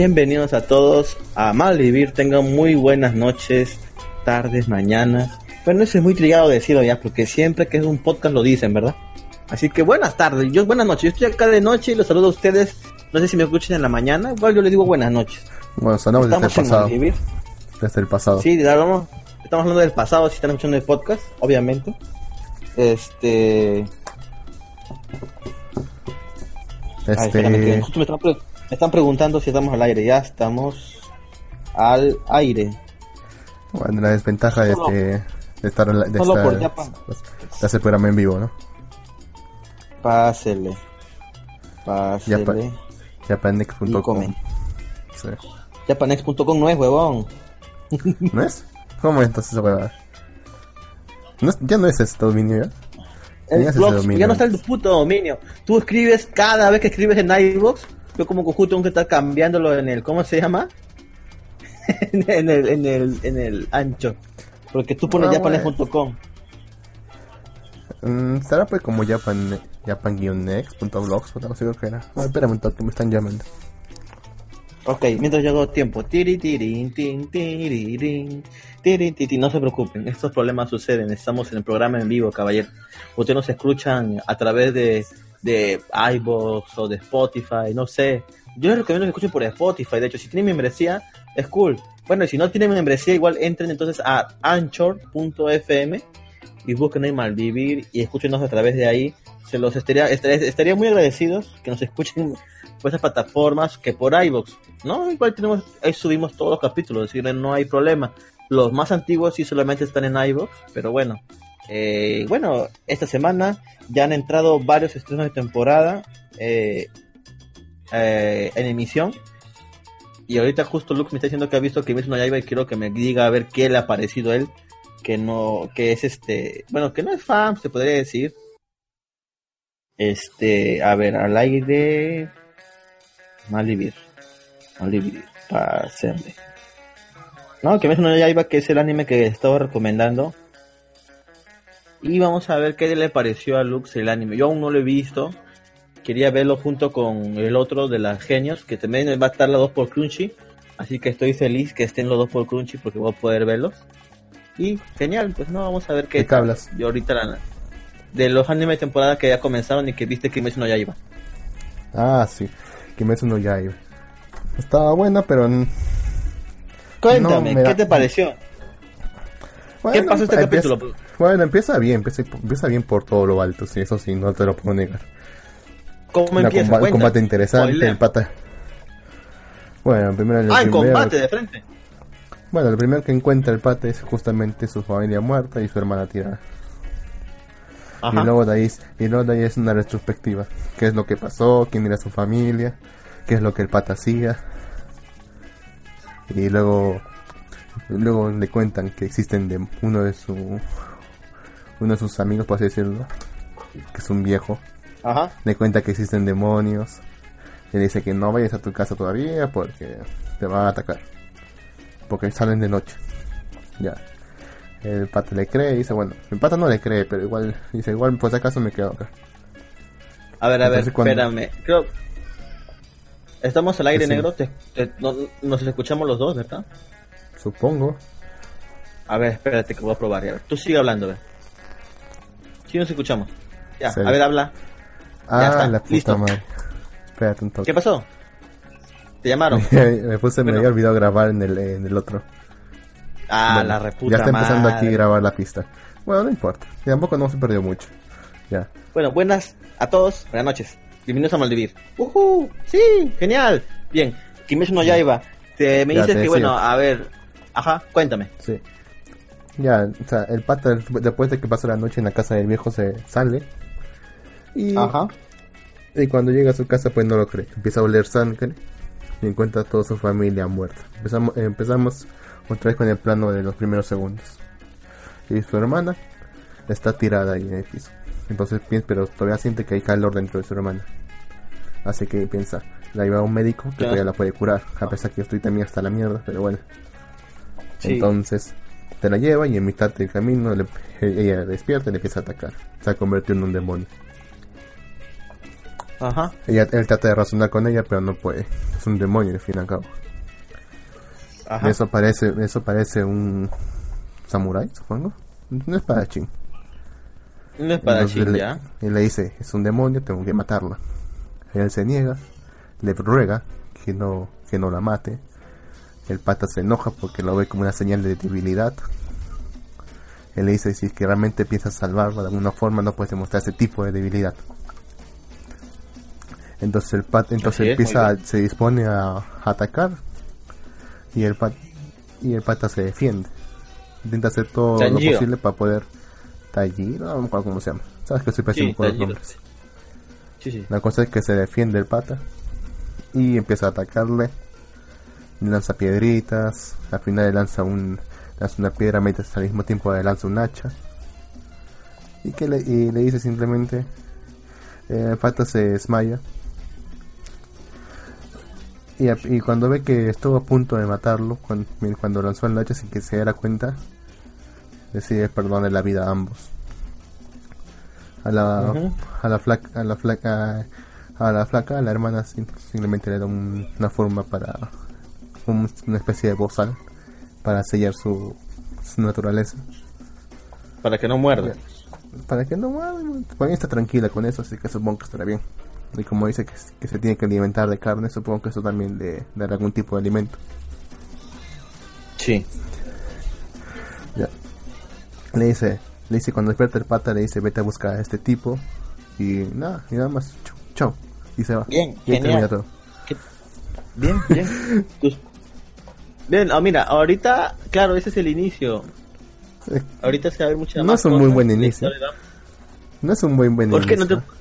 Bienvenidos a todos a Malvivir. Tengan muy buenas noches, tardes, mañanas. Bueno, eso es muy trillado decirlo ya, porque siempre que es un podcast lo dicen, ¿verdad? Así que buenas tardes, yo buenas noches. Yo estoy acá de noche y los saludo a ustedes. No sé si me escuchan en la mañana, igual yo les digo buenas noches. Bueno, sonamos desde el pasado. Malvivir. Desde el pasado. Sí, hablamos, estamos hablando del pasado, si están escuchando el podcast, obviamente. Este. Ay, espérame, que Este, justo me me están preguntando si estamos al aire. Ya estamos al aire. bueno, la desventaja de, este, de estar, de solo estar- por Japan. de hacer programa en vivo, ¿no? Pásele. Pásele. Japanex.com. Sí. Japanex.com no es, huevón. ¿No es? ¿Cómo es entonces esa huevada? ¿No ya no es este dominio ya. El ese blog, dominio ya no está el puto dominio. Tú escribes cada vez que escribes en iVoox. Yo como conjunto tengo que estar cambiándolo en el, ¿cómo se llama? en el, en el, en el ancho. Porque tú pones Ah, japanex.com. Mm, Será pues como Japan, Japan-next.blogs, no que era. Ah, espérame un toque, me están llamando. Ok, mientras yo hago tiempo. Tiri, tirin, tin, tiririn, tirin, titi. No se preocupen, estos problemas suceden. Estamos en el programa en vivo, caballero. Ustedes nos escuchan a través de, de iVoox o de Spotify, no sé. Yo les recomiendo que escuchen por Spotify. De hecho, si tienen membresía, es cool. Bueno, y si no tienen membresía, igual entren entonces a anchor.fm y busquen ahí Malvivir y escúchenos a través de ahí. Se los estaría, estaría, estaría muy agradecidos que nos escuchen por esas plataformas que por iVoox, ¿no? Igual tenemos, ahí subimos todos los capítulos, es decir, no hay problema. Los más antiguos sí solamente están en iVoox, pero bueno. Eh, bueno, esta semana ya han entrado varios estrenos de temporada eh, eh, en emisión. Y ahorita justo Luke me está diciendo que ha visto que no Yaiba y quiero que me diga a ver qué le ha parecido a él. Que no, que es este, bueno, que no es fan, se podría decir. Este, a ver, al aire. Malvivir. Malvivir. Para hacerle. No, que me no Yaiba, que es el anime que estaba recomendando. Y vamos a ver qué le pareció a Lux el anime. Yo aún no lo he visto. Quería verlo junto con el otro de las genios, que también va a estar los dos por Crunchy. Así que estoy feliz que estén los dos por Crunchy porque voy a poder verlos. Y genial, pues no, vamos a ver qué ¿De qué hablas? Yo ahorita la, de los animes de temporada que ya comenzaron y que viste que no ya iba. Ah, sí. Kimetsu no Yaiba. Estaba buena, pero... Cuéntame, No, da- ¿qué te pareció? ¿Qué pasó este empieza- capítulo? Bueno, empieza bien, empieza, empieza bien por todo lo alto, sí, eso sí, no te lo puedo negar. ¿Cómo Una empieza? comba- un combate interesante, el pata. Bueno, primero el Ah, en combate de frente. Bueno, el primero que encuentra el pata es justamente su familia muerta y su hermana tirada. Ajá. Y luego de ahí, y luego de ahí es una retrospectiva. ¿Qué es lo que pasó? ¿Quién era su familia? ¿Qué es lo que el pata hacía? Y luego, luego le cuentan que existen de uno de su, uno de sus amigos, por así decirlo, que es un viejo. Ajá. Le cuenta que existen demonios. Y le dice que no vayas a tu casa todavía porque te van a atacar. Porque salen de noche. Ya. El pata le cree y dice, bueno, el pata no le cree, pero igual, dice, igual por si acaso me quedo acá. A ver, a ver, cuando- espérame. Creo... Estamos al aire Sí. negro, te- te- no- nos escuchamos los dos, ¿verdad? Supongo. A ver, espérate que voy a probar. ya. Tú sigue hablando, a ver. Sí nos escuchamos. Ya, a ver, habla. Ah, está, la puta listo. madre. Espérate un toque. ¿Qué pasó? ¿Te llamaron? me puse, me Bueno. había olvidado grabar en el, en el otro. Ah, Bueno, la reputa Ya está empezando madre. aquí a grabar la pista. Bueno, no importa. Y tampoco no se perdió mucho. Ya. Bueno, buenas a todos, buenas noches. Bienvenidos a Maldivir. ¡Uhú! ¡Sí! ¡Genial! Bien, Kimetsu no Yaiba. Te, me Ya, dices que, decía. bueno, a ver... Ajá, cuéntame. Sí. Ya, o sea, el pata después de que pasa la noche en la casa del viejo se sale. Y, Ajá. y cuando llega a su casa pues no lo cree. Empieza a oler sangre y encuentra a toda su familia muerta. Empezamos, empezamos otra vez con el plano de los primeros segundos. Y su hermana está tirada ahí en el piso. Entonces piensa, pero todavía siente que hay calor dentro de su hermana. Así que piensa, la lleva a un médico que Ya. todavía la puede curar. A pesar que yo estoy también hasta la mierda, pero bueno. Sí. Entonces te la lleva y en mitad del camino le- ella despierta y le empieza a atacar. Se ha convertido en un demonio. Ajá. Ella, él trata de razonar con ella, pero no puede. Es un demonio, al fin y al cabo. Ajá. Eso parece, eso parece un samurái, supongo. Un espadachín. Un espadachín, Entonces le- ya. Y le dice, es un demonio, tengo que matarla. Él se niega, le ruega que no, que no la mate. El pata se enoja porque lo ve como una señal de debilidad. Él le dice, si es que realmente piensas salvarla de alguna forma, no puedes demostrar ese tipo de debilidad. Entonces el pata entonces es, empieza, se dispone a, a atacar y el pat, y el pata se defiende. Intenta hacer todo lo posible para poder Tajiro, no me acuerdo cómo se llama. Sabes que estoy pésimo Sí, con los nombres. Sí, sí. La cosa es que se defiende el pata y empieza a atacarle. Lanza piedritas. Al final le lanza un lanza una piedra mientras al mismo tiempo le lanza un hacha. Y que le, y le dice simplemente eh, pata se desmaya. Y, y cuando ve que estuvo a punto de matarlo, cuando, cuando lanzó el hacha sin que se diera cuenta, decide perdonarle la vida a ambos. A la, a la flaca, a la flaca, a la flaca, a la hermana sim- simplemente le da un- una forma para un- una especie de bozal para sellar su, su naturaleza. Para que no muerda. Para que no bueno, para está tranquila con eso, así que supongo que estará bien. Y como dice que, que se tiene que alimentar de carne, supongo que eso también le dará algún tipo de alimento. Sí. Ya. Le dice, le dice cuando despierta el pata, le dice vete a buscar a este tipo y nada, y nada más, chau, chau, y se va. Bien, ahí genial. todo. Bien, bien. Tus- Bien, ah, mira, ahorita, claro, ese es el inicio. Ahorita se va a ver mucha No más es un muy buen inicio. No es un buen buen ¿Por qué, no te, inicio.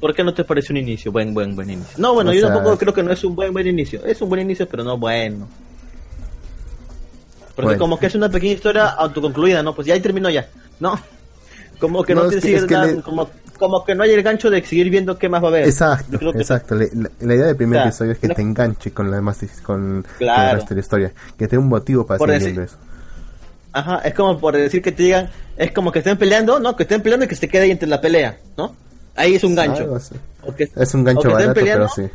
¿Por qué no te parece un inicio? Buen, buen, buen inicio. No, bueno, O yo sea- tampoco creo que no es un buen, buen inicio. Es un buen inicio, pero no bueno. Porque Bueno. como que es una pequeña historia autoconcluida, ¿no? Pues ya ahí terminó ya. No. Como que no, No, te sigue que nada- le- como, como que no hay el gancho de seguir viendo qué más va a haber. Exacto, exacto. La, la idea del primer O sea, episodio es que no- te enganche con la demás con, el resto de la historia, que te dé un motivo para Por seguir decir- viendo eso. Ajá, es como por decir que te digan, es como que estén peleando, ¿no? Que estén peleando y que se quede ahí entre la pelea, ¿no? Ahí es un gancho. O que- Es un o gancho estén barato, peleando, pero sí.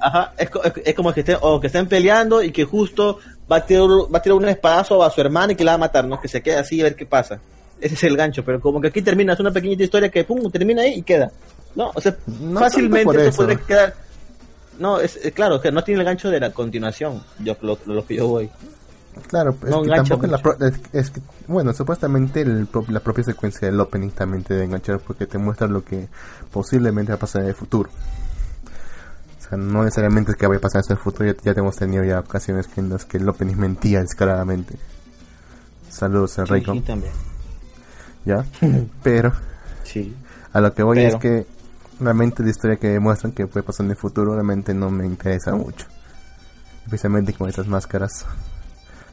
Ajá, es, es- es como que estén, o que estén peleando y que justo va a tirar, va a tirar un espadazo a su hermana y que la va a matar, ¿no? Que se quede así a ver qué pasa. Ese es el gancho, pero como que aquí termina, es una pequeñita historia que pum, termina ahí y queda. ¿No? O sea, No fácilmente esto eso. puede quedar. No, es, es claro, que no tiene el gancho de la continuación, yo lo, lo que yo voy. Claro, es No que tampoco es la mucho. pro- es, es que, bueno, supuestamente el la propia secuencia del opening también te debe enganchar porque te muestra lo que posiblemente va a pasar en el futuro. O sea, no necesariamente es que vaya a pasar eso en el futuro, ya, ya hemos tenido ya ocasiones que en las que el opening mentía descaradamente. Saludos, Sí, Enrico. sí, también. ¿Ya? Pero Sí. a lo que voy Pero. es que realmente la historia que demuestran que puede pasar en el futuro realmente no me interesa mucho. Especialmente con esas máscaras.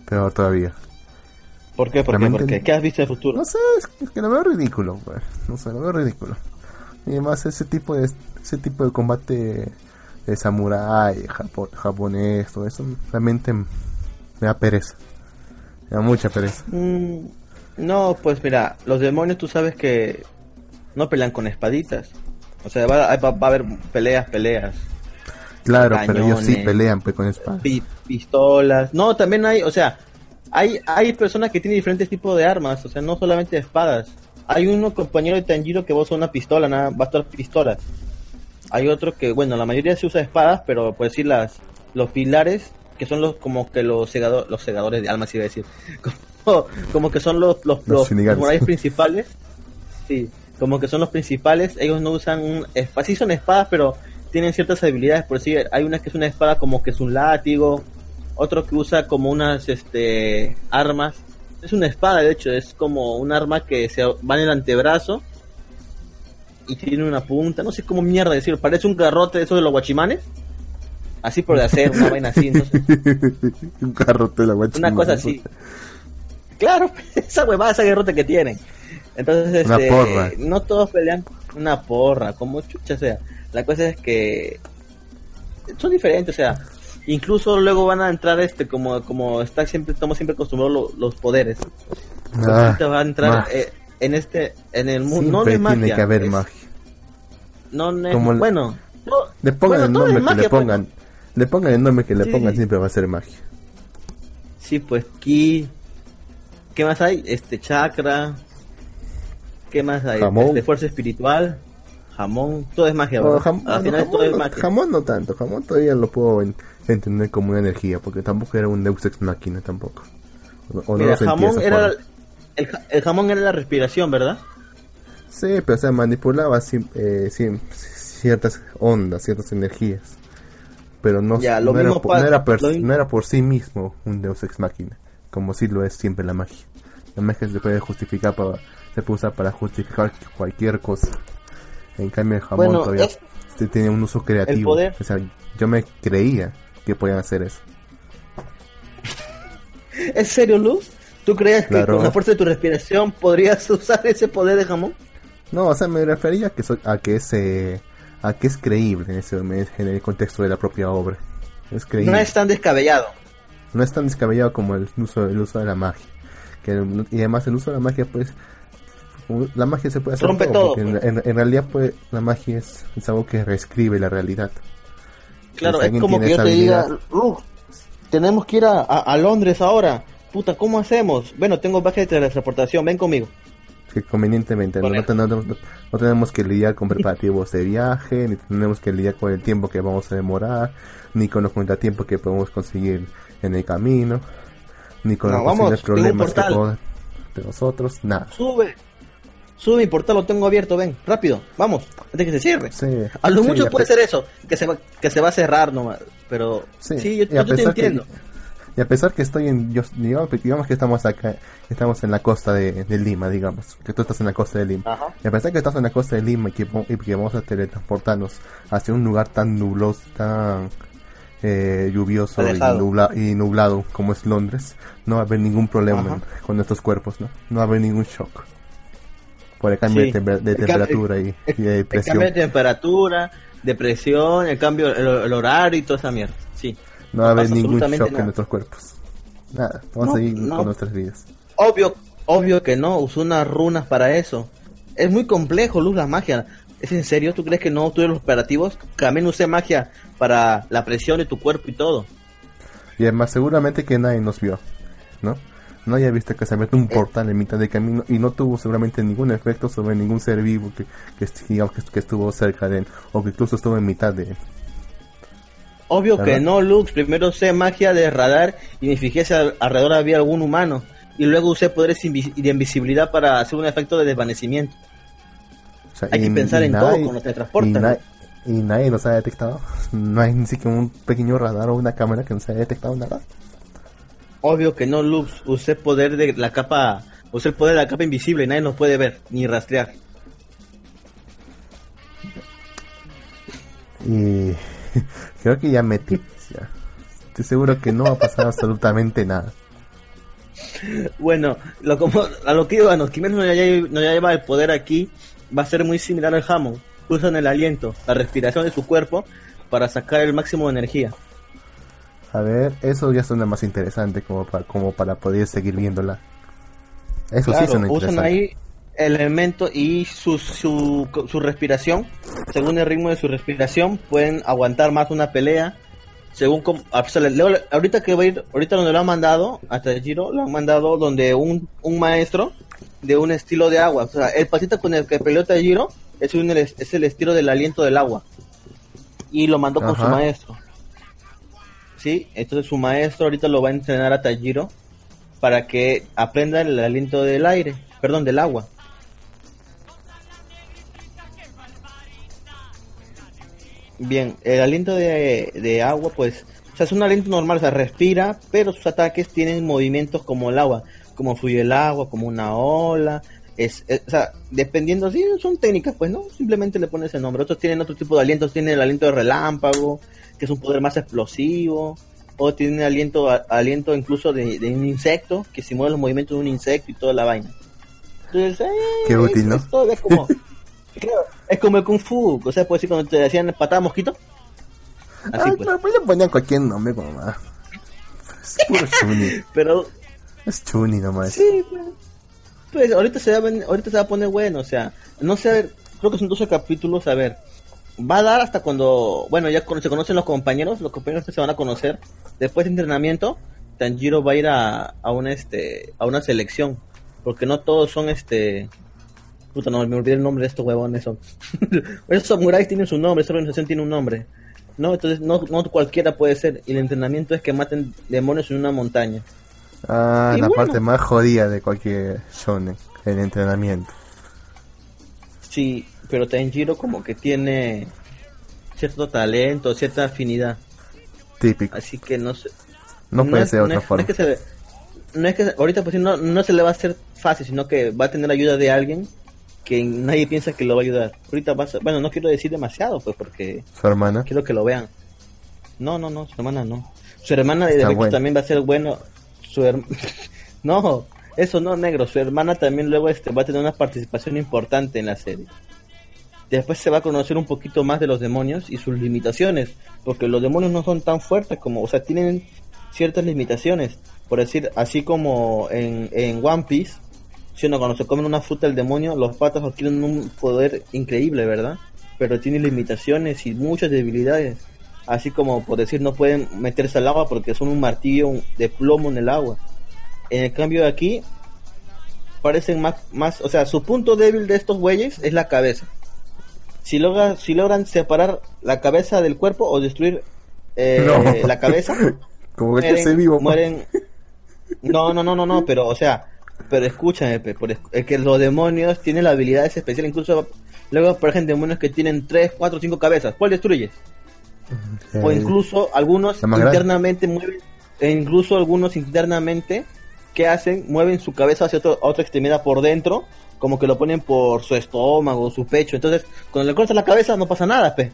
Peor todavía. ¿Por qué? ¿Por qué? Realmente- ¿Por qué? ¿Qué has visto de futuro? No sé, es que, es que lo veo ridículo, pues. No sé, lo veo ridículo. Y además ese tipo de ese tipo de combate de samurái, japo- japonés, todo eso realmente me da pereza. Me da mucha pereza. Mm, no, pues mira, los demonios tú sabes que no pelean con espaditas. O sea, va, va- va a haber peleas, peleas. Claro, pero ellos sí pelean pues con espadas. pi- pistolas. No, también hay, o sea, hay, hay personas que tienen diferentes tipos de armas, o sea, no solamente espadas. Hay uno compañero de Tanjiro que usa una pistola, nada, va a estar pistolas. Hay otro que, bueno, la mayoría se usa espadas, pero por decir las, los pilares, que son los, como que los segadores, los segadores de almas, iba a decir. Como, que son los, los, Los principales. Sí, como que son los principales, ellos no usan un espada, sí son espadas, pero tienen ciertas habilidades, por decir, hay una que es una espada como que es un látigo, otro que usa como unas este armas, es una espada de hecho, es como un arma que se va en el antebrazo y tiene una punta, no sé cómo mierda decirlo, parece un garrote de esos de los guachimanes, así por de hacer una vaina así, entonces, Un garrote de la guacha. una cosa así. Claro, esa huevada, esa garrote que tienen. Entonces, Una este, porra. no todos pelean una porra, como chucha sea. La cosa es que son diferentes, o sea, incluso luego van a entrar este como como está siempre estamos siempre acostumbrados lo- los poderes. Ah, va a entrar eh, en este en el mundo no, no es magia. tiene que haber es- magia. No, no es- Como el- bueno, le pongan bueno, el nombre que le pues. pongan, le pongan el nombre que le Sí, pongan, siempre va a ser magia. Sí, pues ki. ¿Qué más hay? Este chakra. ¿Qué más hay? Jamón. Este, fuerza espiritual. Jamón. Todo es magia, No, ¿verdad? jam- Al no, final jamón, todo es no, magia. jamón no tanto, jamón todavía lo puedo en- entender como una energía, porque tampoco era un Deus Ex Machina tampoco. O, no Mira, jamón era. El, el jamón era la respiración, ¿verdad? Sí, pero o sea, manipulaba eh, ciertas ondas, ciertas energías. Pero no, Ya, lo no, era, mismo por, no, era per- lo mi- no era por sí mismo un Deus Ex Machina, como sí lo es siempre la magia. La magia se puede justificar para, se puede usar para justificar cualquier cosa. En cambio el jamón Bueno, todavía es- tenía un uso creativo. poder- O sea, yo me creía que podían hacer eso. ¿Es serio, Luz? ¿Tú crees que Claro. con la fuerza de tu respiración podrías usar ese poder de jamón? No, o sea, me refería a que, so- a que es, eh, a que es creíble en, ese, en el contexto de la propia obra. Es creíble. No es tan descabellado. No es tan descabellado como el uso, el uso de la magia. Que, y además el uso de la magia, pues, la magia se puede hacer Rompe todo, pues. en- en realidad, pues, la magia es, es algo que reescribe la realidad. Claro, Si es como que yo te diga, Luz, tenemos que ir a, a- a Londres ahora. Puta, ¿cómo hacemos? Bueno, tengo viaje de teletransportación, ven conmigo. Que convenientemente no, no- no- no tenemos que lidiar con preparativos de viaje, ni tenemos que lidiar con el tiempo que vamos a demorar, ni con los contratiempos que podemos conseguir en el camino, ni con No, los vamos, problemas que puedan de nosotros, nada. Sube. Sube mi portal, lo tengo abierto, ven, rápido, vamos, antes que se cierre. Sí, A lo sí, mucho a puede ser eso, que se va, que se va a cerrar nomás, pero Sí, sí, yo, yo te que- entiendo. Y a pesar que estoy en, yo, digamos, digamos que estamos acá, estamos en la costa de, de Lima, digamos, que tú estás en la costa de Lima. Ajá. Y a pesar que estás en la costa de Lima y que, y que vamos a teletransportarnos hacia un lugar tan nubloso, tan eh, lluvioso y, nubla- y nublado como es Londres, no va a haber ningún problema en- con nuestros cuerpos, ¿no? No va a haber ningún shock. Por el cambio Sí. de, El temperatura y, y de El presión. cambio de temperatura, de presión, el cambio, el, el horario y toda esa mierda. Sí. No va a haber ningún shock en nuestros cuerpos. Nada, vamos No, a seguir no. con nuestras vidas. Obvio, obvio que no, usó unas runas para eso. Es muy complejo, Luz, la magia. ¿Es en serio? ¿Tú crees que no tuve los operativos? También usé magia para la presión de tu cuerpo y todo. Y además seguramente que nadie nos vio, ¿no? Nadie ha visto que se mete Eh. un portal en mitad de camino y no tuvo seguramente ningún efecto sobre ningún ser vivo que, que, estuvo cerca de él o que incluso estuvo en mitad de él. Obvio que no, Lux. Primero usé magia de radar y me fijé si al- alrededor había algún humano. Y luego usé poderes de invisibilidad para hacer un efecto de desvanecimiento. O sea, Hay que pensar en todo cuando te transportas, Y, na- ¿no? y nadie nos ha detectado. No hay ni siquiera un pequeño radar o una cámara que nos haya detectado nada. Obvio que no, Lux. Usé poder de la capa. Usé el poder de la capa invisible y nadie nos puede ver ni rastrear. Y creo que ya metí. Ya. Estoy seguro que no va a pasar absolutamente nada. Bueno, lo como, a lo que íbamos, Kimetsu no Yaiba no Yaiba, el poder aquí va a ser muy similar al Hamon. Usan el aliento, la respiración de su cuerpo para sacar el máximo de energía. A ver, eso ya suena más interesante como para, como para poder seguir viéndola. Eso sí Claro, suena usan interesante. ahí elementos y su, su, su respiración, según el ritmo de su respiración, pueden aguantar más una pelea. Según com- a- se le- leo- ahorita que va a ir, ahorita donde lo han mandado, hasta el giro, lo han mandado donde un, un maestro de un estilo de agua. O sea, el patita con el que peleó Tajiro es, un, es el estilo del aliento del agua. Y lo mandó con su maestro. Sí, entonces su maestro ahorita lo va a entrenar a Tajiro para que aprenda el aliento del aire, perdón, del agua. Bien, el aliento de, de agua, pues, o sea, es un aliento normal, o sea, respira, pero sus ataques tienen movimientos como el agua, como fluye el agua, como una ola, es, es- o sea, dependiendo, sí, son técnicas, pues, ¿no? Simplemente le pones ese nombre. Otros tienen otro tipo de alientos, tienen el aliento de relámpago, que es un poder más explosivo, o tienen aliento, a- aliento incluso de, de un insecto, que simula los movimientos de un insecto y toda la vaina. Entonces, eh, Qué útil, es- ¿no? es todo, es como, claro, es como el kung fu, o sea, pues sí, cuando te decían patada mosquito. Así Ah, pues. pues le ponían cualquier nombre como más. Chuni. Pero Es chuni nomás. Sí, pues, ahorita se, va, a ahorita se va a poner bueno, o sea, no sé, creo que son 12 capítulos, a ver, va a dar hasta cuando, bueno, ya se conocen los compañeros, los compañeros se van a conocer. Después de entrenamiento, Tanjiro va a ir a, a una este a una selección, porque no todos son este puta no me olvidé el nombre de estos huevones son. Esos samuráis tienen su nombre, esa organización tiene un nombre. No, entonces no, no cualquiera puede ser. Y el entrenamiento es que maten demonios en una montaña. Ah, la parte más jodida de cualquier shonen, el entrenamiento. Sí, pero Tanjiro como que tiene cierto talento, cierta afinidad. Típico. Así que no sé. No, puede ser de otra forma. No es que, se, no es que ahorita pues no, no se le va a hacer fácil, sino que va a tener ayuda de alguien que nadie piensa que lo va a ayudar. Ahorita va a bueno, no quiero decir demasiado pues porque su hermana quiero que lo vean. No, no, no, su hermana no. Su hermana de también va a ser bueno. Su no, eso no, negro. Su hermana también luego este va a tener una participación importante en la serie. Después se va a conocer un poquito más de los demonios y sus limitaciones, porque los demonios no son tan fuertes como, o sea, tienen ciertas limitaciones. Por decir, así como en, en One Piece, si cuando se comen una fruta del demonio, los patas adquieren un poder increíble, ¿verdad? Pero tienen limitaciones y muchas debilidades. Así como, por decir, no pueden meterse al agua porque son un martillo de plomo en el agua. En el cambio de aquí, parecen más, más, o sea, su punto débil de estos güeyes es la cabeza. Si, logra, si logran separar la cabeza del cuerpo o destruir eh, la cabeza, como mueren, vivo, mueren. No, no, no, no, no, pero, o sea, pero escúchame, es que los demonios tienen la habilidades especiales, incluso luego aparecen demonios que tienen 3, 4, 5 cabezas. ¿Cuál destruyes? O incluso algunos internamente mueven, e incluso algunos internamente, ¿qué hacen? Mueven su cabeza hacia otra extremidad por dentro, como que lo ponen por su estómago, su pecho. Entonces, cuando le cortas la cabeza no pasa nada, pe.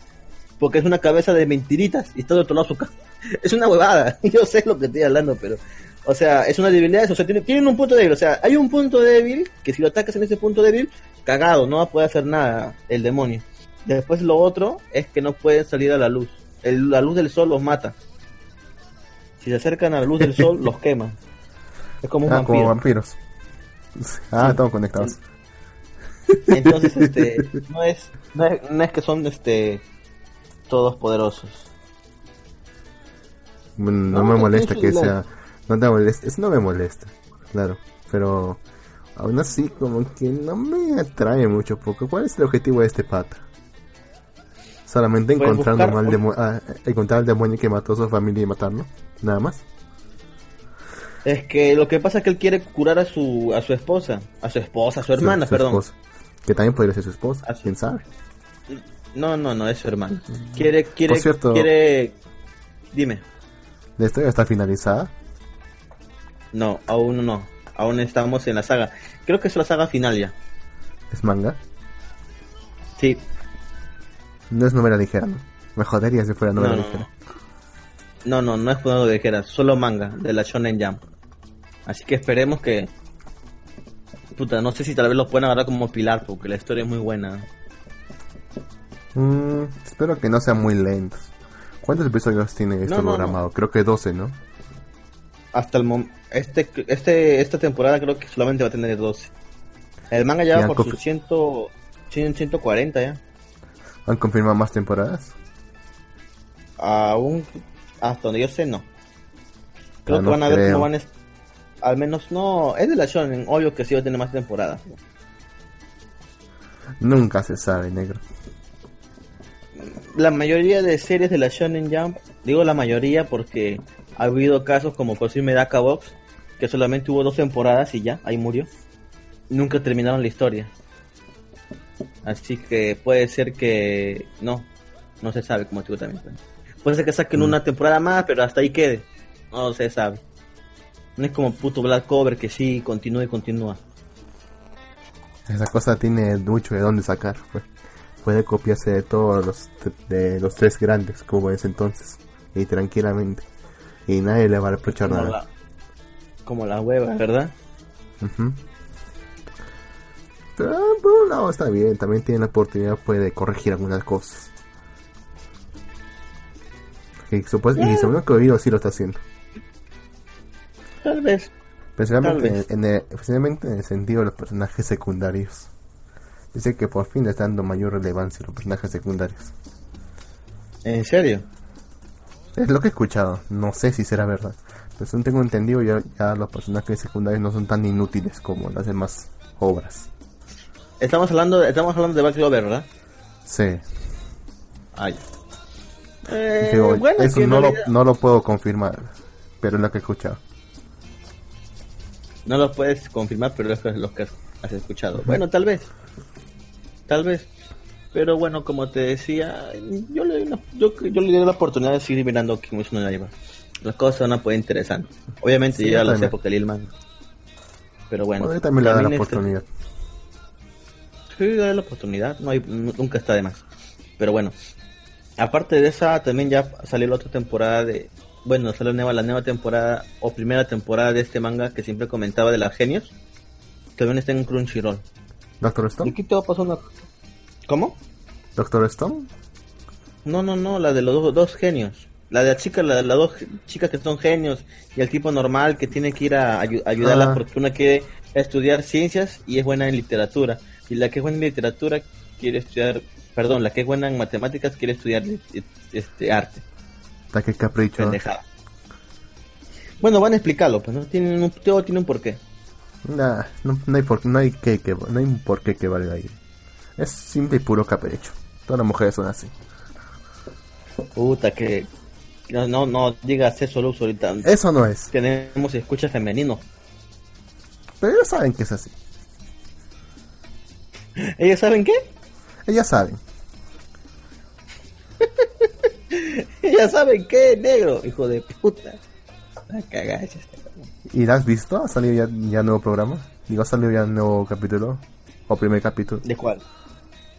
Porque es una cabeza de mentiritas y está de otro lado su cabeza. Es una huevada. Yo sé lo que estoy hablando, pero o sea, es una debilidad, o sea, tienen, un punto débil, o sea, hay un punto débil que si lo atacas en ese punto débil, cagado, no va a poder hacer nada el demonio. Después lo otro es que no pueden salir a la luz. La luz del sol los mata. Si se acercan a la luz del sol, los quema. Es como un ah, como vampiros. Ah, estamos conectados. Entonces, este, no es, no es, no es que son, este, todos poderosos. no, me molesta que sea no te molesta, eso no me molesta, claro, pero aún así como que no me atrae mucho porque ¿cuál es el objetivo de este pata? Solamente pues encontrar, al ah, encontrar al demonio que mató a su familia y matarlo, nada más. Es que lo que pasa es que él quiere curar a su a su esposa, a su esposa, a su hermana, perdón. Que también podría ser su esposa, quién sabe. No, no, no, es su hermana. Quiere, quiere, quiere. Dime. ¿La historia está finalizada? No, aún no. Aún estamos en la saga. Creo que es la saga final ya. ¿Es manga? Sí. No es novela ligera, ¿no? Me jodería si fuera novela ligera. No, no, no es novela ligera, solo manga de la Shonen Jump. Así que esperemos que. Puta, no sé si tal vez lo puedan agarrar como pilar, porque la historia es muy buena. Mm, espero que no sea muy lento. ¿Cuántos episodios tiene esto programado? Creo que 12, ¿no? hasta el momento, este, este, esta temporada creo que solamente va a tener 12. El manga ya va por sus 100, 140 ya. ¿Han confirmado más temporadas? Aún, hasta donde yo sé, no. Creo que van a ver cómo van. Al menos no. Es de la Shonen, obvio que sí va a tener más temporadas. Nunca se sabe, negro. La mayoría de series de la Shonen Jump, digo la mayoría porque ha habido casos como Cosime Medaka Box, que solamente hubo dos temporadas y ya, ahí murió. Nunca terminaron la historia. Así que puede ser que no, no se sabe como digo también. Puede ser que saquen mm. una temporada más, pero hasta ahí quede. No se sabe. No es como puto Black Cover que sí continúa y continúa. Esa cosa tiene mucho de dónde sacar. Pues. Puede copiarse de todos los, de los tres grandes como es entonces. Y tranquilamente y nadie le va a reprochar nada. como la hueva, ¿verdad? Por un lado está bien, también tiene la oportunidad puede corregir algunas cosas. Y, supuesto, y según lo que he oído, sí lo está haciendo. Tal vez. Especialmente, En, el, especialmente en el sentido de los personajes secundarios. Dice que por fin le está dando mayor relevancia a los personajes secundarios. ¿En serio? Es lo que he escuchado, no sé si será verdad. Pero según tengo entendido, ya, ya los personajes secundarios no son tan inútiles como las demás obras. Estamos hablando, estamos hablando de Black Clover, ¿verdad? Sí. Ay. Eh, Digo, bueno, eso no lo, no lo puedo confirmar, pero es lo que he escuchado. No lo puedes confirmar, pero es lo que has escuchado. Bueno, tal vez. Tal vez. Pero bueno, como te decía, yo le, una- yo, yo le doy la oportunidad de seguir mirando Kimetsu no Yaiba. Las cosas van a poder interesantes. Obviamente Sí, yo ya lo sé porque leí el manga. Pero bueno. Bueno, yo también le da la este- oportunidad. Sí, dale la oportunidad, no hay, nu- nunca está de más. Pero bueno, aparte de esa, también ya salió la otra temporada de. Bueno, salió la nueva, la nueva temporada o primera temporada de este manga que siempre comentaba de las genios. También está en Crunchyroll. ¿Doctor ¿Y Stone? aquí te va a pasar una. ¿Cómo? ¿Doctor Stone? No, no, no, la de los dos, dos genios. La de la chica, la de las dos chicas que son genios y el tipo normal que tiene que ir a ayu- ayudarla Ah. porque una quiere estudiar ciencias y es buena en literatura. Y la que es buena en literatura quiere estudiar, perdón, la que es buena en matemáticas quiere estudiar este arte. ¿Está que capricho? Pendejada. Bueno, van a explicarlo, pues no tienen un, todo tiene un porqué. Nah, no, no hay por, no hay que, que no hay un porqué que valga ahí. Es simple y puro capricho. Todas las mujeres son así. Puta que no no, no digas eso Luz ahorita. Eso no es. Tenemos escucha femenino. Pero ellos saben que es así. ¿Ellos saben qué? Ellas saben. Ya saben qué, negro, hijo de puta. La cagaste. ¿Y la has visto? ¿Ha salido ya, ya nuevo programa? Digo, ¿ha salido ya nuevo capítulo? ¿O primer capítulo? ¿De cuál?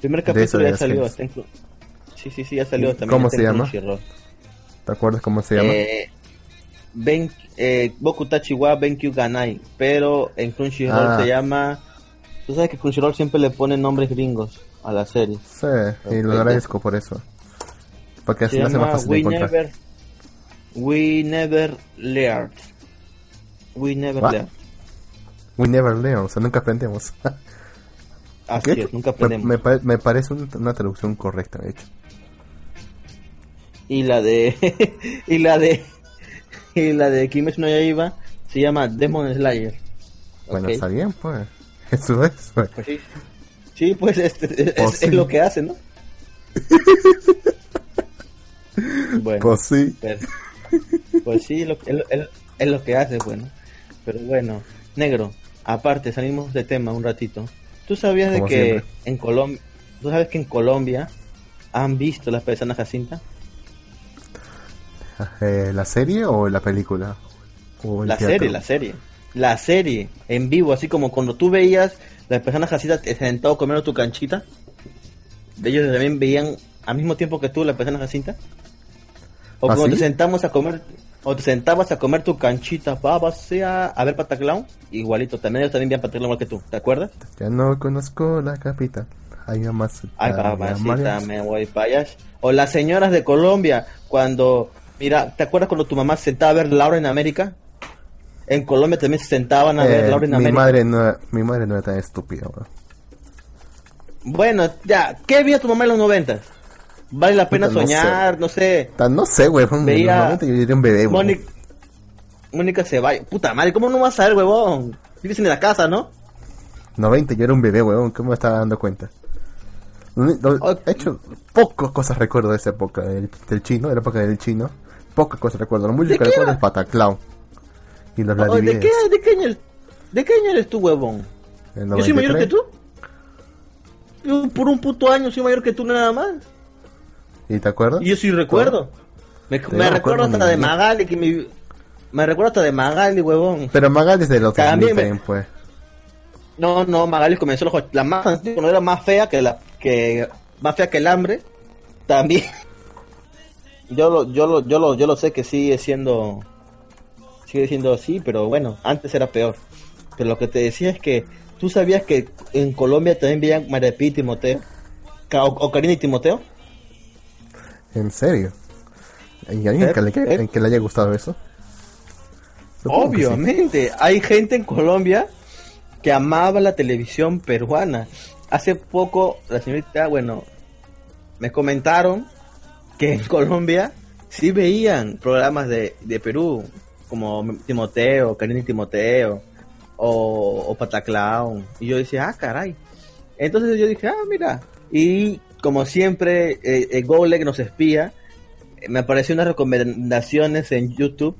Primer capítulo de ya salió. Está en Cru- Sí, sí, sí, ya salió. También ¿Cómo se llama? ¿Te acuerdas cómo se llama? Eh, ben, eh, Boku Tachi wa Benkyu Ganai. Pero en Crunchyroll Ah. se llama. Tú sabes que Crunchyroll siempre le pone nombres gringos a la serie. Sí, y lo agradezco por eso. Porque así Se lo hace más fácil de We encontrar. Never. We Never Learned. We Never What? Learned. We never learn, o sea, nunca aprendemos. Así es, nunca aprendemos. me pare- me parece un- una traducción correcta, de hecho. y la de y la de y la de Kimetsu no Yaiba se llama Demon Slayer. Bueno, está bien, pues. Eso es, pues. Sí. Sí, pues este, es, Pues es lo que hace, ¿no? bueno, Pues sí. pues, pues sí, lo, es, lo- es- es lo que hace, bueno. Pero bueno, negro, aparte, salimos de tema un ratito. ¿Tú sabías de que siempre. en Colombia, tú sabes que en Colombia han visto las personas Jacinta? Eh, ¿La serie o la película? ¿O La teatro? serie, la serie. La serie, en vivo, así como cuando tú veías las personas Jacinta sentado comiendo tu canchita. Ellos también veían al mismo tiempo que tú las personas Jacinta. O ¿Ah, cuando sí? te sentamos a comer, o te sentabas a comer tu canchita, babas, a, a ver Pataclown, igualito, también ellos también veían Pataclown igual que tú, ¿te acuerdas? Ya no conozco la capital. Hay más. Ay, me voy allá. O las señoras de Colombia, cuando, mira, ¿te acuerdas cuando tu mamá se sentaba a ver Laura en América? En Colombia también se sentaban a ver Eh, Laura en mi América. madre no, mi madre no era tan estúpida. bro. Bueno, ya, ¿qué vio tu mamá en los noventas? Vale la pena Puta, no soñar, no sé. No sé, huevón. Veía- Normalmente yo diría un bebé. Mónica, Mónica se vaya. Puta madre, ¿cómo no vas a ver, huevón? Vives en la casa, ¿no? 90, yo era un bebé, huevón. ¿Cómo me estaba dando cuenta? He hecho pocas cosas recuerdo de esa época del, del chino, de la época del chino. Pocas cosas recuerdo. Lo mucho ¿De que recuerdo es Pataclown. Y los Oh, ¿De qué, de, qué año, eres- ¿De qué año eres tú, huevón? Yo soy mayor que 93. tú. Yo por un puto año soy mayor que tú nada más. ¿Y te acuerdas? Yo sí recuerdo. Me, no recuerdo hasta de. Magali, que me... Me recuerdo hasta de Magali, huevón. Pero Magal desde los También 2000 me- también, pues. No, no, Magali comenzó los la más antigua, cuando era más fea que la que más fea que el hambre. También. Yo lo, yo lo, yo lo, yo lo sé que sigue siendo sigue siendo así, pero bueno, antes era peor. Pero lo que te decía es que tú sabías que en Colombia también veían María Pía y Timoteo, Ca- o, o Karina y Timoteo. ¿En serio? ¿Y alguien Eh, que, le, eh. que le haya gustado eso? Supongo que sí. Obviamente, hay gente en Colombia que amaba la televisión peruana. hace poco la señorita, bueno, me comentaron que en Colombia sí veían programas de, de Perú, como Timoteo, Karina y Timoteo, o, o Pataclown. Y yo decía, ah, caray. Entonces yo dije, ah, mira. Y como siempre, eh, eh nos espía, me apareció unas recomendaciones en YouTube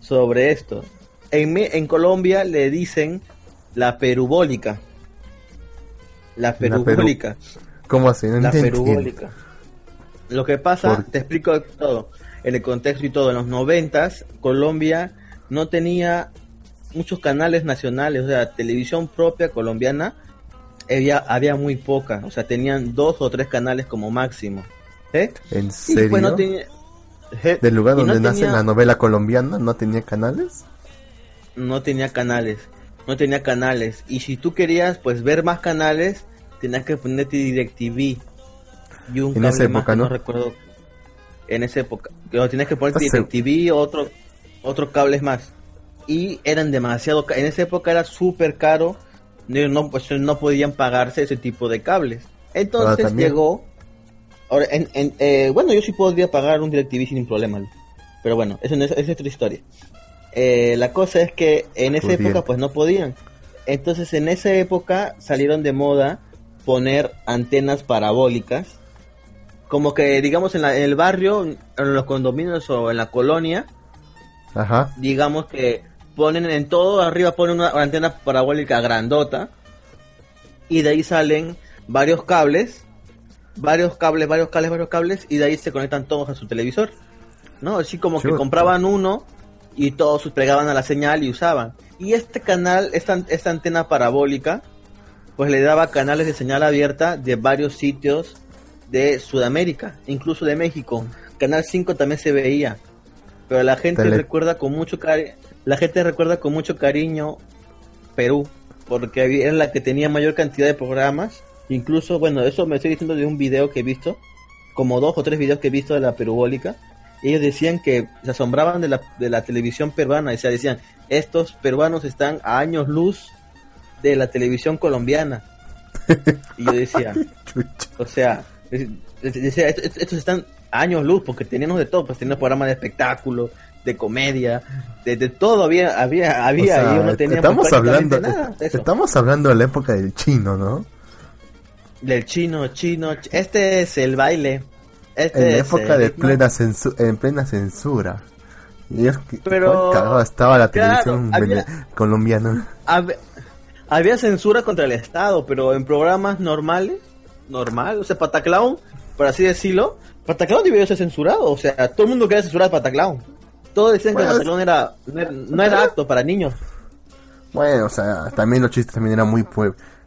sobre esto. En, en Colombia le dicen la perubólica. La perubólica. ¿Cómo así? la perubólica. Lo que pasa, te explico todo, en el contexto y todo. En los noventas, Colombia no tenía muchos canales nacionales, o sea, televisión propia colombiana había, había muy poca, o sea, tenían dos o tres canales como máximo. ¿eh? ¿En serio? ¿Del lugar donde nace la novela colombiana no tenía canales? No tenía canales, no tenía canales. Y si tú querías pues ver más canales, tenías que ponerte DirecTV. Y un en esa época, ¿no? recuerdo. En esa época. Tienes que ponerte DirecTV otro, otros cables más. Y eran demasiado... En esa época era súper caro. No, pues, no podían pagarse ese tipo de cables. Entonces llegó Ahora, en, eh, bueno, yo sí podría pagar un DirecTV sin problema. Pero bueno, eso es, es otra historia. Eh, la cosa es que en esa época pues no podían. Entonces en esa época salieron de moda poner antenas parabólicas. Como que digamos en, el barrio, en los condominios o en la colonia. Ajá. Digamos que ponen en todo, arriba ponen una antena parabólica grandota. Y de ahí salen varios cables varios cables, varios cables, varios cables y de ahí se conectan todos a su televisor. ¿No? Así como que compraban uno y todos pegaban a la señal y usaban. Y este canal, esta, esta antena parabólica, pues le daba canales de señal abierta de varios sitios de Sudamérica, incluso de México. Canal 5 también se veía. Pero la gente recuerda con mucho cariño, la gente recuerda con mucho cariño Perú, porque era la que tenía mayor cantidad de programas Incluso, bueno, eso me estoy diciendo de un video que he visto, como dos o tres videos que he visto de la perubólica. Ellos decían que se asombraban de la, de la televisión peruana, o sea, decían, estos peruanos están a años luz de la televisión colombiana. Y yo decía, o sea, estos están años luz porque teníamos de todo, pues teníamos programas de espectáculo, de comedia, de, todo había, había, había, y uno tenía estamos hablando, estamos hablando de la época del chino, ¿no? Del chino, chino. Este es el baile. Este en la época de plena, en plena censura. Y es que, Pero estaba la televisión colombiana. Había, censura contra el Estado, pero en programas normales, normal, o sea, Pataclown, por así decirlo, Pataclown debió ser censurado, o sea, todo el mundo quería censurar a Pataclown. Todos decían que Pataclown era, no era, apto para niños. Bueno, o sea, también los chistes también eran muy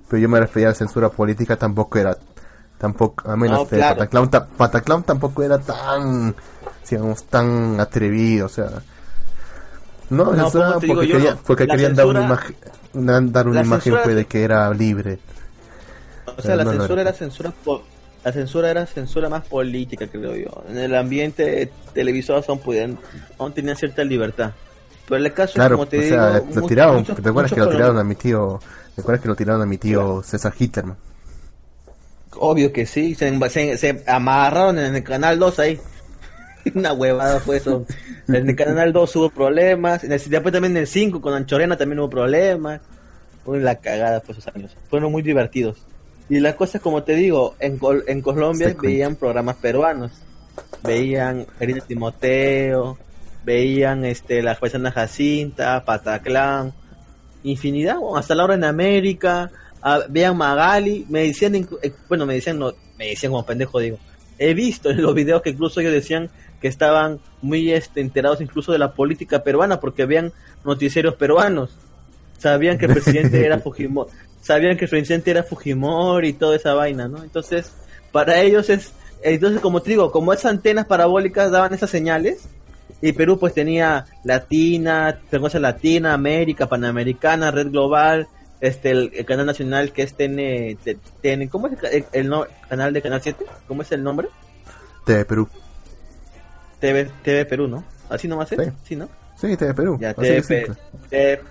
pero yo me refería a la censura política, tampoco era, tampoco, a menos de Pataclown, tampoco era tan, digamos, tan atrevido, o sea, no, no porque, porque querían dar una imagen, dar una imagen pues, de que era libre. O sea, la censura era censura la censura era censura más política, creo yo. En el ambiente televisor aún, podían, aún tenían cierta libertad. Pero en el caso, como te digo, lo tiraron, ¿te acuerdas que lo tiraron a mi tío ¿Recuerdas que lo tiraron a mi tío César Hitlerman? Obvio que sí, se, se, amarraron en el canal 2 ahí. Una huevada fue eso. En el canal 2 hubo problemas. Después también en el 5 con Anchorena también hubo problemas. Fue la cagada fue esos años. Fueron muy divertidos. Y las cosas, como te digo, en, en Colombia veían programas peruanos. Veían Karina Timoteo, veían este la paisana Jacinta, Pataclán infinidad, hasta la hora en América, vean Magali, me decían, eh, bueno, me decían, no, me decían como pendejo, digo, he visto en los videos que incluso ellos decían que estaban muy este, enterados incluso de la política peruana porque veían noticieros peruanos, sabían que el presidente era Fujimori, sabían que el presidente era Fujimori y toda esa vaina, ¿no? Entonces, para ellos es, entonces como te digo, como esas antenas parabólicas daban esas señales, y Perú pues tenía Latina, Frecuencia Latina, América, Panamericana, Red Global, este el, canal nacional que es TN, ¿cómo es el, canal de Canal 7? ¿Cómo es el nombre? TV Perú. TV, TV Perú, ¿no? Así nomás es, sí, ¿no? Sí, TV Perú. Ya, TV, TV,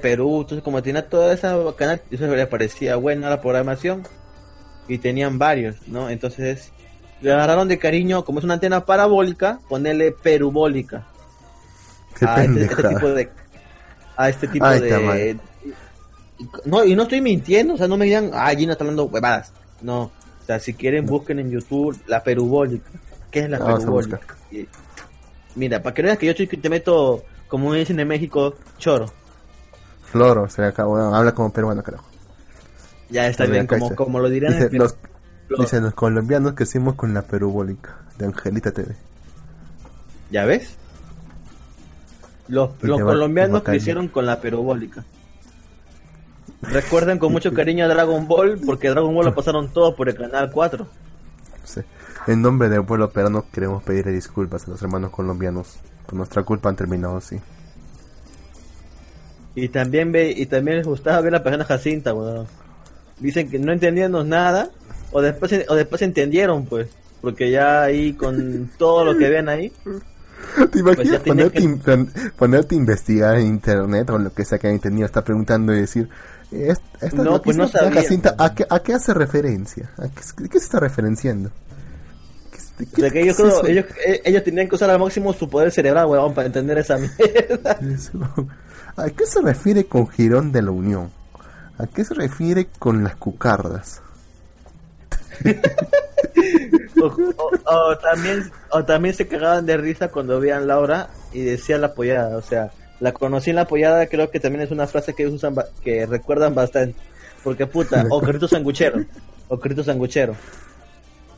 Perú, entonces como tenía toda esa canal, eso le parecía buena la programación, y tenían varios, ¿no? Entonces le agarraron de cariño, como es una antena parabólica, ponerle perubólica. Qué a este, este tipo de a este tipo Ay, de no y no estoy mintiendo o sea no me digan ah Gina está hablando huevadas no o sea si quieren busquen en YouTube la perubólica. Qué es la perubólica mira para que veas que yo estoy te meto como dicen en México choro Floro, se le acabó. Bueno, habla como peruano, carajo. ya está bien como lo dirán Dice, los, dicen los colombianos que hicimos con la perubólica de Angelita TV. ya ves los, va- colombianos bacán. crecieron con la perubólica Recuerden con mucho cariño a Dragon Ball, porque Dragon Ball lo pasaron todos por el canal 4. Sí. En nombre del pueblo peruano queremos pedirle disculpas a los hermanos colombianos. Por nuestra culpa han terminado así. Y también ve, y también les gustaba ver la persona Jacinta, weón. Dicen que no entendíamos nada, o después, o después entendieron, pues. Porque ya ahí con todo lo que ven ahí, ¿Te imaginas Pues tenía ponerte, in- pon- ponerte a investigar en internet o lo que sea que hayan tenido, estar preguntando y decir, "Es- esta No, pues no sabía. Jacinta, ¿a qué, ¿a qué hace referencia? ¿A qué, ¿De qué se está referenciando? ¿Qué, o sea que ellos, creo- ellos, eh, ellos tenían que usar al máximo su poder cerebral, weón, para entender esa mierda. Eso. ¿A qué se refiere con Girón de la Unión? ¿A qué se refiere con las cucardas? O, o- o también, o también se cagaban de risa cuando veían Laura y decían la apoyada, o sea, la conocí en la apoyada, creo que también es una frase que ellos usan, que recuerdan bastante. Porque puta, o Crito Sanguchero, o Crito Sanguchero.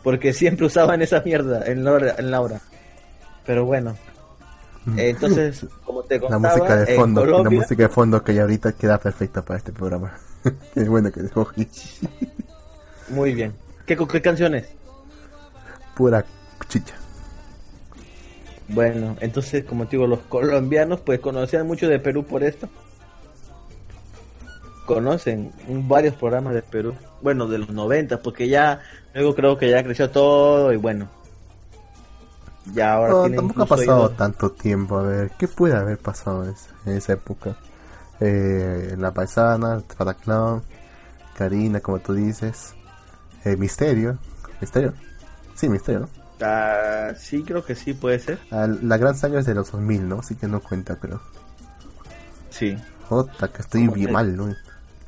Porque siempre usaban esa mierda en Laura. En Laura. Pero bueno, entonces, como te La contaba, música de fondo, la música de fondo que ya ahorita queda perfecta para este programa. es bueno que escogí. Muy bien. ¿Qué, qué canciones? Pura chicha. Bueno, entonces, como te digo, los colombianos pues conocían mucho de Perú por esto. Conocen varios programas de Perú. Bueno, de los 90, porque ya luego creo que ya creció todo y bueno. Ya ahora No, tienen tampoco ha pasado oído- tanto tiempo. A ver, ¿qué puede haber pasado en esa- en esa época? Eh, la paisana, Pataclown, Karina, como tú dices. Eh, Misterio. ¿Misterio? Sí, Misterio, ¿no? Ah, sí, creo que sí puede ser. Ah, la gran saga es de los 2000, ¿no? Así que no cuenta, pero... Sí. Jota, que estoy ¿Cómo bien mal, ¿no?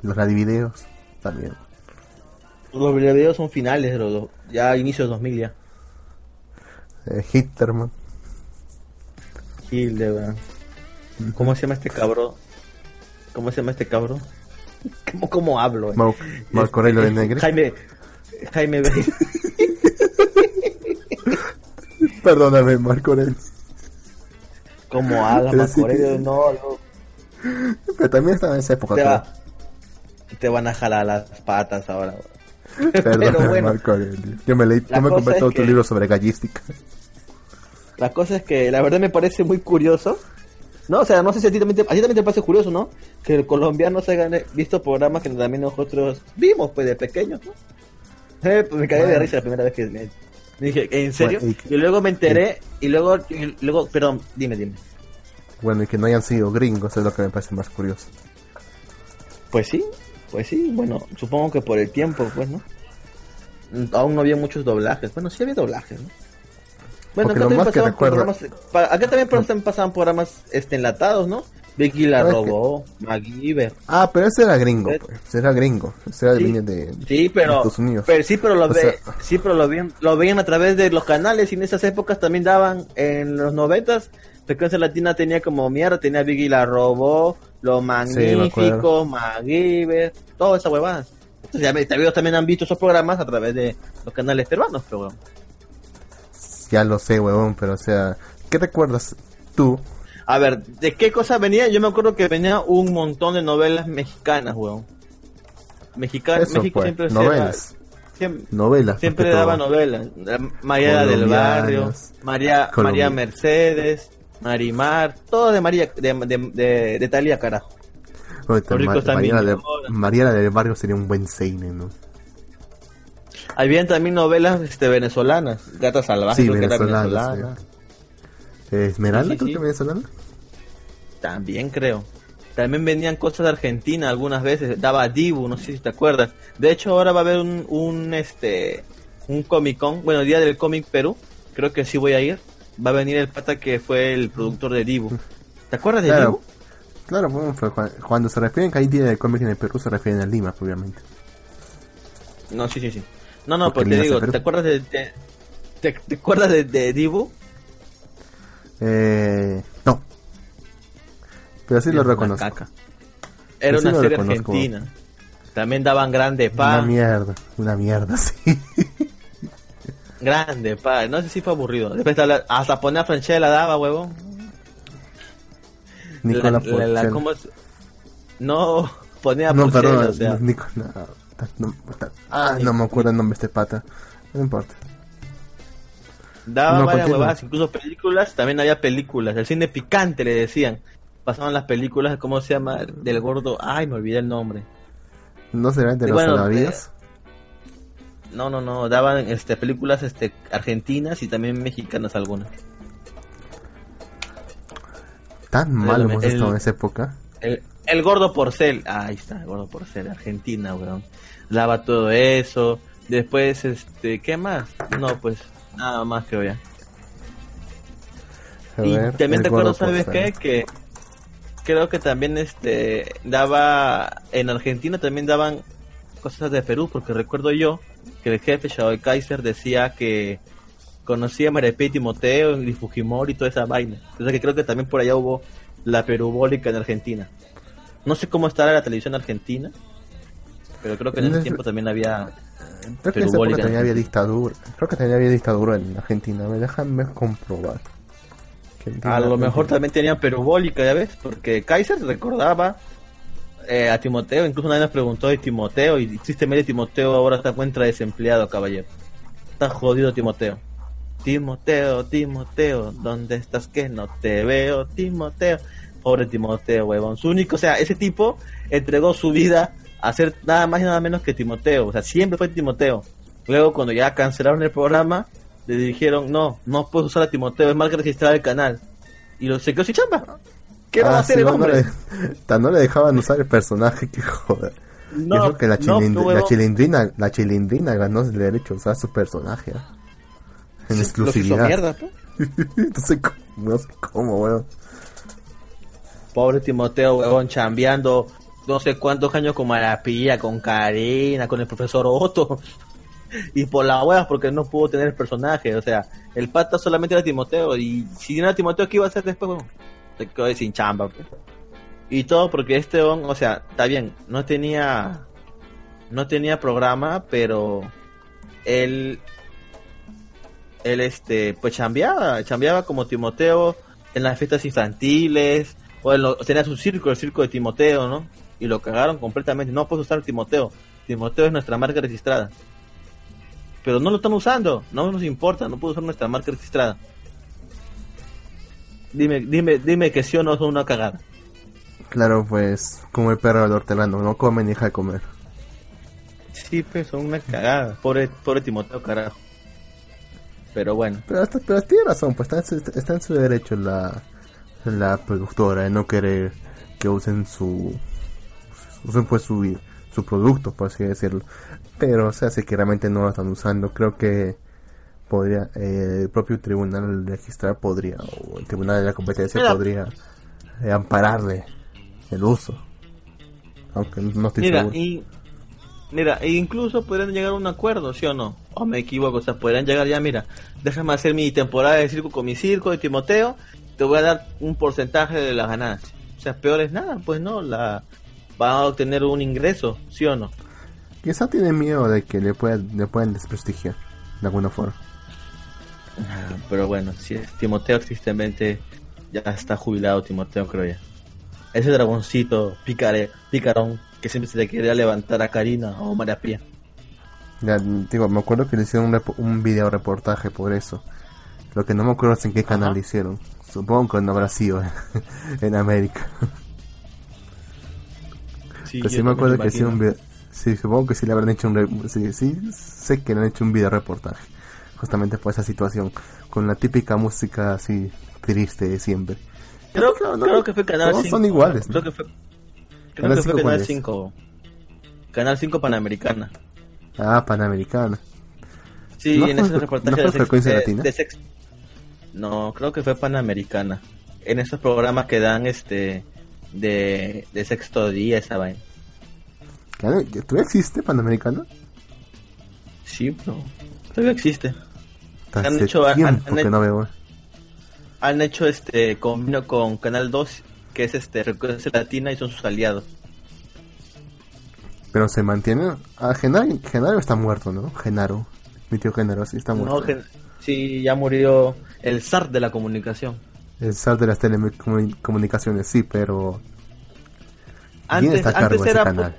Los radivideos también. Los videos son finales de los ya inicios de 2000 ya. Eh, Hitlerman. Hildebrand. ¿Cómo se llama este cabrón? ¿Cómo se llama este cabrón? ¿Cómo, cómo hablo? eh? Mau- Marco Aurelio de Negre. Jaime, Jaime Perdóname, Marco Aurelio. ¿Cómo habla Marco sí Aurelio? No, no. Pero también estaba en esa época. Te, va- te van a jalar las patas ahora. Perdóname, Pero bueno, Marco Aurelio. Yo me leí, yo me compré todo tu que- libro sobre gallística. La cosa es que la verdad me parece muy curioso. No, o sea, no sé si a ti también te, a ti también te parece curioso, ¿no? Que el colombiano se hayan visto programas que también nosotros vimos, pues, de pequeños, ¿no? Eh, pues me cagué de risa la primera vez que me dije, ¿en serio? Bueno, y- y, luego me enteré, y luego, y luego, perdón, dime, dime. Bueno, y que no hayan sido gringos es lo que me parece más curioso. Pues sí, pues sí, bueno, supongo que por el tiempo, pues, ¿no? Aún no había muchos doblajes. Bueno, sí había doblajes, ¿no? Bueno, acá también, que pasaban recuerdo- programas, acá también pasaban, programas este, enlatados, ¿no? Vicky la ¿Sabes robó, MacGyver. Ah, pero ese era gringo, pues. Ese era gringo. Ese era de, sí. venía de, Sí, pero, de Estados Unidos. pero sí, pero lo ve, sea- sí, pero lo veían, lo veían a través de los canales y en esas épocas también daban en los noventas. Frecuencia Latina tenía como mierda, tenía Vicky la robó, Los. Magníficos, MacGyver, todas esas huevadas. Entonces ya también han visto esos programas a través de los canales peruanos, pero. Ya lo sé, huevón, pero o sea, ¿qué recuerdas tú? A ver, ¿de qué cosa venía? Yo me acuerdo que venía un montón de novelas mexicanas, weón. Mexicana, Eso, México pues, siempre novelas. siempre, Novelas. siempre daba todo. novelas. La María del Barrio. María, María Mercedes, Marimar, todo de María, de, de, de, de Talía, carajo. De-. Mariela del Barrio sería un buen seinen, ¿no? Habían también novelas este, venezolanas, Gata Salvaje, Sí, creo que era venezolana. Esmeralda, Sí, creo que venezolana. También creo. también venían cosas de Argentina algunas veces, daba Dibu, no sé si te acuerdas. De hecho, ahora va a haber un, un este un Comic Con, bueno, día del Comic Perú, creo que sí voy a ir. Va a venir el pata que fue el productor de Dibu. ¿Te acuerdas de Claro, Dibu? claro bueno, cuando se refieren que hay día de cómic en el Perú, se refieren a Lima, obviamente. No, sí, sí, sí. No, no, Porque pues te digo. ¿te acuerdas de, de- te, te acuerdas de, de Dibu? Eh, no. Pero sí lo una reconozco. caca. Era una serie argentina. También daban grande Una pa, mierda, una mierda, sí. grande pa. No sé si fue aburrido. Después hasta, hasta poner a Franchella la daba, huevón. Nicola La- la- la- Porcel. ¿cómo es? No, ponía No, Porcel, perdón, o sea. Nicola. No, ah, Ah, no me acuerdo el nombre de este pata. No importa. Daba No, varias huevadas, incluso películas, también había películas. El cine picante le decían. Pasaban las películas, ¿cómo se llama? Del gordo. Ay, me olvidé el nombre. ¿No será de los bueno? No, no, no. Daban este, películas este, argentinas y también mexicanas algunas. Tan mal hemos el- estado en esa época. El, el gordo porcel. Ahí está, el gordo porcel. Argentina, weón. Daba todo eso. Después, este, ¿qué más? No, pues, nada más creo ya. Y ver, también te acuerdas, gordo ¿sabes porcel. qué? Que creo que también este daba en Argentina también daban cosas de Perú porque recuerdo yo que el jefe Shadow Kaiser decía que conocía a Maripé y Timoteo y Fujimori y toda esa vaina. O sea que creo que también por allá hubo la perubólica en Argentina. No sé cómo estará la televisión argentina, pero creo que en ese tiempo también había Creo que en también había dictadura. Creo que también había dictadura en Argentina. Ver, déjame comprobar. Argentina, A lo mejor Argentina. también tenían perubólica, ya ves, porque Kaiser recordaba eh, a Timoteo, incluso nadie nos preguntó de Timoteo, y tristemente Timoteo ahora se encuentra desempleado, caballero. Está jodido Timoteo. Timoteo, Timoteo, ¿dónde estás que no te veo, Timoteo? Pobre Timoteo, huevón. Su único, o sea, ese tipo entregó su vida a ser nada más y nada menos que Timoteo, o sea, siempre fue Timoteo. Luego cuando ya cancelaron el programa, le dijeron, no, no puedes usar a Timoteo, es marca registrada del canal. Y lo se quedó sin chamba. ¿Qué va a Ah, hacer sí, el hombre? No le, tan no le dejaban usar el personaje, que joder. Y No, eso que la, no, huevón. la chilindrina, la chilindrina ganó el derecho a usar su personaje. ¿ah? En Lo hizo exclusividad. mierda, pues. no sé cómo, no sé cómo, weón. Pobre Timoteo, huevón, chambeando no sé cuántos años con Marapilla, con Karina, con el profesor Otto. Y por la huevas porque no pudo tener el personaje. O sea, el pata solamente era Timoteo. Y si no era Timoteo, ¿qué iba a hacer después? Se quedó sin chamba. pues. Y todo porque este huevón, o sea, está bien, no tenía. No tenía programa, pero él. Él, este, pues chambeaba. Chambeaba como Timoteo en las fiestas infantiles. O en lo- tenía su circo, el circo de Timoteo, ¿no? Y lo cagaron completamente. No puedes usar Timoteo. Timoteo es nuestra marca registrada. Pero no lo están usando. No nos importa. No puedo usar nuestra marca registrada. Dime, dime, dime que sí o no es una cagada. Claro, pues, como el perro del hortelano, no come ni deja de comer. Sí, pues son una cagada. Pobre, pobre Timoteo, carajo. Pero bueno. Pero, hasta, pero tiene razón, pues está en, su, está en su derecho la, la productora de no querer que usen su. usen pues su, su producto, por así decirlo. Pero se hace que realmente no lo están usando. Creo que podría, eh, el propio tribunal registrar podría, o el tribunal de la competencia Mira. podría eh, ampararle el uso. Aunque no estoy Mira, seguro. y mira, e incluso podrían llegar a un acuerdo, ¿sí o no? O me equivoco, o sea, podrían llegar ya, mira, déjame hacer mi temporada de circo con mi circo de Timoteo, te voy a dar un porcentaje de las ganancias. O sea, peor es nada, pues no, la van a obtener un ingreso, ¿sí o no? Quizá tiene miedo de que le puedan, le puedan desprestigiar de alguna forma. Ah, Pero bueno, si es Timoteo tristemente ya está jubilado Timoteo, creo ya. Ese dragoncito picare, picarón que siempre se le quería levantar a Karina o María Pía. Ya, digo, me acuerdo que le hicieron un, un video reportaje por eso. Lo que no me acuerdo es en qué canal Ajá. le hicieron. Supongo que no habrá sido en América. Sí, Pero yo sí me acuerdo que sí un imagino. video. Sí, supongo que sí le habrán hecho un. re- Sí, sí, sé que le han hecho un video reportaje. Justamente por esa situación. Con la típica música así triste de siempre. Creo, no, creo que fue Canal todos 5. son iguales, ¿no? Creo que fue, Creo que fue Canal 5. Canal 5 Panamericana. Ah, Panamericana. Sí, en ese reportaje ¿no frecuencia latina? No, creo que fue Panamericana. En esos programas que dan este de, de sexto día esa vaina. ¿Todavía existe Panamericana? Sí, bro. Todavía existe. Han hecho, han, que no veo. han hecho este convenio con Canal 2, que es este Frecuencia Latina y son sus aliados. Pero se mantiene. Ah, Genaro, Genaro está muerto, ¿no? Genaro. Mi tío Genaro sí está muerto. No, sí, ya murió el zar de la comunicación. El zar de las telecomunicaciones, sí, pero. Antes, está a cargo era canal?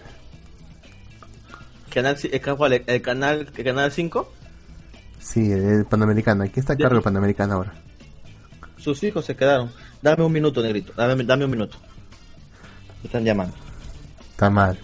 ¿Canal, el, el canal, el canal 5? Sí, el Panamericana. ¿Quién está a cargo del Panamericana ahora? Sus hijos se quedaron. Dame un minuto, negrito. Dame, dame un minuto. Me están llamando. Está mal.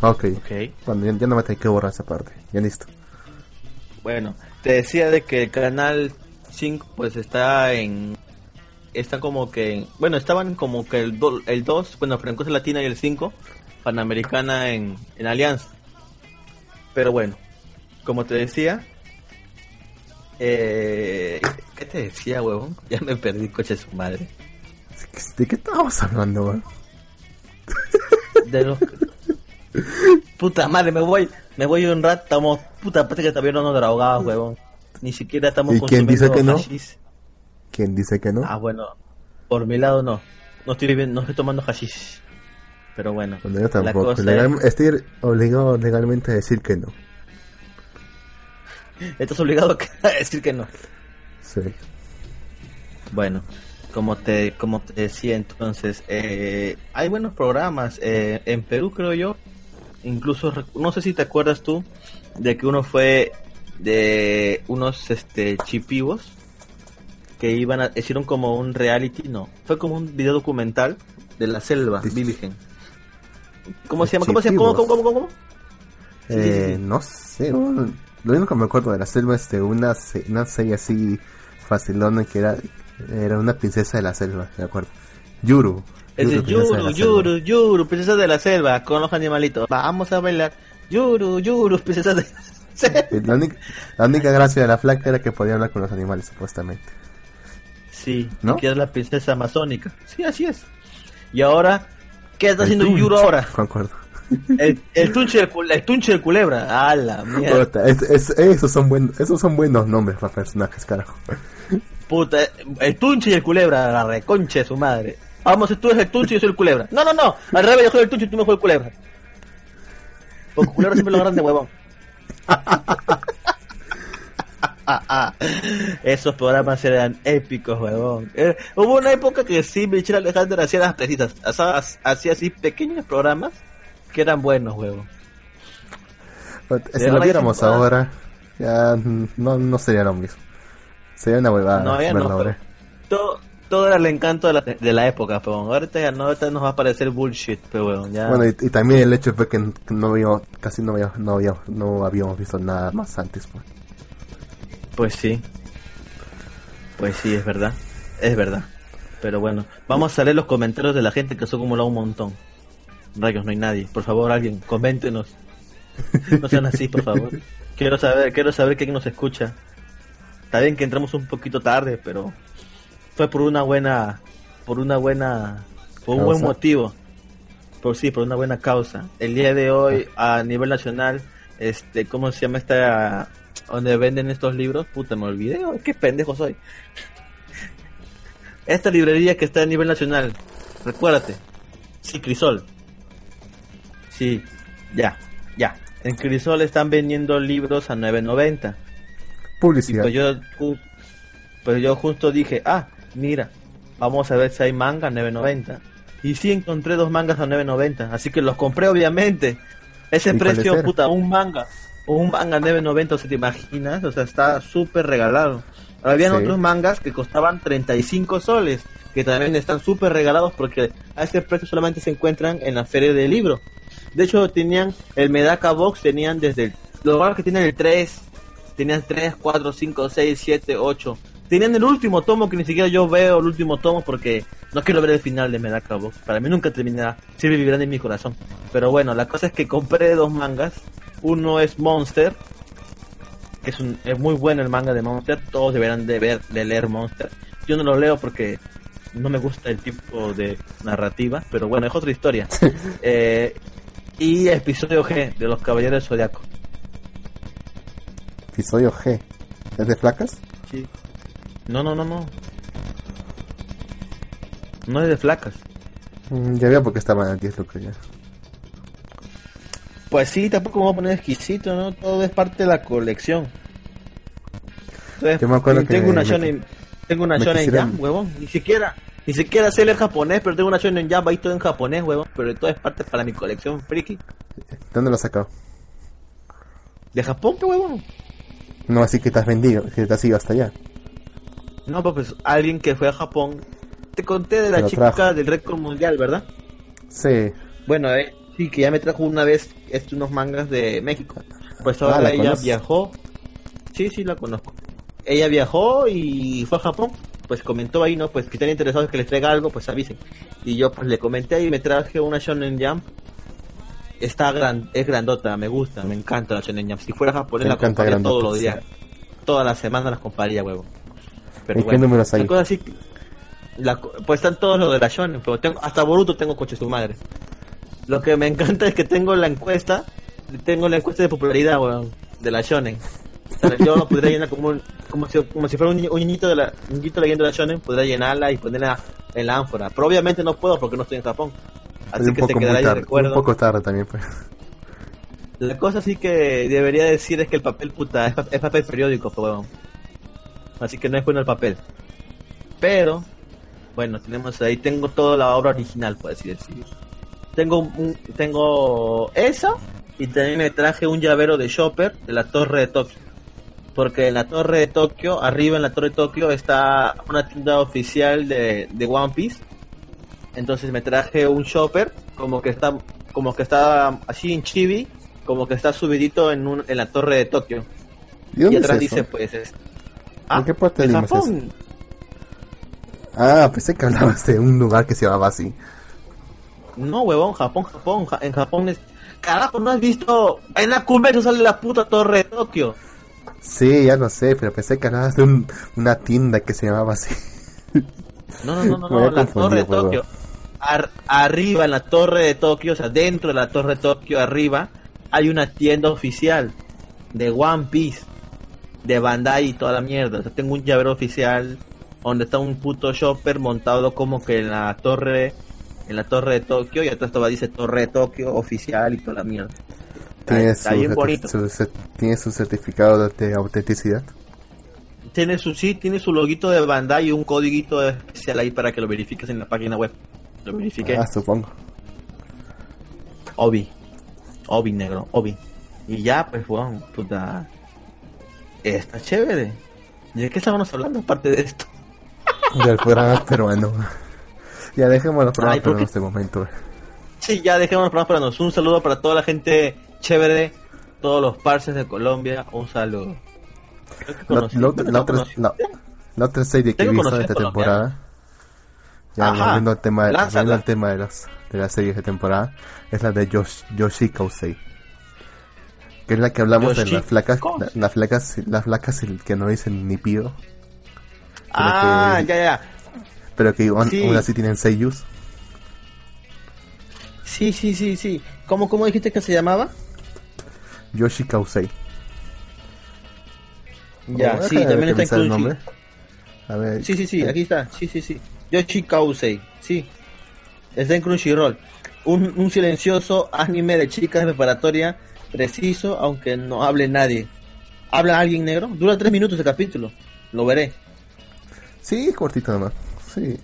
Ok. okay. Bueno, ya, no me tengo que borrar esa parte. Ya listo. Bueno, te decía de que el canal 5 pues está en... Está como que... Bueno, estaban como que el, el 2, bueno, Francosa Latina y el 5, Panamericana en, en alianza. Pero bueno, como te decía... Eh, ¿Qué te decía, huevón? Ya me perdí, coche de su madre. ¿De qué estábamos hablando, huevón? De los, Puta madre, me voy, me voy un rato, estamos, puta, parece que todavía no nos drogamos, huevón. Ni siquiera estamos ¿Y quién dice que no? ¿Quién dice que no? Ah, bueno, por mi lado no. No estoy, no estoy tomando hashish. Pero bueno, yo tampoco. Estoy obligado legalmente a decir que no. Estás obligado a decir que no. Sí. Bueno, como te como te decía entonces, eh, hay buenos programas. Eh, en Perú creo yo incluso no sé si te acuerdas tú de que uno fue de unos este chipivos que iban a hicieron como un reality, no, fue como un video documental de la selva virgen. ¿Cómo se llama? ¿Cómo se llama? ¿Cómo, cómo, cómo, cómo? Eh, no sé, lo único que me acuerdo de la selva es de una, una serie así facilona que era era una princesa de la selva, ¿de acuerdo? Yuru. Es de Yuru, Yuru, Yuru, princesa de la selva, con los animalitos. Vamos a bailar. Yuru, Yuru, princesa de la selva. La única, la única gracia de la flaca era que podía hablar con los animales, supuestamente. Sí, ¿no? que es la princesa amazónica. Sí, así es. Y ahora, ¿qué está haciendo Yuru ahora? Concuerdo. El, el, tunche del, el tunche culebra. A la mierda. esos, son buenos, esos son buenos nombres para personajes, carajo. Puta, el tunche y el culebra, la reconcha de su madre. Vamos, tú eres el tunche y yo soy el culebra. No, no, no. Al revés, yo soy el tunche y tú me juegas el culebra. Porque culebra siempre lo agarran de huevón. Esos programas eran épicos, huevón. Eh, hubo una época que sí, Michelle Alejandro hacía las precisas. Hacía así pequeños programas que eran buenos, huevón. Si lo viéramos ahora, ya no, no sería lo mismo. Sería una huevada. No, ya no. Todo, todo era el encanto de la, de la época, pero ahorita no, ahorita nos va a parecer bullshit, pero bueno, ya... Bueno, y, también el hecho fue que no había, casi no, había, no, había, no habíamos visto nada más antes, pues. Pues sí. Pues sí, es verdad. Es verdad. Pero bueno, vamos a leer los comentarios de la gente que son como un montón. Rayos, no hay nadie. Por favor, alguien, coméntenos. No sean así, por favor. Quiero saber, quiero saber quién nos escucha. Está bien que entramos un poquito tarde, pero fue por una buena, por una buena, por un buen motivo. Por sí, por una buena causa. El día de hoy, a nivel nacional, este, ¿cómo se llama esta, donde venden estos libros? Puta, me olvidé, qué pendejo soy. Esta librería que está a nivel nacional, recuérdate, sí, Crisol. Sí, ya, ya. En Crisol están vendiendo libros a 9.90. Publicidad. pues yo, pues yo justo dije, ah, mira, vamos a ver si hay manga 9.90. Y sí encontré dos mangas a 9.90, así que los compré obviamente. Ese ¿Y cuál precio, puta, un manga. Un manga 9.90, o sea, ¿te imaginas? O sea, está súper regalado. Habían Sí. otros mangas que costaban 35 soles, que también están súper regalados porque a este precio solamente se encuentran en la feria del libro. De hecho, tenían el Medaka Box, tenían desde el, los mangas que tienen el 3, tenían 3, 4, 5, 6, 7, 8. Tenían el último tomo que ni siquiera yo veo el último tomo porque no quiero ver el final de Medaka Box. Para mí nunca terminará, siempre vivirán en mi corazón. Pero bueno, la cosa es que compré dos mangas. Uno es Monster, que es, un, es muy bueno el manga de Monster. Todos deberán de ver, de leer Monster. Yo no lo leo porque no me gusta el tipo de narrativa, pero bueno, es otra historia. Eh, y episodio G de los Caballeros del Zodiaco. Episodio G. ¿Es de flacas? Sí. No, no, no, no. No es de flacas. Mm, ya veo porque estaban a 10 lucas ya. Pues sí, tampoco me voy a poner exquisito, ¿no? Todo es parte de la colección. Entonces, Yo me acuerdo tengo que una me- shonen, tengo una shonen quisieron- jump, huevón. Ni siquiera, ni siquiera sé leer japonés, pero tengo una shonen jump ahí todo en japonés, huevón. Pero todo es parte para mi colección friki. ¿Dónde lo has sacado? ¿De Japón, qué huevón? No, así que te has vendido, que te has ido hasta allá. No, pues alguien que fue a Japón. Te conté de la chica trajo. del récord mundial, ¿verdad? Sí. Bueno, eh, sí, que ya me trajo una vez este, unos mangas de México. Pues Ah, ahora ¿la ella conoces? viajó. Sí, sí, la conozco. Ella viajó y fue a Japón. Pues comentó ahí, ¿no? Pues que estén interesados que les traiga algo, pues avisen. Y yo pues le comenté y me traje una Shonen Jump. Está gran, es grandota, me gusta, me encanta la Shonen Jump. Si fuera japonés Me la compraría todos los días. Todas las semanas las compraría, huevo. Pero ¿En qué números hay? la cosa sí que- la pues están todos los de la Shonen, pero tengo, hasta Boruto tengo coche su madre. Lo que me encanta es que tengo la encuesta, tengo la encuesta de popularidad, weón, de la Shonen. O sea, yo podría llenar como, un- como, si, como si fuera un, un niñito de la un niñito leyendo la Shonen, podría llenarla y ponerla en la ánfora. Pero obviamente no puedo porque no estoy en Japón. Así que se quedará tarde. recuerdo. Un poco tarde también, pues. La cosa sí que debería decir es que el papel puta es, pa- es papel periódico, pues, weón. Así que no es bueno el papel. Pero, bueno, tenemos ahí, tengo toda la obra original, por así decir. Tengo un, tengo esa y también me traje un llavero de Shopper de la Torre de Tokio. Porque en la Torre de Tokio, arriba en la Torre de Tokio está una tienda oficial de, de One Piece. Entonces me traje un Shopper como que está como que está así en chibi, como que está subidito en, un, en la Torre de Tokio. ¿Y dónde Y atrás es dice pues ¿En qué parte de Lima es Japón. Ah, pensé que hablabas de un lugar que se llamaba así. No, huevón, Japón, Japón, Ja- en Japón es Carajo, ¿no has visto? En la cumbre sale la puta Torre de Tokio. Sí, ya lo sé, pero pensé que hablabas de un- una tienda que se llamaba así. No, no, no, no, no, la Torre de huevón. Tokio. Ar- arriba en la Torre de Tokio, o sea, dentro de la Torre de Tokio, arriba, hay una tienda oficial de One Piece, de Bandai y toda la mierda. O sea, tengo un llavero oficial donde está un puto shopper montado como que en la torre, en la Torre de Tokio, y atrás todavía dice Torre de Tokio oficial y toda la mierda. Tiene está su, bien bonito. su tiene su certificado de autenticidad. Tiene su sí, tiene su loguito de Bandai y un código especial ahí para que lo verifiques en la página web. Lo verifiqué. Ah, supongo. Obi. Obi negro, Obi. Y ya, pues, bueno, puta. Está chévere. ¿Y de qué estábamos hablando aparte de esto? Del programa peruano. Ya dejemos los programas Ay, ¿por peruanos de momento. Sí, ya dejemos los programas nosotros. Un saludo para toda la gente chévere, todos los parces de Colombia. Un saludo. La, otra- la la, serie que he visto en esta temporada, ya volviendo al tema, al tema de las, de las series de temporada, es la de Yosh, Yoshi Kausei. Que es la que hablamos de las flacas, la- las flacas, las flacas que no dicen ni pío, Ah, que- ya, ya. pero que aún, Sí. aún así tienen seiyus. Sí, sí, sí, sí. ¿Cómo, cómo dijiste que se llamaba? Yoshi Kausei. Ya, Oh, sí, también está en el nombre. A ver, Sí, sí, sí, aquí está. Sí, sí, sí. Yoshi Kausei, sí. Está en Crunchyroll. Un, un silencioso anime de chicas preparatoria preciso, aunque no hable nadie. ¿Habla alguien negro? Dura tres minutos el capítulo. Lo veré. Sí, es cortito nomás. Sí.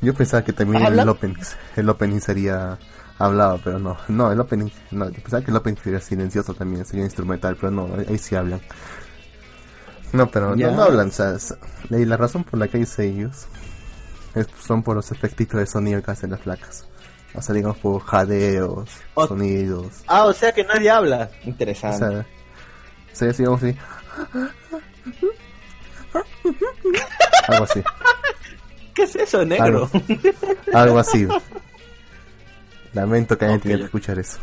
Yo pensaba que también ¿Habla? el opening, el opening sería hablaba, pero no, no, el opening, no, yo pensaba que el opening sería silencioso también, sería instrumental, pero no, ahí sí hablan. No, pero no, Ya. no hablan, o sea, es- y la razón por la que dice ellos es- son por los efectitos de sonido que hacen las placas. O sea, digamos por jadeos, O- sonidos. Ah, o sea que nadie habla. O Interesante. sea, o sea, digamos así. Algo así, ¿Qué es eso, negro? algo así. Lamento que alguien Ok. tenga que escuchar eso.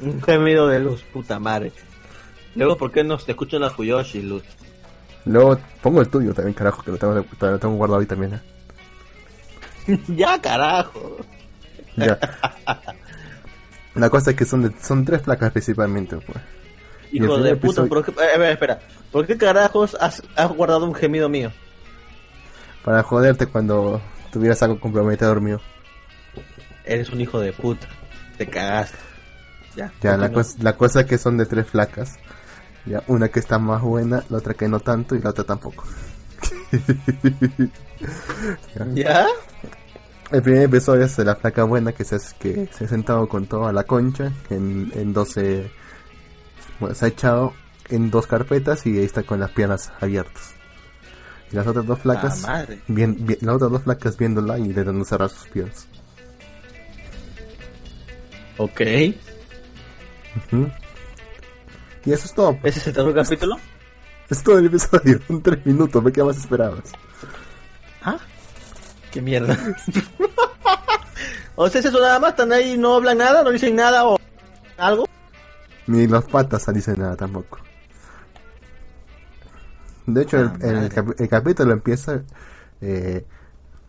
Un gemido de luz, puta madre. Luego, ¿por qué no se escuchan las Fuyoshi, luz? Luego pongo el tuyo también, carajo, que lo tengo, lo tengo guardado ahí también. ¿eh? ya, carajo. Ya. La cosa es que son, de- son tres placas principalmente, pues. Hijo de puta, episodio- ¿por qué, eh, espera, espera. ¿Por qué carajos has, has guardado un gemido mío? Para joderte cuando tuvieras algo comprometedor mío. Eres un hijo de puta. Te cagaste. Ya, Ya, la, cosa la cosa es que son de tres placas. Ya, una que está más buena, la otra que no tanto y la otra tampoco. ¿Ya? El primer episodio es de la placa buena que se, que se ha sentado con toda la concha en, en 12... Bueno, se ha echado en dos carpetas y ahí está con las piernas abiertas. Y las otras dos placas... Ah, madre. bien, bien- las otras dos placas viéndola y intentando cerrar sus piernas. Ok. Y eso es todo. ¿Ese es el tercer capítulo? Es todo el episodio. Son tres minutos. ¿Qué más esperabas? ¿Ah? ¿Qué mierda? o sea, ¿es eso nada más? ¿Están ahí no hablan nada? ¿No dicen nada o algo? Ni los patas dicen nada tampoco. De hecho, el, Ah, el el capítulo empieza eh,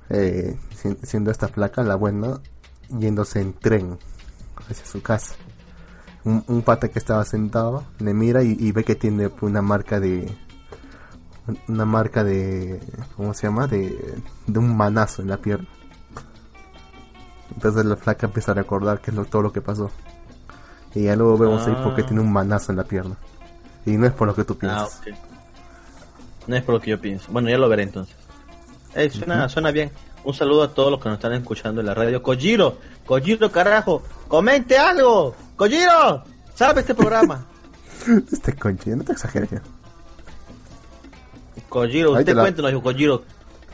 eh, si- siendo esta placa la buena, yéndose en tren hacia su casa. Un, un pata que estaba sentado le mira y, y ve que tiene una marca de una marca de ¿cómo se llama? de, de un manazo en la pierna. Entonces la flaca empieza a recordar que es lo, todo lo que pasó. Y ya luego vemos ahí porque Ah. tiene un manazo en la pierna. Y no es por lo que tú Ah, piensas. ok. No es por lo que yo pienso. Bueno, ya lo veré entonces. Eh, suena, suena bien. Un saludo a todos los que nos están escuchando en la radio. Kojiro, Kojiro, carajo, comente algo. Kojiro, ¿sabe este programa? Este conche, no te exageres ya. Kojiro, usted te la- cuéntenos, Kojiro.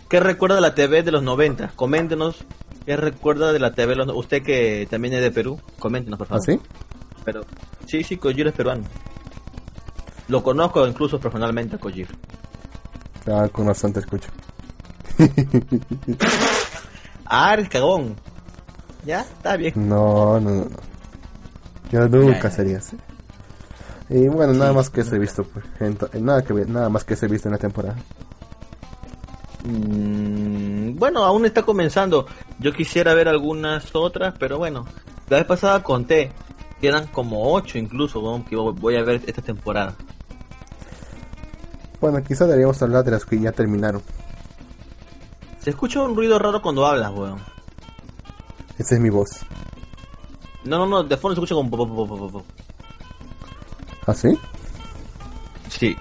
¿Qué recuerda de la TV de los 90? Coméntenos. ¿Qué recuerda de la TV? de los Usted que también es de Perú, coméntenos, por favor. ¿Así? Pero, sí, sí, Kojiro es peruano. Lo conozco incluso personalmente a Kojiro. Ah, con razón te escucho. Ah, eres cagón. Ya, está bien. No, no, no. no. Yo nunca Ya, ya. sería así. Y bueno, nada más que se he visto, pues. nada que nada más que se he visto en la temporada. Mm, bueno, aún está comenzando. Yo quisiera ver algunas otras, pero bueno. La vez pasada conté. Quedan como ocho incluso weón, que voy a ver esta temporada. Bueno, quizá deberíamos hablar de las que ya terminaron. Se escucha un ruido raro cuando hablas, weón. Esa es mi voz. No, no, no, de fondo se escucha como... ¿Ah, sí? Sí.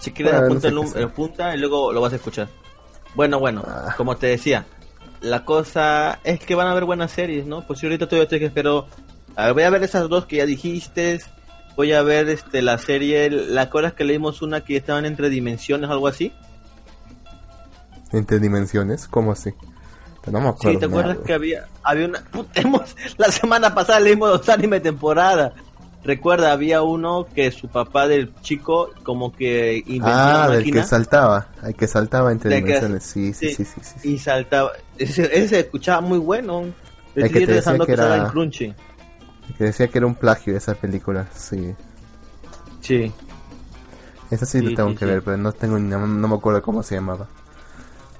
Si quieres Bueno, no apunta, sé el apunta y luego lo vas a escuchar. Bueno, bueno, Ah. como te decía, la cosa es que van a haber buenas series, ¿no? Pues yo ahorita todavía estoy que espero... A ver, voy a ver esas dos que ya dijiste. Voy a ver este la serie... ¿La acuerdas que leímos una que estaban entre dimensiones o algo así? Entre dimensiones, ¿cómo así? No me acuerdo. Sí, ¿te acuerdas nada. que había, había una... Puta, hemos- la semana pasada leímos dos anime temporada. Recuerda, había uno que su papá del chico como que inventó Ah, una del que saltaba. El que saltaba entre dimensiones. Sí, sí, sí, sí, sí. sí, sí. y saltaba. Ese, ese se escuchaba muy bueno. El Estoy que te decía que era- en Crunchy. El que decía que era un plagio de esa película. Sí. Sí. Esa sí, Sí, la tengo que ver, pero no tengo ni, no me acuerdo cómo se llamaba.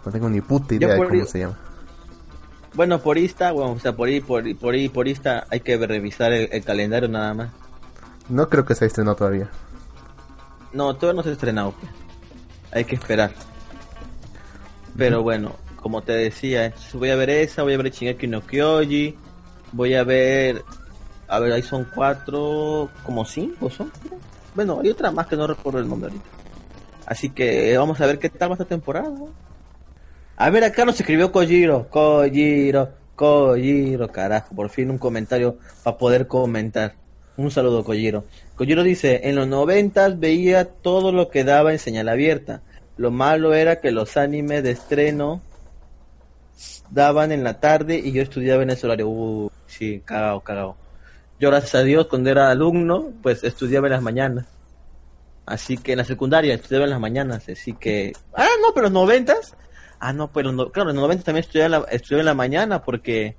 No tengo ni puta idea de cómo se llama. Bueno, por Insta, bueno, o sea, por ahí, por, por ahí, por Insta hay que revisar el, el calendario nada más. No creo que se estrenó todavía. No, todavía no se ha estrenado. Hay que esperar. Pero bueno, como te decía, voy a ver esa, voy a ver Shingeki no Kyoji, voy a ver, a ver, ahí son cuatro, como cinco son. Bueno, hay otra más que no recuerdo el nombre ahorita. Así que vamos a ver qué tal va esta temporada. A ver, acá nos escribió Kojiro, Kojiro, Kojiro, carajo, por fin un comentario para poder comentar. Un saludo, Kojiro. Kojiro dice, en los noventas veía todo lo que daba en señal abierta. Lo malo era que los animes de estreno daban en la tarde y yo estudiaba en ese horario. Uh, sí, cagado, cagado. Yo, gracias a Dios, cuando era alumno, pues estudiaba en las mañanas. Así que en la secundaria estudiaba en las mañanas, así que... Ah, no, pero los noventas... Ah, no, pero no, claro, en los noventas también estudiaba estudiaba en la mañana porque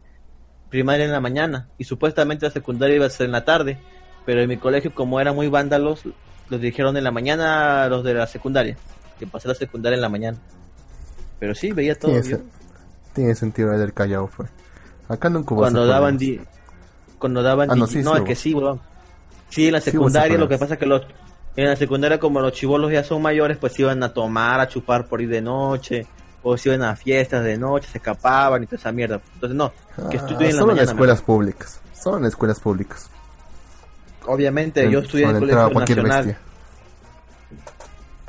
primaria en la mañana y supuestamente la secundaria iba a ser en la tarde. Pero en mi colegio, como eran muy vándalos, los dijeron en la mañana a los de la secundaria, que pasé la secundaria en la mañana. Pero sí, veía todo. Tiene, bien. tiene sentido el callao, fue. Acá nunca hubo cuando daban di- cuando daban Ah, no, sí, no sí es que sí weón. sí en la secundaria lo que pasa es que los en la secundaria como los chivolos ya son mayores pues iban a tomar a chupar por ir de noche o se iban a fiestas de noche se escapaban y toda esa mierda entonces no que Ah, estudien en la solo en mañana escuelas públicas. Solo en escuelas públicas. obviamente yo estudié en el colegio nacional bestia.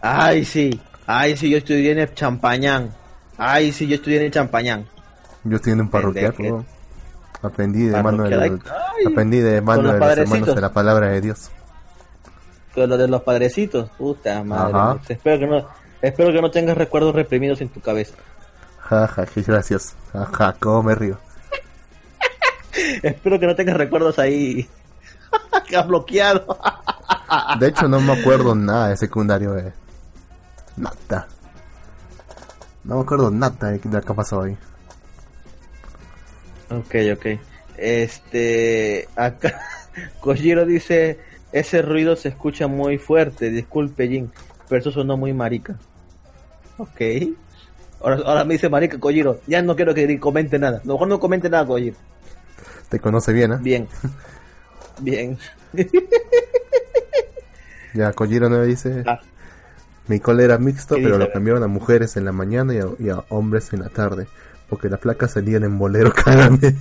ay sí ay sí yo estudié en el champañán ay sí yo estudié en el champañán Yo estoy en un parroquial. Aprendí de mano de, los- ay, aprendí de mano los de los hermanos de la palabra de Dios. con lo de los padrecitos puta madre espero que no espero que no tengas recuerdos reprimidos en tu cabeza Ja, ja, qué gracioso. Ajá, cómo me río. Espero que no tengas recuerdos ahí que has bloqueado. De hecho, no me acuerdo nada de secundario. De... Nada. No me acuerdo nada de lo que pasó ahí. ok, ok. Este, acá Kojiro dice, ese ruido se escucha muy fuerte, disculpe Jin, pero eso sonó muy marica. Ok. Ahora, ahora me dice marica Kojiro, ya no quiero que comente nada. A lo mejor no comente nada Kojiro. Te conoce bien, ¿eh? Bien. Bien. Ya, Kojiro 9 dice... Ah. Mi cole era mixto, ¿Qué pero dice? lo cambiaron a mujeres en la mañana y a, y a hombres en la tarde. Porque las placas salían en bolero cada mes.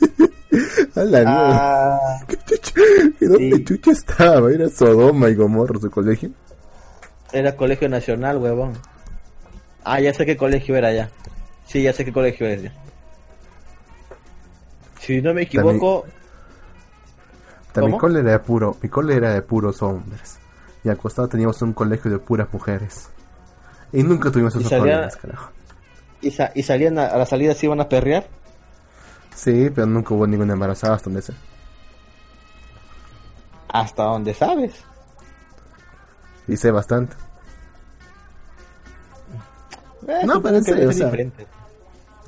a la. Ah, ¿Qué chucha? ¿Y ¿Dónde sí. chucha estaba? ¿Era Sodoma y Gomorra su colegio? era colegio nacional, huevón. Ah, ya sé qué colegio era ya. Sí, ya sé qué colegio es ya. Si no me equivoco, Mi ¿Cómo? cole era de puro, mi cole era de puros hombres. Y al costado teníamos un colegio de puras mujeres. Y nunca tuvimos ¿Y esos problemas, carajo. ¿y, sa- y salían a, a la salida se iban a perrear? Sí, pero nunca hubo ninguna embarazada hasta donde sé. Hasta donde sabes. Y sé bastante. Eh, No, pero en serio, o sea.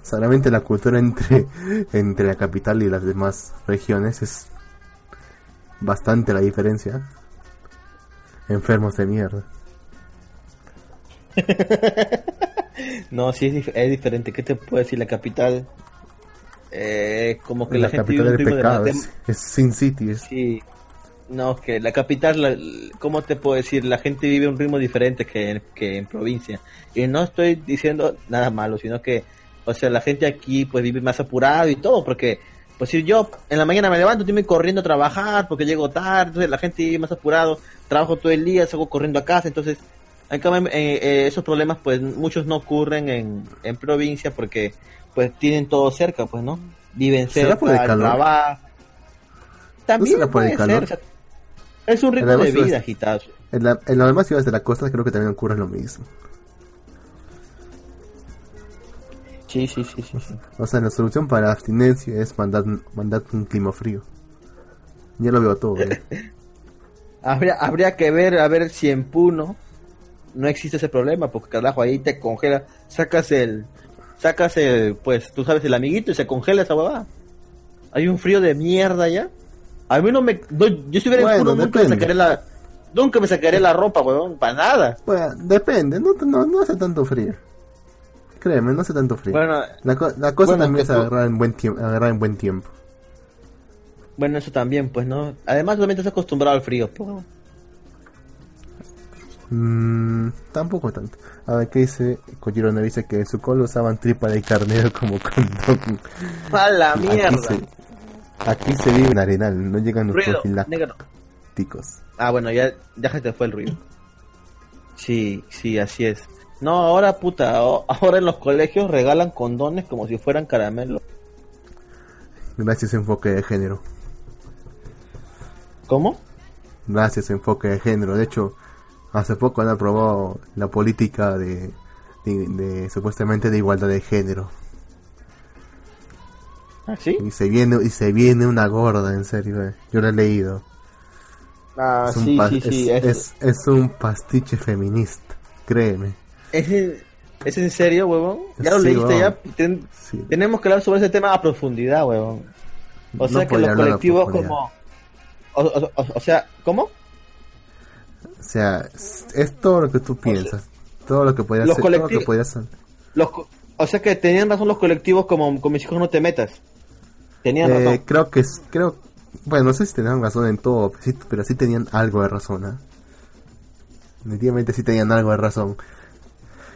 Solamente la cultura entre, entre la capital y las demás regiones es bastante la diferencia. Enfermos de mierda. No, sí es, dif- es diferente. ¿Qué te puedo decir? La capital. Eh, como que la, la gente capital del pecado de- es, es Sin City. Es, Sí. No, que la capital, la- ¿cómo te puedo decir? La gente vive un ritmo diferente que, en- que en provincia. Y no estoy diciendo nada malo, sino que, o sea, la gente aquí pues vive más apurado y todo, porque, pues si yo en la mañana me levanto, estoy corriendo a trabajar porque llego tarde, entonces la gente vive más apurado, trabajo todo el día, salgo corriendo a casa, entonces, en cambio, eh, eh, esos problemas pues muchos no ocurren en, en provincia porque pues tienen todo cerca, pues, ¿no? Viven ¿Será cerca, trabajo. También será por el puede calor? ser, es un ritmo de vida agitado. en, la, en las demás ciudades de la costa creo que también ocurre lo mismo. Sí, sí, sí, sí. sí. O sea, la solución para la abstinencia es mandar, mandar un clima frío. Ya lo veo todo. ¿eh? Habría, habría que ver, a ver si en Puno no existe ese problema, porque carajo, ahí te congela, sacas el, sacas el, pues, tú sabes, el amiguito y se congela esa huevada. Hay un frío de mierda ya. A mí no me, no, yo estuviera en Bueno, Puno nunca me sacaré la, nunca me sacaré la ropa, huevón, para nada. Bueno, depende, no, no, no hace tanto frío. Créeme, no hace tanto frío. Bueno, la, co- la cosa bueno, también es tú- agarrar en buen tiempo. Agarrar en buen tiempo. bueno, eso también, pues, ¿no? Además, también estás acostumbrado al frío, pues. Mm, tampoco tanto. A ver, ¿qué dice? Kojiro dice que en su colo usaban tripa de carnero como condón. A la Aquí mierda. se, aquí se vive en arenal, no llegan los profilácticos. Ah, bueno, ya, ya se te fue el ruido. Sí, sí, así es. No, ahora puta, ahora en los colegios regalan condones como si fueran caramelos. Gracias enfoque de género. ¿Cómo? Gracias enfoque de género. De hecho, hace poco han aprobado la política de, de, de supuestamente de igualdad de género. ¿Ah, sí? Y se viene y se viene una gorda, en serio. eh. Yo lo he leído. Ah, es, sí, sí, sí. es- Es, es- es un pastiche feminista, créeme. es, en- ¿es en serio, huevón? ¿Ya lo Sí, leíste ya? Ten- Sí. tenemos que hablar sobre ese tema a profundidad, huevón. O No sea que los colectivos como... O, o- sea, ¿cómo? O sea, es, todo lo que tú piensas. todo lo que podías los hacer. Todo lo que hacer. Los, o sea que tenían razón los colectivos como con mis hijos no te metas. Tenían Eh, razón. creo que es, creo, bueno, no sé si tenían razón en todo, sí, pero sí tenían algo de razón, ¿ah? Definitivamente sí tenían algo de razón.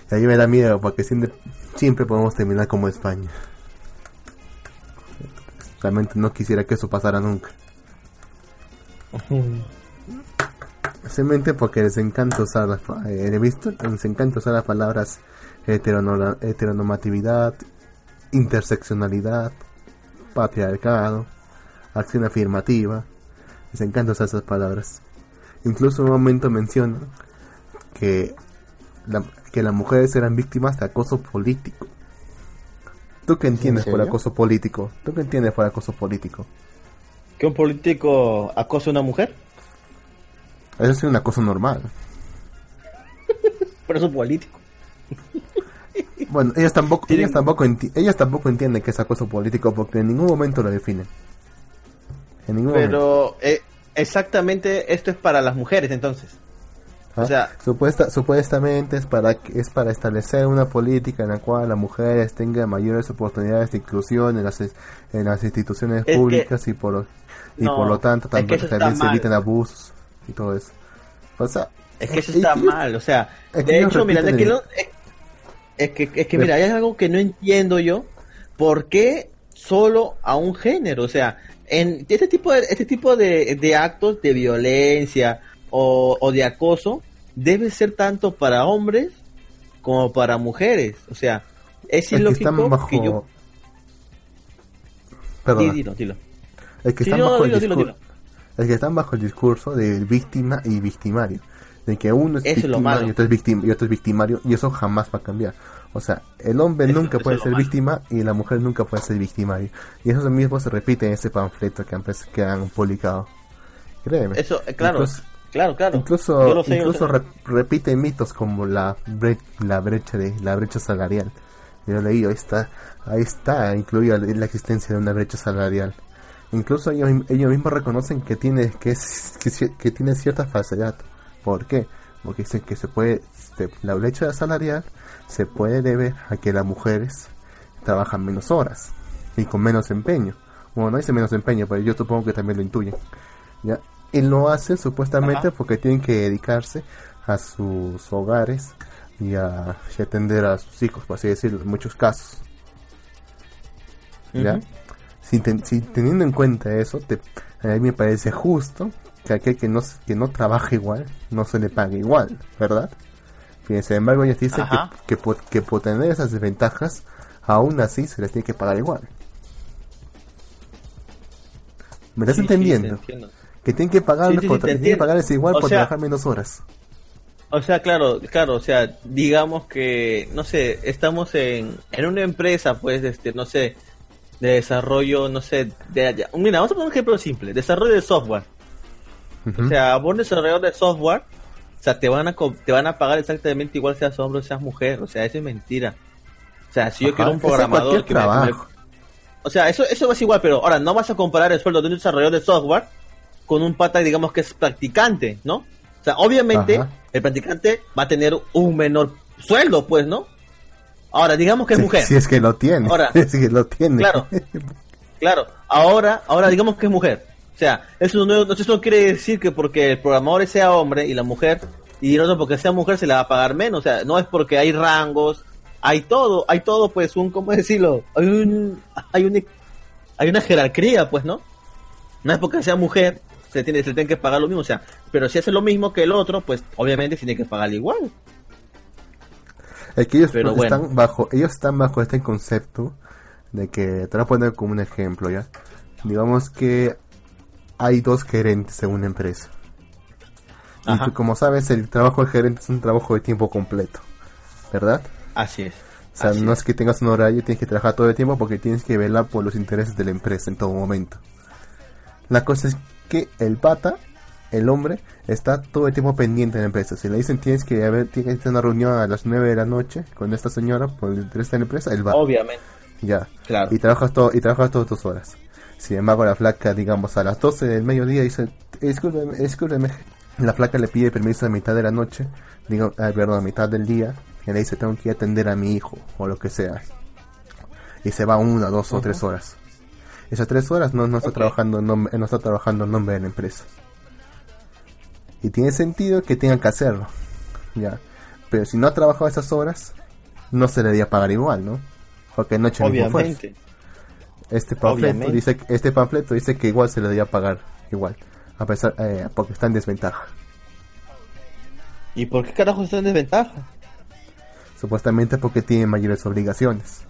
Y a mí me da miedo porque siempre, siempre podemos terminar como España. Realmente no quisiera que eso pasara nunca. Simplemente porque les encanta usar las, eh, visto, les encanta usar las palabras heterono- heteronormatividad, interseccionalidad, patriarcado, acción afirmativa. Les encanta usar esas palabras. Incluso en un momento menciona que, la- que las mujeres eran víctimas de acoso político. ¿Tú qué entiendes por acoso político? ¿Tú qué entiendes por acoso político? ¿Que un político acose a una mujer? Eso es un acoso normal. Pero es un político. Bueno, ellas tampoco, Tienen- ellas tampoco, enti- ellas tampoco entienden que es acoso político porque en ningún momento lo definen. En ningún momento. Pero eh, exactamente esto es para las mujeres entonces. ¿Ah? o sea- Supuesta, supuestamente es para es para establecer una política en la cual las mujeres tengan mayores oportunidades de inclusión en las en las instituciones que- públicas y por y No, por lo tanto es que también, también se eviten abusos y todo eso. O sea, Es que eso está y- mal, o sea, de hecho, mira, de que el- no- es, es que, es que mira, hay algo que no entiendo yo, ¿por qué solo a un género? O sea, en este tipo de, este tipo de, de actos de violencia o, o de acoso debe ser tanto para hombres como para mujeres, o sea, es es que ilógico están bajo que yo... Perdona. Sí, dilo, dilo. Es que Sí, están no, bajo dilo, el dilo, discurso. dilo. Es que están bajo el discurso de víctima y victimario. De que uno es Eso víctima y otro es, victim- y otro es victimario. Y eso jamás va a cambiar. O sea, el hombre Eso- nunca eso puede ser malo. víctima y la mujer nunca puede ser victimario. Y eso mismo se repite en ese panfleto que han, que han publicado. Créeme. Eso, eh, claro, Incluso- claro, claro. Incluso, sé, incluso re- repite mitos como la, bre- la brecha de la brecha salarial. Yo leí, ahí está, ahí está incluida la existencia de una brecha salarial. Incluso ellos, ellos mismos reconocen que tiene que, es- que, que tiene cierta falsedad. ¿Por qué? Porque dicen que se puede se- la brecha salarial se puede deber a que las mujeres trabajan menos horas y con menos empeño. Bueno, no dice menos empeño, pero yo supongo que también lo intuyen. ¿ya? Y lo hacen supuestamente Ajá. porque tienen que dedicarse a sus hogares y a, y atender a sus hijos, por así decirlo, en muchos casos. ¿ya? Ujú. Si, ten- si teniendo en cuenta eso, te- a mí me parece justo que aquel que no, que no trabaja igual, no se le pague igual, ¿verdad? Bien, sin embargo, ellos dicen que, que, por, que por tener esas desventajas, aún así se les tiene que pagar igual. ¿Me estás Sí, entendiendo? que tienen que pagar, Sí, por, tienen que pagarles igual O por sea- trabajar menos horas. O sea, claro, claro, o sea, digamos que, no sé, estamos en, en una empresa, pues, este, no sé, de desarrollo, no sé, de, de- mira, vamos a poner un ejemplo simple, desarrollo de software. O sea, vos desarrollador de software, o sea, te van a te van a pagar exactamente igual seas hombre o seas mujer, o sea, eso es mentira. O sea, si yo Ajá, quiero un programador que me- o sea, eso eso es igual, pero ahora no vas a comparar el sueldo de un desarrollador de software con un pata, digamos que es practicante, ¿no? O sea, obviamente Ajá. el practicante va a tener un menor sueldo, pues, ¿no? Ahora, digamos que es Si- mujer. Si es que lo tiene. Ahora, si es que lo tiene. claro. Claro, ahora, ahora digamos que es mujer. O sea, eso no, eso no quiere decir que porque el programador sea hombre y la mujer, y el otro porque sea mujer se le va a pagar menos. O sea, no es porque hay rangos, hay todo, hay todo, pues, un, ¿cómo decirlo? Hay un, hay un, hay una jerarquía, pues, ¿no? No es porque sea mujer, se tiene, se tiene que pagar lo mismo. O sea, pero si hace lo mismo que el otro, pues, obviamente tiene que pagar igual. Es que ellos Pero están bueno. bajo, ellos están bajo este concepto de que te voy a poner como un ejemplo ya, digamos que hay dos gerentes en una empresa. Y tú, como sabes, el trabajo del gerente es un trabajo de tiempo completo, ¿verdad? Así es. O sea, no es que tengas un horario, tienes que trabajar todo el tiempo porque tienes que velar por los intereses de la empresa en todo momento. La cosa es que el pata, el hombre, está todo el tiempo pendiente de la empresa. Si le dicen tienes que haber, tienes que tener una reunión a las 9 de la noche con esta señora por el interés de la empresa, él va. Obviamente, Ya. claro. Y trabajas todo, y trabajas todas tus horas. Sin embargo, la flaca, digamos, a las 12 del mediodía dice, discúlpeme, discúlpeme. La flaca le pide permiso a mitad de la noche, digo, ah, perdón, a mitad del día, y le dice, tengo que ir a atender a mi hijo, o lo que sea. Y se va una, dos o tres horas. Esas tres horas no, no está trabajando en nombre, no está trabajando en nombre de la empresa. Y tiene sentido que tengan que hacerlo. Ya. Pero si no ha trabajado esas horas, no se le debería pagar igual, ¿no? Porque no ha hecho el mismo esfuerzo. Este panfleto dice este panfleto dice que igual se le debería pagar igual, a pesar eh, porque está en desventaja. ¿Y por qué carajo está en desventaja? Supuestamente porque tiene mayores obligaciones.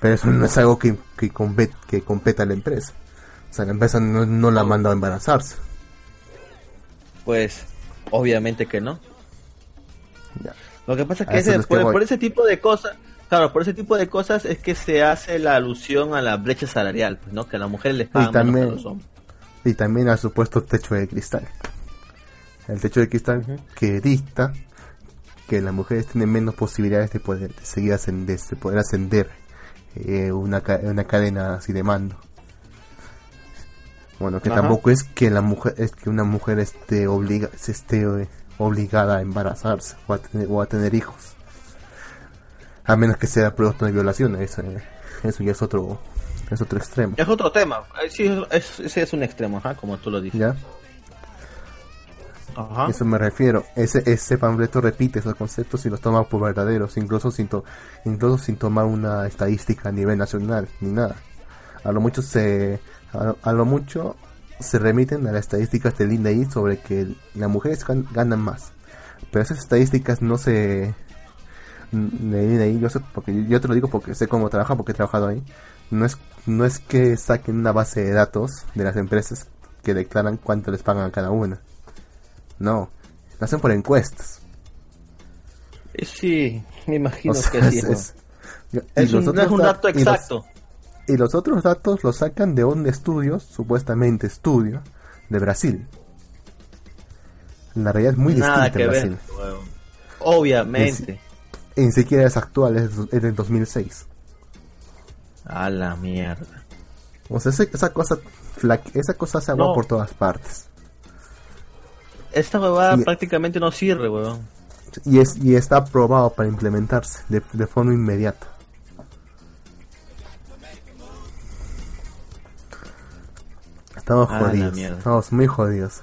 Pero eso no es algo que, que, compet- que competa a la empresa. O sea, la empresa no, no la manda a embarazarse. Pues, obviamente que no. Ya. Lo que pasa es que ese- es que por ese tipo de cosas, claro, por ese tipo de cosas es que se hace la alusión a la brecha salarial, pues, ¿no? Que a las mujeres les pagan menos también- que a los hombres. Y también al supuesto techo de cristal. El techo de cristal que dicta que las mujeres tienen menos posibilidades de poder de seguir ascender, de poder ascender eh, una, una cadena así de mando. Bueno, que Ajá. tampoco es que la mujer es que una mujer esté obliga, se esté eh, obligada a embarazarse o a tener, o a tener hijos. A menos que sea producto de violación, eso, eh, eso ya es otro es otro extremo. Es otro tema. Sí, es- ese es un extremo, ajá, como tú lo dices. ¿Ya? Ajá. Eso me refiero. Ese, ese panfleto repite esos conceptos y los toma por verdaderos, incluso sin, to- incluso sin tomar una estadística a nivel nacional, ni nada. A lo mucho se, a, a lo mucho se remiten a las estadísticas del INDEI sobre que las mujeres gan- ganan más. Pero esas estadísticas no se, del INDEI, yo sé, porque yo- te lo digo porque sé cómo trabaja, porque he trabajado ahí. No es, no es que saquen una base de datos de las empresas que declaran cuánto les pagan a cada una. No, lo hacen por encuestas. Eh, Sí, me imagino O sea, que sí. es, es- un, no otros es un dat- dato y los- exacto. Y los, otros datos los sacan de un estudio, supuestamente estudio, de Brasil. La realidad es muy Nada distinta que en. Brasil. Obviamente. Ni siquiera es actual, es, es del 2006. A la mierda. O sea, ese- esa cosa esa cosa se No. por todas partes. Esta huevada Y- prácticamente no sirve, weón. Y, es, y está aprobado para implementarse de, de forma inmediata. Estamos Ah, jodidos. Estamos muy jodidos.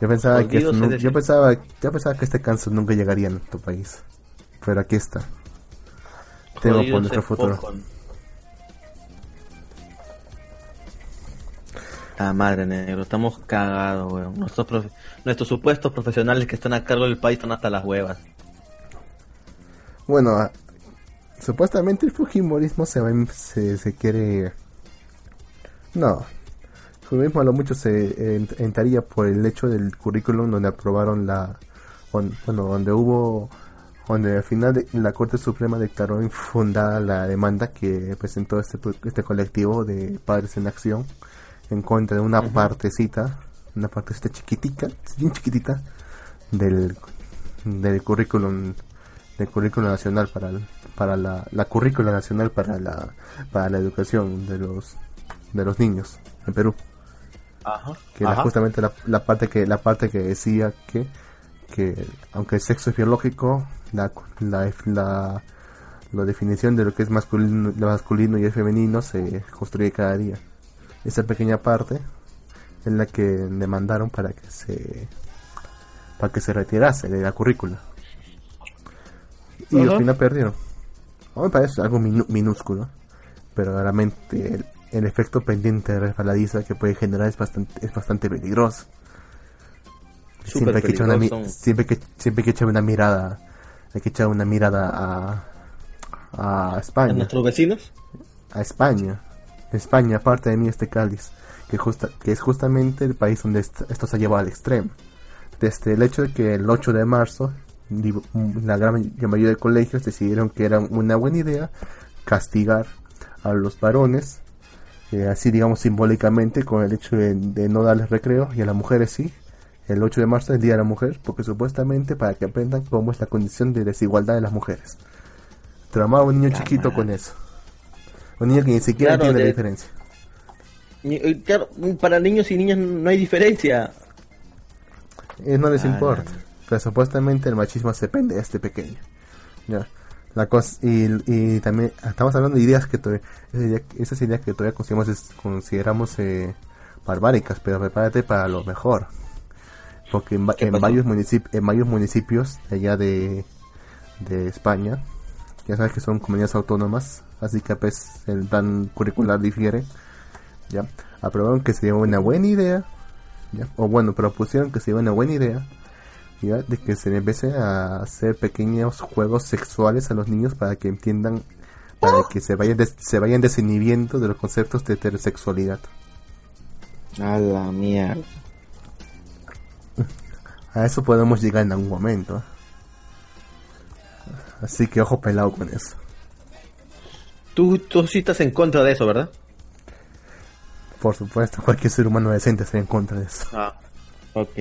Yo pensaba que esto yo pensaba yo pensaba que este cáncer nunca llegaría a nuestro país. Pero aquí está. Temo por nuestro es futuro. poco. Ah, madre negro, estamos cagados, weón. Nuestros, profe- nuestros supuestos profesionales que están a cargo del país están hasta las huevas. Bueno, ah, supuestamente el Fujimorismo se, va, im- se, se quiere... No, Fujimorismo a lo mucho se ent- entraría por el hecho del currículum donde aprobaron la... on- bueno, donde hubo... Donde al final de- la Corte Suprema declaró infundada la demanda que presentó este, este colectivo de Padres en Acción en contra de una partecita, una partecita chiquitica, bien chiquitita, del, del currículum del currículo nacional para para la, la currícula nacional para la para la educación de los de los niños en Perú Ajá. que era justamente la, la parte que la parte que decía que que aunque el sexo es biológico la la, la, la definición de lo que es masculino lo masculino y el femenino se construye cada día. Esa pequeña parte es la que demandaron para que se para que se retirase de la currícula. Y al final perdieron a mí me parece algo minúsculo pero realmente el, el efecto pendiente de resbaladiza que puede generar es bastante es bastante peligroso. Siempre que una siempre que siempre hay que echar una mirada hay que echar una mirada a a ¿A España nuestros vecinos? a España España, parte de mí este cáliz, que, justa, que es justamente el país donde esto se ha llevado al extremo. Desde el hecho de que el 8 de marzo la gran mayoría de colegios decidieron que era una buena idea castigar a los varones, eh, así digamos simbólicamente, con el hecho de, no darles recreo, y a las mujeres sí, el 8 de marzo es el Día de la Mujer, porque supuestamente para que aprendan cómo es la condición de desigualdad de las mujeres. Tramaba un niño chiquito con eso. Un niño que ni siquiera entiende la diferencia. Eh, claro, para niños y niñas no hay diferencia. Eh, no les importa. Pero supuestamente el machismo se pende este pequeño. Ya. La cosa, y, y también estamos hablando de ideas que todavía, esas ideas que todavía consideramos, consideramos eh, barbáricas, pero prepárate para lo mejor. Porque en, varios, municipios, en varios municipios allá de, de España, ya sabes que son comunidades autónomas, así que pues el plan curricular difiere, ya, aprobaron que sería una buena idea, ya, o bueno, propusieron que sería una buena idea de que se empiece a hacer pequeños juegos sexuales a los niños para que entiendan, para que se vayan, se vayan desinhibiendo de los conceptos de heterosexualidad. A la mierda. A eso podemos llegar en algún momento. Así que ojo pelado con eso. Tú, tú sí estás en contra de eso, ¿verdad? Por supuesto, cualquier ser humano decente está en contra de eso. Ah, ok.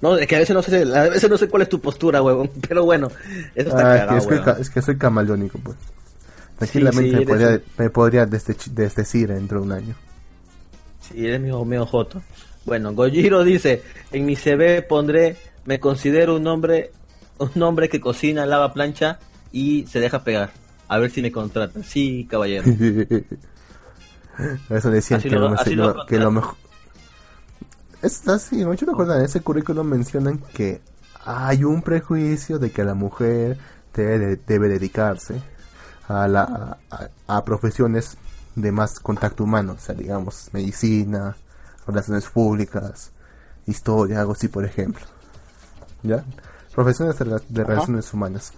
No, es que a veces no sé, a veces no sé cuál es tu postura, huevón. Pero bueno, eso está ah, es, que soy camaleónico, pues. Tranquilamente me, podría, me podría desdecir dentro de un año. Sí, eres mi medio joto. Bueno, Gojiro dice, en mi CV pondré, me considero un hombre, un hombre que cocina, lava plancha y se deja pegar. A ver si me contratan. Sí, caballero. Eso decían que, lo, que lo mejor es así, mucho me acuerdo en ese currículum mencionan que hay un prejuicio de que la mujer debe, debe dedicarse a, la, a, profesiones de más contacto humano, o sea, digamos, medicina, relaciones públicas, historia, algo así, por ejemplo. ¿Ya? Profesiones de, relaciones humanas.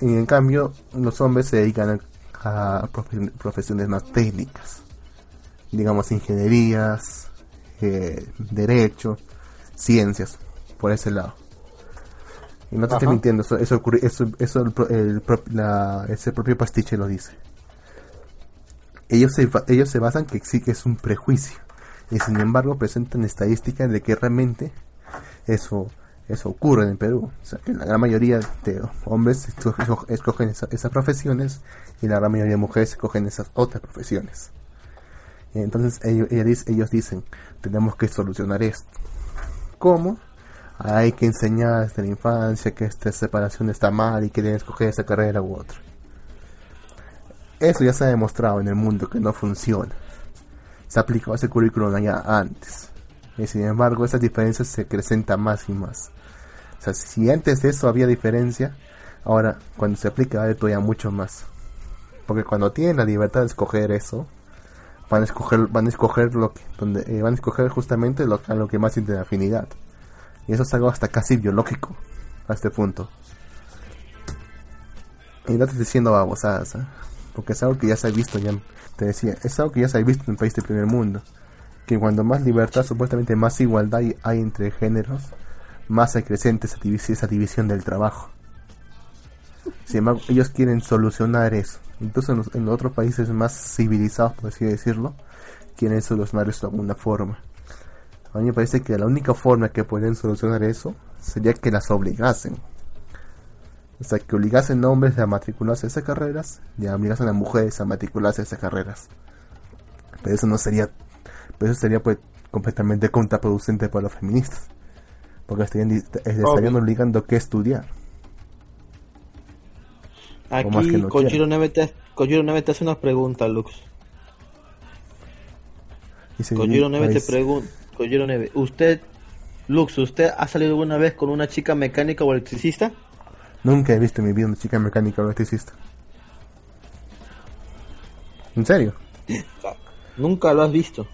Y en cambio, los hombres se dedican a, profesiones más técnicas, digamos, ingenierías, eh, derecho, ciencias, por ese lado. Y no te estoy mintiendo, eso, eso, eso, eso el, la, ese propio pastiche lo dice. Ellos se, ellos se basan que sí que es un prejuicio. Y sin embargo presentan estadísticas de que realmente eso, eso ocurre en Perú. O sea, que la gran mayoría de hombres escogen esas profesiones y la gran mayoría de mujeres escogen esas otras profesiones. Entonces ellos, ellos dicen, tenemos que solucionar esto. ¿Cómo? Hay que enseñar desde la infancia que esta separación está mal y que deben escoger esa carrera u otra. Eso ya se ha demostrado en el mundo que no funciona. Se ha aplicado ese currículum allá antes. Y sin embargo, esas diferencias se acrecentan más y más. O sea, si antes de eso había diferencia, ahora cuando se aplica va a haber todavía mucho más. Porque cuando tienen la libertad de escoger eso, van a escoger van a escoger lo que donde eh, van a escoger justamente lo, a lo que más tiene afinidad y eso es algo hasta casi biológico a este punto y no te estoy diciendo babosadas ¿eh? porque es algo que ya se ha visto ya te decía es algo que ya se ha visto en el país del primer mundo que cuando más libertad supuestamente más igualdad hay entre géneros más se creciente esa, esa división del trabajo sin embargo ellos quieren solucionar eso incluso en, en otros países más civilizados, por así decirlo, quieren solucionar esto de alguna forma. A mí me parece que la única forma que pueden solucionar eso sería que las obligasen. O sea, que obligasen a hombres a matricularse a esas carreras y obligasen a mujeres a matricularse a esas carreras. Pero eso no sería, pero eso sería pues completamente contraproducente para los feministas. Porque estarían, estarían obligando a que estudiar. Aquí Kojiro Neve, te, hace una pregunta, Lux. Kojiro Neve te pregunta, Kojiro Neve, ¿usted, Lux, usted ha salido alguna vez con una chica mecánica o electricista? Nunca he visto en mi vida una chica mecánica o electricista. ¿En serio? Nunca lo has visto.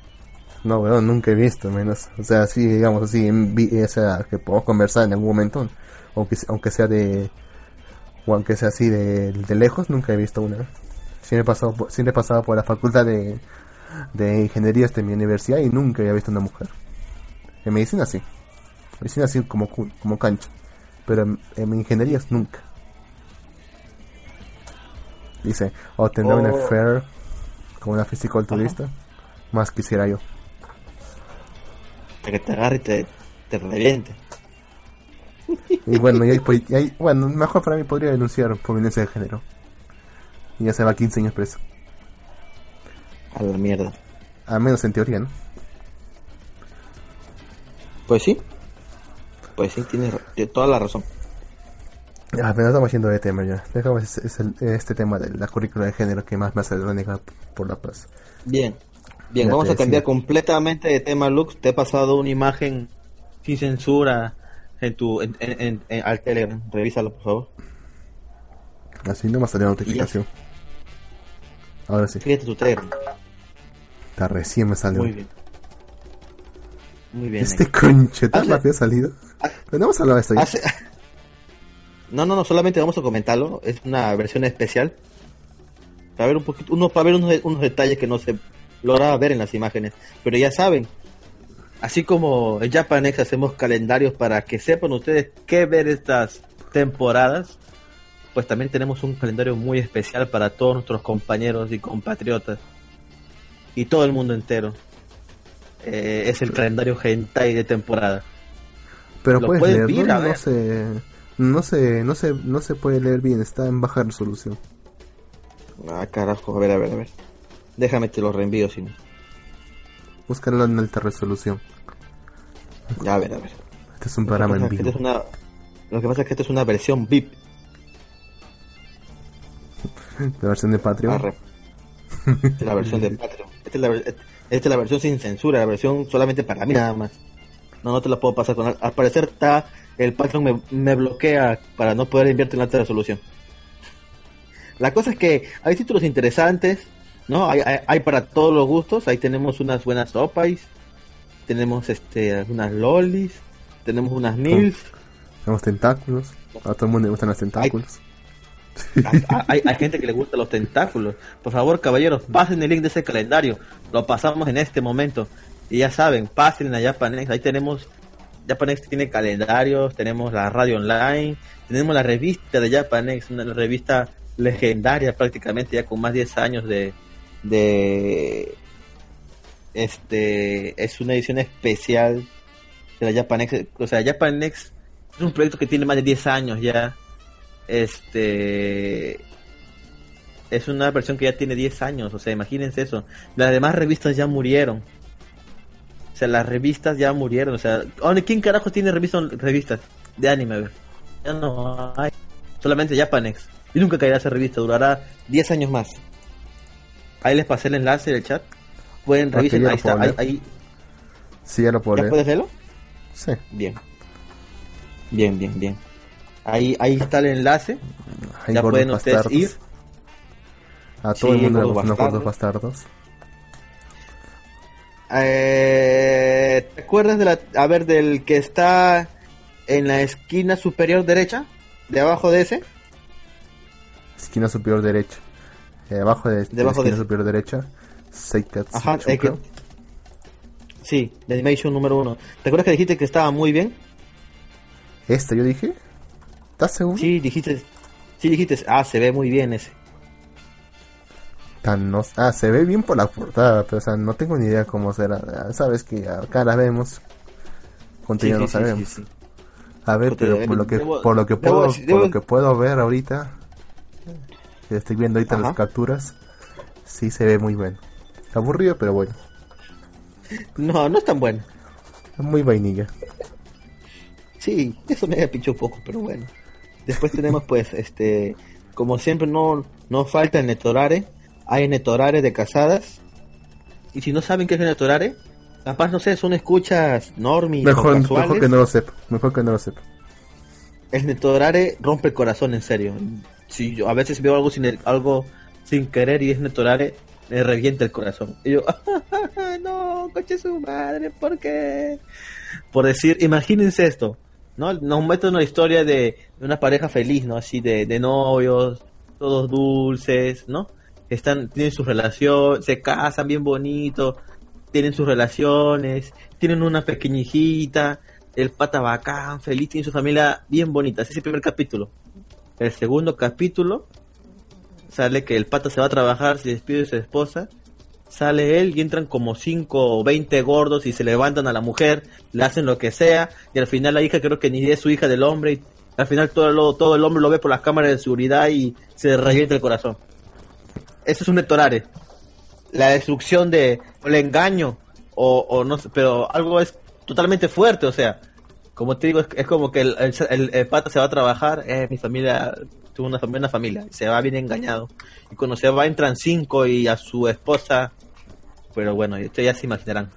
No, weón, nunca he visto, menos. O sea, sí, digamos así, en, o sea, que podemos conversar en algún momento, aunque, aunque sea de o aunque sea así de, lejos, nunca he visto una. Siempre he pasado por, siempre he pasado por la facultad de de ingenierías de mi universidad y nunca había visto una mujer. En medicina sí. En medicina sí como, como cancha. Pero en, en ingenierías nunca. Dice, o tendrá un Oh. affair con una fisiculturista. Más quisiera yo. Para que te agarre y te, te reviente. Y bueno, y ahí, pues, y bueno, mejor para mí podría denunciar por violencia de género. Y ya se va 15 años preso. A la mierda. Al menos en teoría, ¿no? Pues sí. Pues sí, tienes toda la razón. Pero estamos yendo de tema ya. Dejamos ese- ese- este tema de la currícula de género que más me hace renegar por la paz. Bien. Bien, vamos a cambiar completamente de tema, Lux. Te he pasado una imagen sin censura en tu en, en- en- en- al Telegram. Revísalo, por favor. Así no me salió la notificación. Ahora sí. Fíjate tu Telegram. Está recién me salió. Muy bien. Muy bien. Este Nick. conche tan Hace- rápido ha salido. Hemos hablado de esto No, no, no, solamente vamos a comentarlo. Es una versión especial. Para ver un poquito, uno, para ver unos, unos detalles que no se lograba ver en las imágenes. Pero ya saben, así como en Japanex hacemos calendarios para que sepan ustedes qué ver estas temporadas, pues también tenemos un calendario muy especial para todos nuestros compañeros y compatriotas y todo el mundo entero. Eh, es el calendario hentai de temporada. Pero lo puedes puedes leerlo, a no se, no se, no se, no se puede leer bien, está en baja resolución. Ah, carajo, a ver, a ver, a ver. Déjame te lo reenvío, si no. Búscalo en alta resolución. Ya, a ver, a ver. Este es un Lo programa en es que vivo. esta es una- Lo que pasa es que esta es una versión VIP. La versión de Patreon. Arre. La versión de Patreon. Esta es la, ver- esta es la versión sin censura, la versión solamente para mí nada más. No, no te la puedo pasar con... Al parecer está... El Patreon me, me bloquea para no poder invertir en alta resolución. La cosa es que hay títulos interesantes, ¿no? Hay, hay, hay para todos los gustos. Ahí tenemos unas buenas opais. Tenemos este unas lolis. Tenemos unas nils. Tenemos tentáculos. A todo el mundo le gustan los tentáculos. Hay, hay- hay gente que le gusta los tentáculos. Por favor, caballeros, pasen el link de ese calendario. Lo pasamos en este momento. Y ya saben, pasen a Japanex. Ahí tenemos. Japanex tiene calendarios. Tenemos la radio online. Tenemos la revista de Japanex. Una revista legendaria prácticamente, ya con más de 10 años de. de este. Es una edición especial de la Japanex. O sea, Japanex es un proyecto que tiene más de 10 años ya este es una versión que ya tiene 10 años, o sea, imagínense eso. Las demás revistas ya murieron. O sea, las revistas ya murieron, o sea, ¿dónde- ¿quién carajo tiene revistas revistas de anime? Ya no hay. Solamente Japanex. Y nunca caerá esa revista, durará 10 años más. Ahí les pasé el enlace del chat. Pueden ya ahí está, ahí, ahí- Sí, ya lo puedo ¿Ya leer. puedes verlo? Sí. Bien. Bien, bien, bien. Ahí, ahí está el enlace. Hay ya pueden ustedes ir. A todo Sí, el mundo gustan los gordos bastardos. bastardos. Eh, ¿Te acuerdas de la, a ver, del que está en la esquina superior derecha? De abajo de ese. Esquina superior derecha. Eh, abajo de, de la Debajo de esquina ese. superior derecha. Seikatsu Ajá, es que- Sí, de Animation número uno. ¿Te acuerdas que dijiste que estaba muy bien? Este, yo dije. ¿Estás seguro? Sí, dijiste. Sí, dijiste. Ah, se ve muy bien ese. Tan no- ah, se ve bien por la portada, pero o sea, no tengo ni idea cómo será. Ah, Sabes que acá la vemos. Contenido Sí, no sí, sabemos. sí. A ver, pero por lo que debo- por lo que debo puedo por lo que puedo ver ahorita, que estoy viendo ahorita Ajá. las capturas, sí se ve muy bueno. Aburrido, pero bueno. No, no es tan bueno. Muy vainilla. Sí, eso me pinchó un poco, pero bueno. Después tenemos pues, este, como siempre no, no falta el Netorare. Hay Netorare de casadas. Y si no saben qué es el Netorare, capaz no sé, son escuchas normis Mejor, mejor que no lo sepa. Mejor que no lo sepa. El Netorare rompe el corazón, en serio. Si yo a veces veo algo sin algo sin querer y es Netorare, me revienta el corazón. Y yo, no, coche su madre, ¿por qué? Por decir, imagínense esto, ¿no? Nos muestra una historia de una pareja feliz, ¿no? Así de, de novios, todos dulces, ¿no? están, tienen su relación, se casan bien bonito, tienen sus relaciones, tienen una pequeña hijita, el pata bacán, feliz, tiene su familia bien bonita. Ese es el primer capítulo. El segundo capítulo sale que el pata se va a trabajar, se despide de su esposa, sale él y entran como 5 o 20 gordos y se levantan a la mujer, le hacen lo que sea y al final la hija creo que ni es su hija del hombre y al final todo el, todo el hombre lo ve por las cámaras de seguridad y se revienta el corazón. Eso es un Netorare. La destrucción de, o el engaño, o, no sé, pero algo es totalmente fuerte, o sea, como te digo, es, como que el, el, el, pata se va a trabajar, eh, mi familia tuvo una, una familia, se va bien engañado. Y cuando se va entran cinco y a su esposa, pero bueno, ya se imaginarán,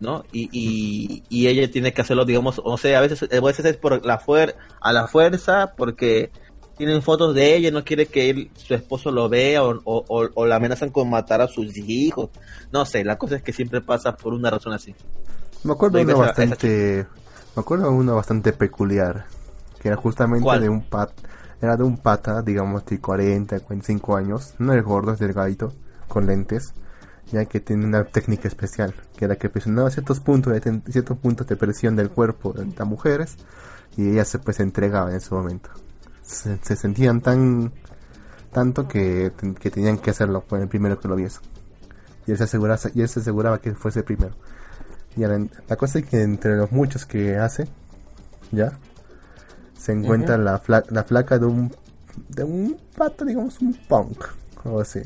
¿no? Y, y, y, ella tiene que hacerlo, digamos, o sea, a veces, a veces es por la fuer a la fuerza, porque tienen fotos de ella, no quiere que él, su esposo lo vea o, o, o, la amenazan con matar a sus hijos. No sé, la cosa es que siempre pasa por una razón así. Me acuerdo de una bastante, me acuerdo de una bastante peculiar, que era justamente ¿Cuál? de un pat, era de un pata, digamos de 40, 45 años, no es gordo, es delgadito, con lentes, ya que tiene una técnica especial, que era que presionaba ciertos puntos de, ciertos puntos de presión del cuerpo de las mujeres y ellas se pues entregaban en ese momento. Se, se sentían tan tanto que, que, tenían que hacerlo con el primero que lo viese. Y él se aseguraba, y él se aseguraba que fuese el primero. Y la, la, cosa es que entre los muchos que hace, ya, se encuentra uh -huh. la, fla, la flaca de un de un pato, digamos, un punk, o así.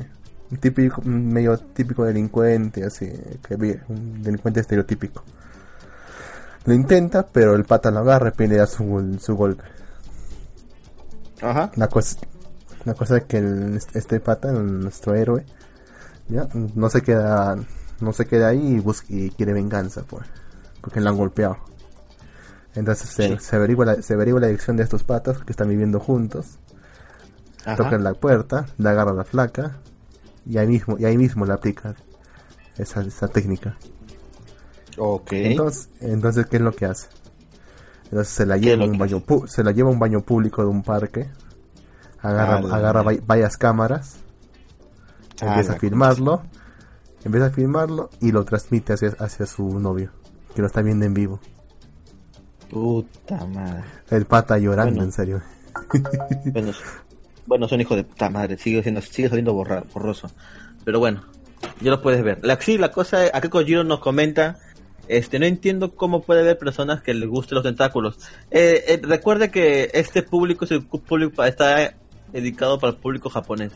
Un típico, medio típico delincuente, así, que un delincuente estereotípico. Lo intenta, pero el pata lo agarra y le da su, su golpe. Ajá. La cosa, la cosa es que el, este pata, nuestro héroe, ya, no se queda no se queda ahí y, busca, y quiere venganza pues, porque lo han golpeado. Entonces se, sí. se, averigua la, se averigua la dirección de estos patas que están viviendo juntos. Ajá. Tocan la puerta, le agarra la flaca y ahí mismo, y ahí mismo le aplica esa, esa técnica. Ok. Entonces, entonces, ¿qué es lo que hace? Entonces se la lleva a un baño se la lleva a un baño público de un parque, agarra, ah, agarra varias cámaras, ah, empieza a filmarlo empieza a filmarlo y lo transmite hacia, hacia su novio, que lo está viendo en vivo. Puta madre. El pata llorando, bueno, en serio. bueno, bueno, son hijos de puta madre, sigue siendo, sigue saliendo borroso. Pero bueno, ya lo puedes ver. La, sí, la cosa, acá Kojiro nos comenta, este, no entiendo cómo puede haber personas que les gusten los tentáculos. Eh, eh, recuerde que este público es el público, está dedicado para el público japonés.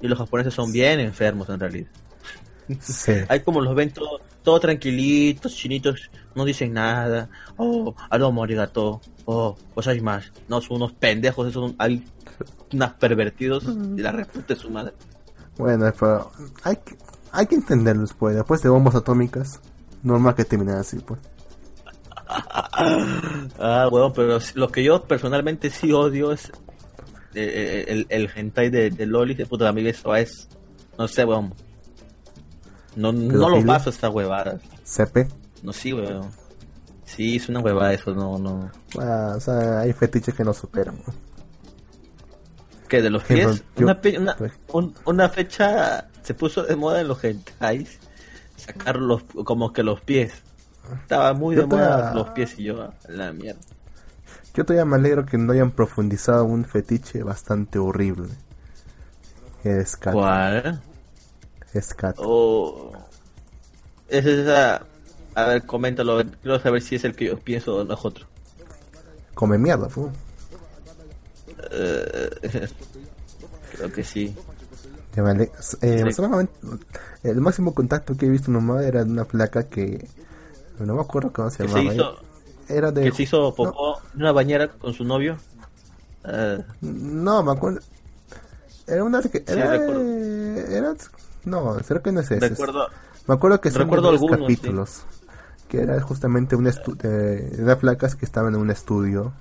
Y los japoneses son bien enfermos en realidad. Sí. Hay como los ven todo, todo tranquilitos, chinitos, no dicen nada. Oh, adomo arigato. Oh, cosas más. No, son unos pendejos, esos son, hay unos pervertidos de la reputa de su madre. Bueno, pero hay que, hay que entenderlos, pues. Después de bombas atómicas, normal que terminen así, pues. ah, bueno, pero lo que yo personalmente sí odio es eh, el, el, hentai de, de Loli, de puta, a mí eso es, no sé, weón. No, no lo paso esta huevada. ¿Cepe? No, sí, weón. Sí, es una huevada eso, no, no. Ah, o sea, hay fetiches que no superan. ¿no? ¿Qué, de los pies? Yo, una, una, un, una, fecha se puso de moda en los gentais. Sacar los, como que los pies. Estaba muy yo de moda los pies y yo, la mierda. Yo todavía me alegro que no hayan profundizado un fetiche bastante horrible. Es ¿Cuál? Scat. Oh. Es esa. A ver, coméntalo. Quiero saber si es el que yo pienso o no es otro. Come mierda, fu. Uh, creo que sí. Eh, sí. solamente, el máximo contacto que he visto nomás era de una placa que. No me acuerdo cómo se llamaba. Se hizo, era de. Que se hizo popó no. en una bañera con su novio. Uh, no, me acuerdo. Era una que. Era, sí, era no, creo que no es ese. Recuerdo, Me acuerdo que son recuerdo algunos, capítulos. Sí. Que era justamente un de, de placas que estaban en un estudio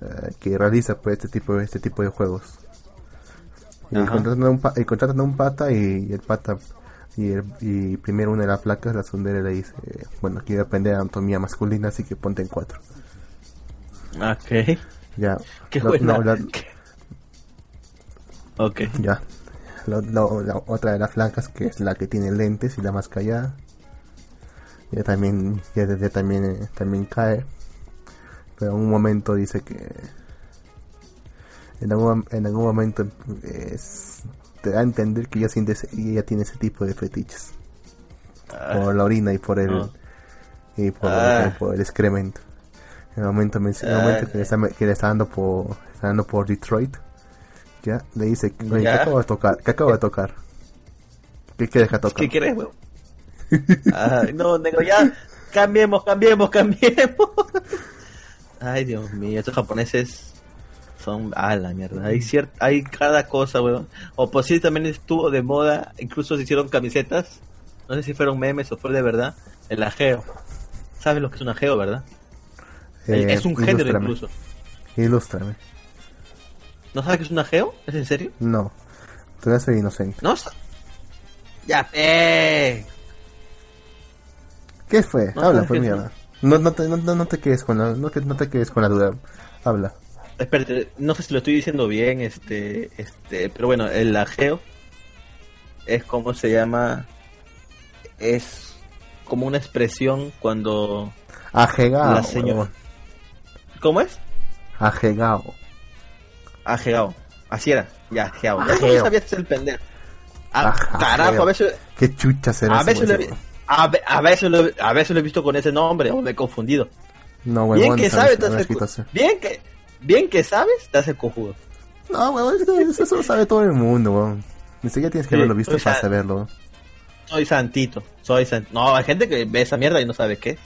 eh, que realiza pues este tipo de, este tipo de juegos. Y contratan a, un, y contratan a un pata y, el pata y, el, y primero una de las placas, la sondera le dice, bueno, aquí depende de anatomía masculina, así que ponte en cuatro. Ok. Ya. Qué buena. No, la, Ok. Ya. La, la- la otra de las flacas, que es la que tiene lentes y la más callada. Ella también, ella también, eh, también cae. Pero en un momento dice que... En algún, en algún momento es- te da a entender que ella, siente ese- ella tiene ese tipo de fetiches. Por la orina y por el... no. Y por, Ah. por el excremento. En el momento, men- en el momento que, le está, que le está dando por, está dando por Detroit, ya le dice, ¿qué acabo de tocar? ¿Qué acabo de tocar? ¿Qué quieres que toque? ¿Qué quieres, weón? Ay, no, negro, ya. Cambiemos, cambiemos, cambiemos. Ay, Dios mío, estos japoneses son a la mierda. Hay cier- hay cada cosa, weón. O por si también estuvo de moda, incluso se hicieron camisetas. No sé si fueron memes o fue de verdad. El ajeo. ¿Sabes lo que es un ajeo, verdad? Eh, es un género incluso. Ilústrame. ¿No sabes qué es un ajeo? ¿Es en serio? No, todavía soy inocente. No. Ya, eh. ¿Qué fue? No Habla, sabes pues mierda. No, no, te, no, no te quedes con la, no, que- no te quedes con la duda. Habla. Espérate, no sé si lo estoy diciendo bien, este, este, pero bueno, el ajeo es como se llama, es como una expresión cuando, Ajegao. La señora-. ¿cómo es? Ajegao. Ajeao, así era, ya, ajeao. Ya no hacer el pendejo. Ah, carajo, a veces, ¿Qué chucha será a veces, lo, a, a veces lo, a veces lo he visto con ese nombre o me he confundido. No, Bien huevón, que sabes- te hace, bien que, bien que sabes, te hace cojudo. No, huevón, eso, eso lo sabe todo el mundo, huevón. Ni siquiera tienes que Sí, haberlo visto para saberlo. Soy santito, soy santito. No, hay gente que ve esa mierda y no sabe qué. es.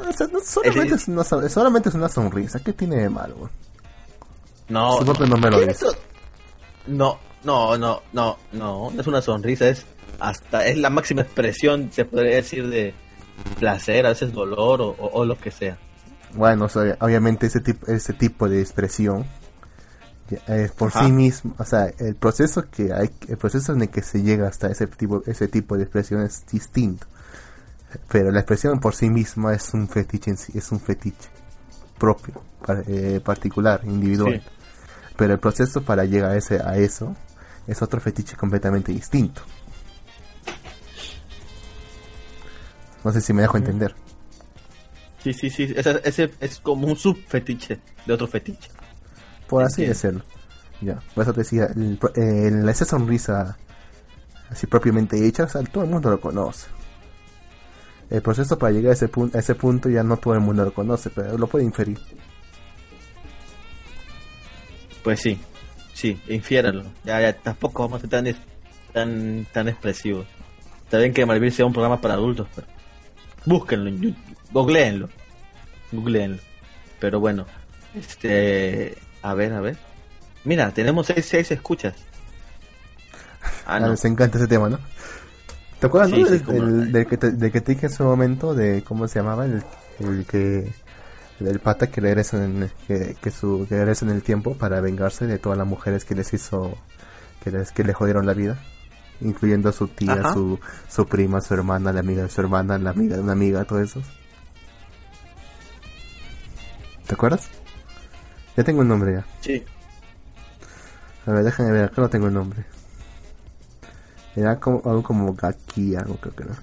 O sea, no- solamente, Es- solamente es una sonrisa. ¿Qué tiene de malo? No, Su propio nombre lo ¿Qué dice. es eso? No, no, no, no, no, no es una sonrisa, es hasta es la máxima expresión, se podría decir de placer, a veces dolor o, o- o lo que sea. Bueno, o sea, obviamente ese tipo, ese tipo de expresión eh, por Ajá. sí mismo, o sea, el proceso que hay, el proceso en el que se llega hasta ese tipo, ese tipo de expresión es distinto. Pero la expresión por sí misma es un fetiche en sí, es un fetiche propio, eh, particular, individual. Sí. Pero el proceso para llegar a ese, a eso es otro fetiche completamente distinto. No sé si me dejo entender. Sí, sí, sí, ese, ese es como un subfetiche de otro fetiche. Por así decirlo. Ya, por eso te decía, el, pro- el- esa sonrisa así propiamente hecha, o sea, todo el mundo lo conoce. El proceso para llegar a ese, punto, a ese punto ya no todo el mundo lo conoce, pero lo puede inferir. Pues sí, sí, infiéralo. Ya, ya, tampoco vamos a ser tan, tan, tan expresivos. Está bien que Malvin sea un programa para adultos, pero búsquenlo en YouTube, googleenlo, googleenlo. Pero bueno, este, a ver, a ver. Mira, tenemos seis, seis escuchas. Ah, A no. les encanta ese tema, ¿no? ¿Te acuerdas Sí, no? sí, del que te, del que te dije en su momento de cómo se llamaba el, el que el pata que regresa en que, que su que regresa en el tiempo para vengarse de todas las mujeres que les hizo que les que le jodieron la vida incluyendo a su tía Ajá. su su prima su hermana la amiga de su hermana la amiga de una amiga todo eso ¿te acuerdas? ya tengo el nombre ya Sí. a ver déjame ver acá no tengo el nombre era como algo como Gaki algo creo que era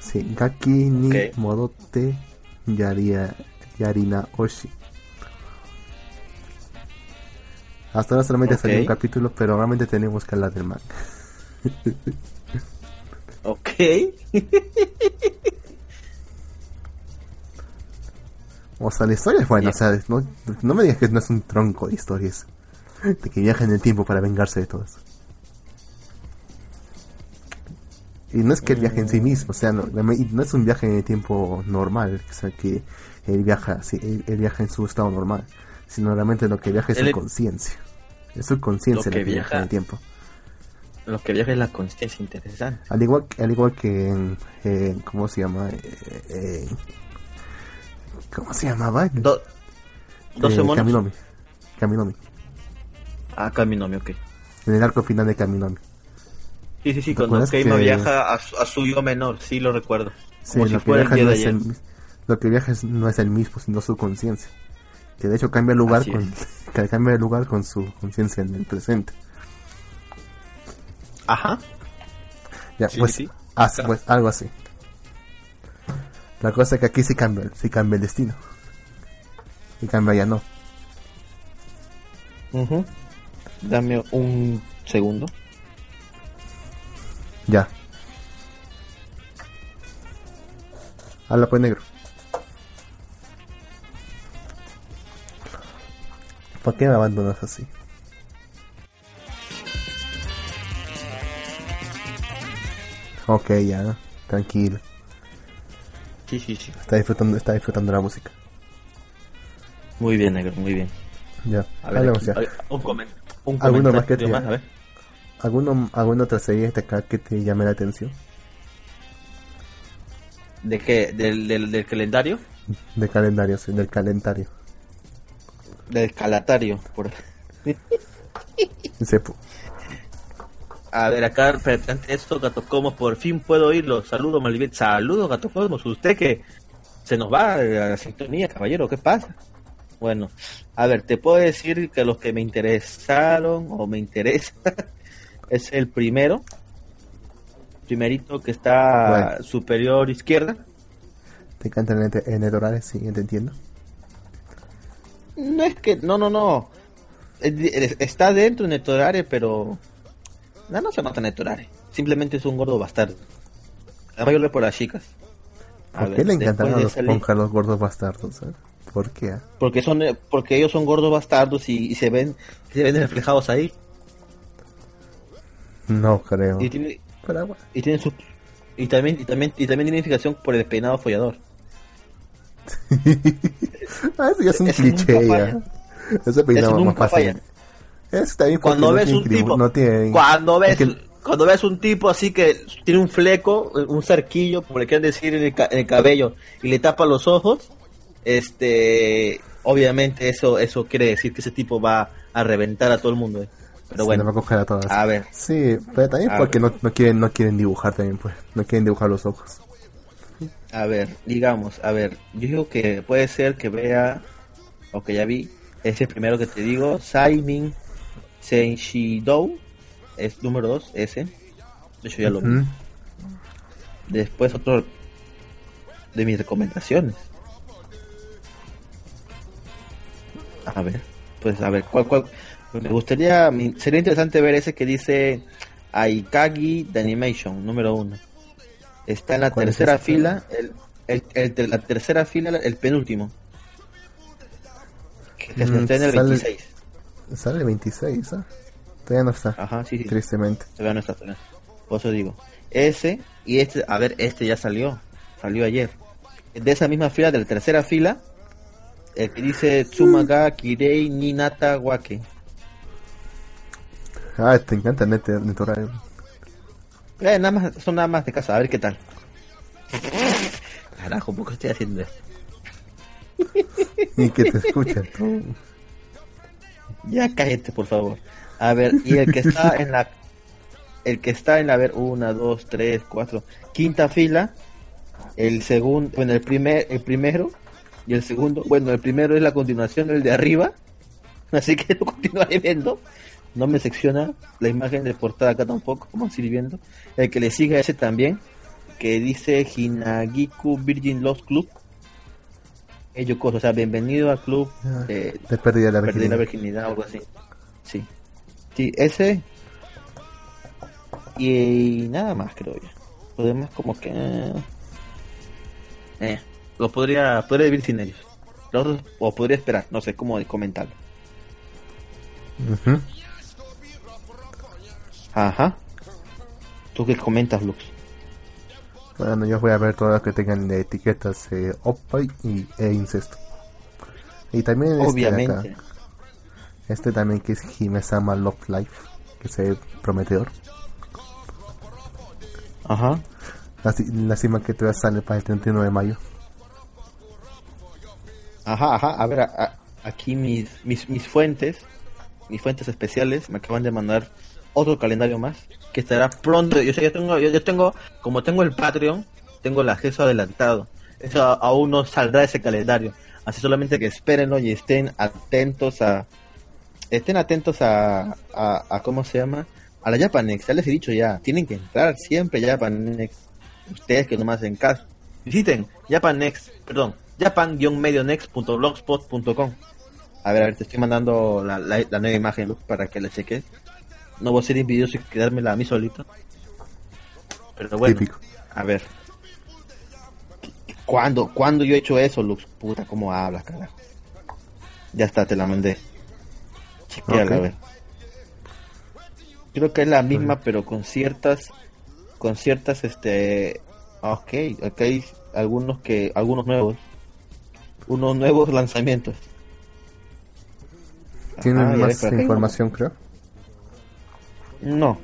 sí Gaki ni Ok. Modote Yaria, Yarina Oshi hasta ahora solamente salió un capítulo pero realmente tenemos que hablar del manga. Ok. o sea la historia es buena o sea no, no me digas que no es un tronco de historias de que viaja en el tiempo para vengarse de todos Y no es que el viaje en sí mismo, o sea, no, no es un viaje en el tiempo normal, o sea, que él viaja, sí, él, él viaja en su estado normal, sino realmente lo que viaja es Él- su conciencia. Es su conciencia Lo que viaja viaja- en el tiempo. Lo que viaja es la conciencia interesante. Al igual, al igual que en, en- ¿cómo se llama? Eh, eh, ¿Cómo se llamaba? Do- 12 Eh, monos. Kaminomi. Kaminomi. Ah, Kaminomi, ok. En el arco final de Kaminomi. Sí, sí, sí, ¿Te cuando Keima que- viaja a su, a su yo menor, sí lo recuerdo. Sí, Como si lo, que fuera el viaja no es el, lo que viaja es- no es el mismo, sino su conciencia. Que de hecho cambia lugar Así con, que cambia de lugar con su conciencia en el presente. Ajá. Ya, Sí, pues, sí. así, pues, algo así. La cosa es que aquí sí cambia, sí cambia el destino. Y cambia ya no. Ujú. Dame un segundo. Ya. Habla pues negro. ¿Por qué me abandonas así? Ok, ya, tranquilo. Sí, sí, sí. Está disfrutando, está disfrutando la música. Muy bien, negro, muy bien. Ya, A ver, hablemos aquí, ya. a ver, un, comen- un ¿Alguno más que comentario te- más, a ver. ¿Alguno, ¿Alguna otra serie de acá que te llame la atención? ¿De qué? ¿Del, del, del calendario? De calendario, sí, del calendario. Del calatario. Por... A ver, acá, esto, Gato Cosmos, por fin puedo oírlo. Saludos, Malvin. Saludos, Gato Cosmos. Usted que se nos va a la sintonía, caballero. ¿Qué pasa? Bueno, a ver, te puedo decir que los que me interesaron o me interesan es el primero. Primerito que está Bueno. superior izquierda. ¿Te encantan en, en Edorales? Sí, te entiendo. No es que, no, no, no. Está dentro de Netorare, pero. No, no se mata Netorare. Simplemente es un gordo bastardo. La mayoría por las chicas. A ¿Por ver, qué le encantaron a los ponjas los gordos bastardos? eh? ¿Por qué? Porque son, eh, porque ellos son gordos bastardos y, y se ven, se ven reflejados ahí. No creo. Y tiene, y su, y también, y también, y también tiene identificación por el peinado follador. ah, eso ya es un cliché ya. Ese peinado Ese más fácil. bien porque Cuando ves un tipo, no tiene- cuando ves, es que- cuando ves un tipo así que tiene un fleco, un cerquillo, como le quieren decir en el, ca- en el cabello, y le tapa los ojos, este, obviamente eso, eso quiere decir que ese tipo va a reventar a todo el mundo. eh. Pero se bueno, a todas. a ver, Sí, pero también A porque no, no quieren no quieren dibujar también, pues. No quieren dibujar los ojos. a ver, digamos, a ver, yo digo que puede ser que vea, o que ya vi, ese primero que te digo, Saimin Senshidou, es número 2, ese. De hecho ya lo vi. Ujú. Después otro de mis recomendaciones. A ver, pues a ver, ¿cuál, cuál? Me gustaría, me- sería interesante ver ese que dice Aikagi de Animation, número uno. Está en la ¿Cuál es tercera fila, el, el, la tercera fila, el penúltimo. Que, Mm, está en el sale- 26. Sale el 26, ¿ah? Todavía no está. Ajá, sí, sí. Tristemente. Todavía no está, todavía. Por eso digo. Ese y este, a ver, este ya salió. Salió ayer. De esa misma fila, de la tercera fila, el que dice Tsumaga Kirei Ninata Wake. Ah, te encanta Net Netorae. Eh, nada más, son nada más de casa, a ver qué tal. Carajo, ¿por qué estoy haciendo esto? Y que te escuchan tú. Ya cállate, por favor. A ver, y el que está en la. El que está en la, a ver, una, dos, tres, cuatro, quinta fila. El segundo, bueno, el primer, el primero y el segundo. Bueno, el primero es la continuación del de arriba. Así que lo continuaré viendo. No me secciona la imagen de portada acá tampoco, como seguir viendo. El que le sigue ese también, que dice Hinagiku Virgin Lost Club. Ello cosa, o sea, bienvenido al club Ah, de, perdí la Perdí la virginidad. virginidad o algo así. Sí. Sí, ese. Y, nada más, creo yo. Lo demás, como que. eh, Eh, lo podría, podría vivir sin ellos. Los o podría esperar, no sé cómo comentarlo. Ajá. ¿Tú qué comentas, Lux? Bueno, yo voy a ver todas las que tengan etiquetas eh, Oppai y, e incesto. Y también este de Obviamente. acá. Este también que es Himesama Love Life, que se ve prometedor. Ajá. Lástima lástima que todavía sale para el 31 de mayo. Ajá, ajá. A ver, a- a- aquí mis, mis, mis fuentes, mis fuentes especiales, me acaban de mandar otro calendario más que estará pronto. Yo sé, yo tengo, yo, yo tengo, como tengo el Patreon, tengo el acceso adelantado. Eso aún no saldrá ese calendario. Así solamente que espérenlo y estén atentos a, estén atentos a, a, ¿cómo se llama? a la Japanex, ya les he dicho ya, tienen que entrar siempre Japanex. Ustedes que no me hacen caso. Visiten Japanex, perdón, japan-medionext.blogspot.com. A ver, a ver, te estoy mandando la, la, nueva imagen para que la cheques. No voy a ser envidioso y quedármela a mí solito. Pero bueno, Típico. a ver. ¿Cuándo, ¿Cuándo yo he hecho eso, Lux? Puta, ¿cómo hablas, carajo? Ya está, te la mandé. Chequeala, a ver. Creo que es la misma, pero con ciertas, con ciertas, este, ok, acá hay algunos que, algunos nuevos, unos nuevos lanzamientos. Tienen Ah, más información, creo. No,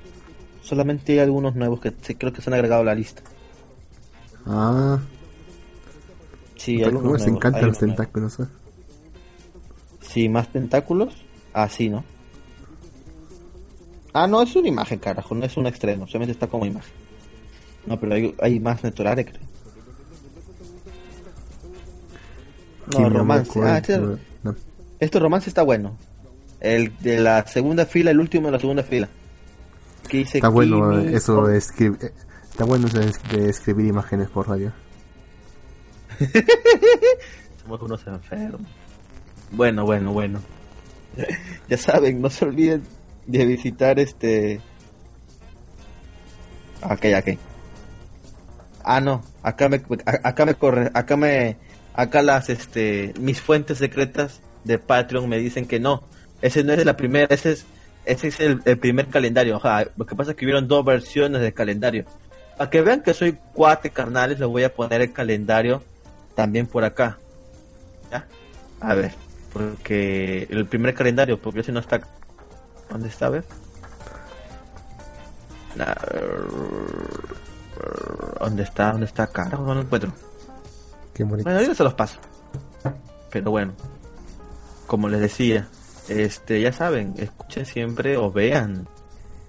solamente hay algunos nuevos que creo que se han agregado a la lista. Ah, Sí, algunos nuevos, encantan los tentáculos. ¿eh? Sí, más tentáculos. Ah, sí, ¿no? Ah, no, es una imagen, carajo, no es un extremo, solamente está como imagen. No, pero hay, hay más naturales, creo. No, romance. Ah, este, no. este romance está bueno. El de la segunda fila, el último de la segunda fila. Que dice Está bueno Kimi eso con- de escribir. Está bueno eso de escribir imágenes por radio. Somos unos enfermos. Bueno, bueno, bueno. ya saben, no se olviden de visitar este. Ok, ok. Ah, no. Acá me, acá me corre, acá me, acá las, este, mis fuentes secretas de Patreon me dicen que no. Ese no es la primera, ese es, ese es el, el primer calendario. Lo que pasa es que hubieron dos versiones del calendario. Para que vean que soy cuate carnales, les voy a poner el calendario también por acá. ¿Ya? A ver, porque el primer calendario, porque ese no está. ¿Dónde está? A ver. ¿Dónde está? ¿Dónde está? Carajo, no lo encuentro. Qué bonito. Bueno, ahorita se los paso. Pero bueno, como les decía, este, ya saben, escuchen siempre o vean,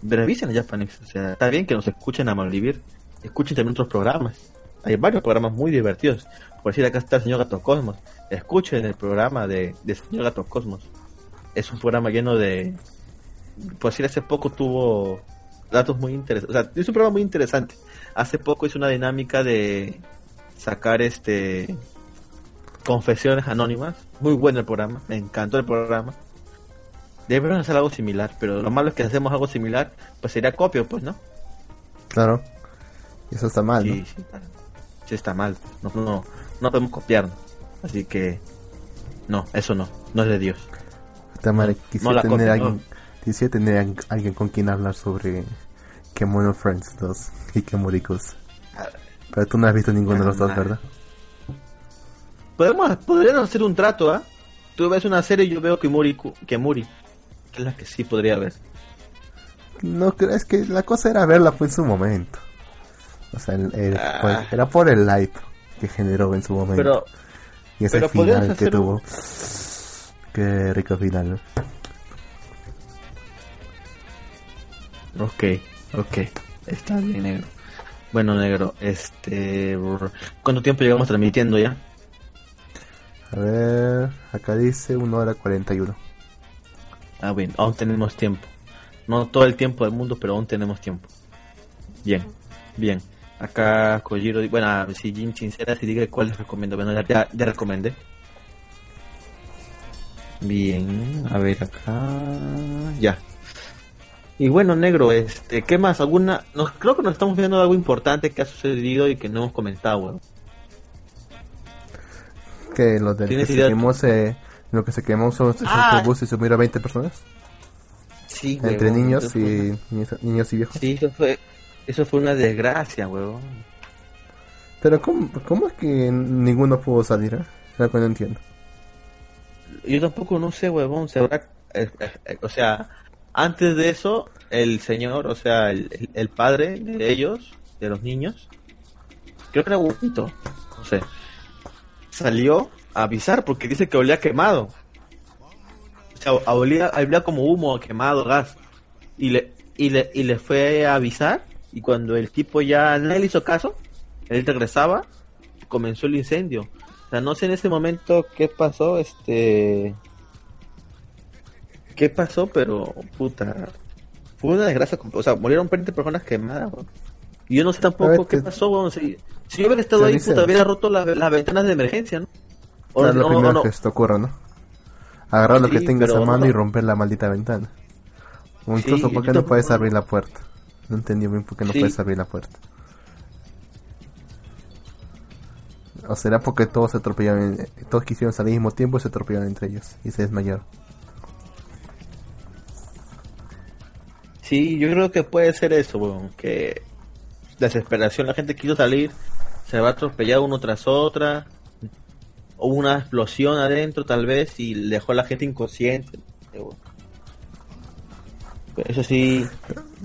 revisen a Japanex. O sea, está bien que nos escuchen a malvivir, escuchen también otros programas. Hay varios programas muy divertidos. Por decir, acá está el señor Gato Cosmos. Escuchen el programa de, de señor Gato Cosmos. Es un programa lleno de. Por decir, hace poco tuvo datos muy interesantes. O sea, es un programa muy interesante. Hace poco hizo una dinámica de sacar este confesiones anónimas. Muy bueno el programa, me encantó el programa. Deberían hacer algo similar, pero lo malo es que si hacemos algo similar, pues sería copio, pues, ¿no? Claro. Y eso está mal, Sí, ¿no? sí, está, sí está mal. No, no, no podemos copiarnos. Así que, no, eso no, no es de Dios. Está mal. no Quisiera la tener copio, alguien, quisiera tener alguien con quien hablar sobre Kemono Friends 2 y Kemurikos. Pero tú no has visto ninguno de los dos. ¿verdad? Podemos, podríamos hacer un trato, ¿ah? Tú ves una serie y yo veo Kimuri, Kemuri, que es la que sí podría ver. No, creo- es que la cosa era verla fue en su momento. O sea, el- el- Ah. fue- era por el light que generó en su momento. Pero, y ese pero final que un- tuvo. Qué rico final. Ok, ok. Está bien, negro. Bueno, negro, este... ¿Cuánto tiempo llevamos transmitiendo ya? A ver, acá dice 1 hora 41. Ah, bien, aún tenemos tiempo. No todo el tiempo del mundo, pero aún tenemos tiempo. Bien, bien. Acá Kojiro, bueno, ah, si Jin sincera, si diga cuál les recomiendo. Bueno, ya, ya, recomendé. Bien, a ver acá. Ya. Y bueno, negro, este, ¿qué más? ¿Alguna? Nos, creo que nos estamos viendo algo importante que ha sucedido y que no hemos comentado, weón. Que lo del que ¿Tienes se idea? quemó se, lo que se quemó son esos Ah. autobuses y se murieron 20 personas. Sí, entre huevón, niños y una- niños, niños y viejos. Sí, eso fue, eso fue una desgracia, huevón. Pero ¿cómo, ¿cómo es que ninguno pudo salir? eh? Lo que no entiendo. Yo tampoco no sé, huevón, se habrá, eh, eh, eh, o sea, antes de eso, el señor, o sea, el, el- padre de ellos, de los niños, creo que era bonito, no sé, salió avisar porque dice que olía quemado. O sea, olía, olía como humo, quemado, gas. Y le, y le, y le fue a avisar y cuando el tipo ya no le hizo caso, él regresaba, comenzó el incendio. O sea, no sé en ese momento qué pasó, este... ¿Qué pasó? Pero, puta... fue una desgracia, o sea, murieron 20 personas quemadas. Y yo no sé tampoco qué pasó, si yo hubiera estado ahí, puta, hubiera roto las ventanas de emergencia, ¿no? O no, lo primero que se te ocurra, ¿no? Agarrar lo que tengas a mano y romper la maldita ventana. O incluso, ¿por qué no puedes abrir la puerta? No entendí bien por qué no puedes abrir la puerta. ¿O será porque todos se atropellaron, todos quisieron salir al mismo tiempo y se atropellaron entre ellos y se desmayaron? Sí, yo creo que puede ser eso, weón, que desesperación, la gente quiso salir, se va atropellado uno tras otra, hubo una explosión adentro tal vez y dejó a la gente inconsciente. Eso sí,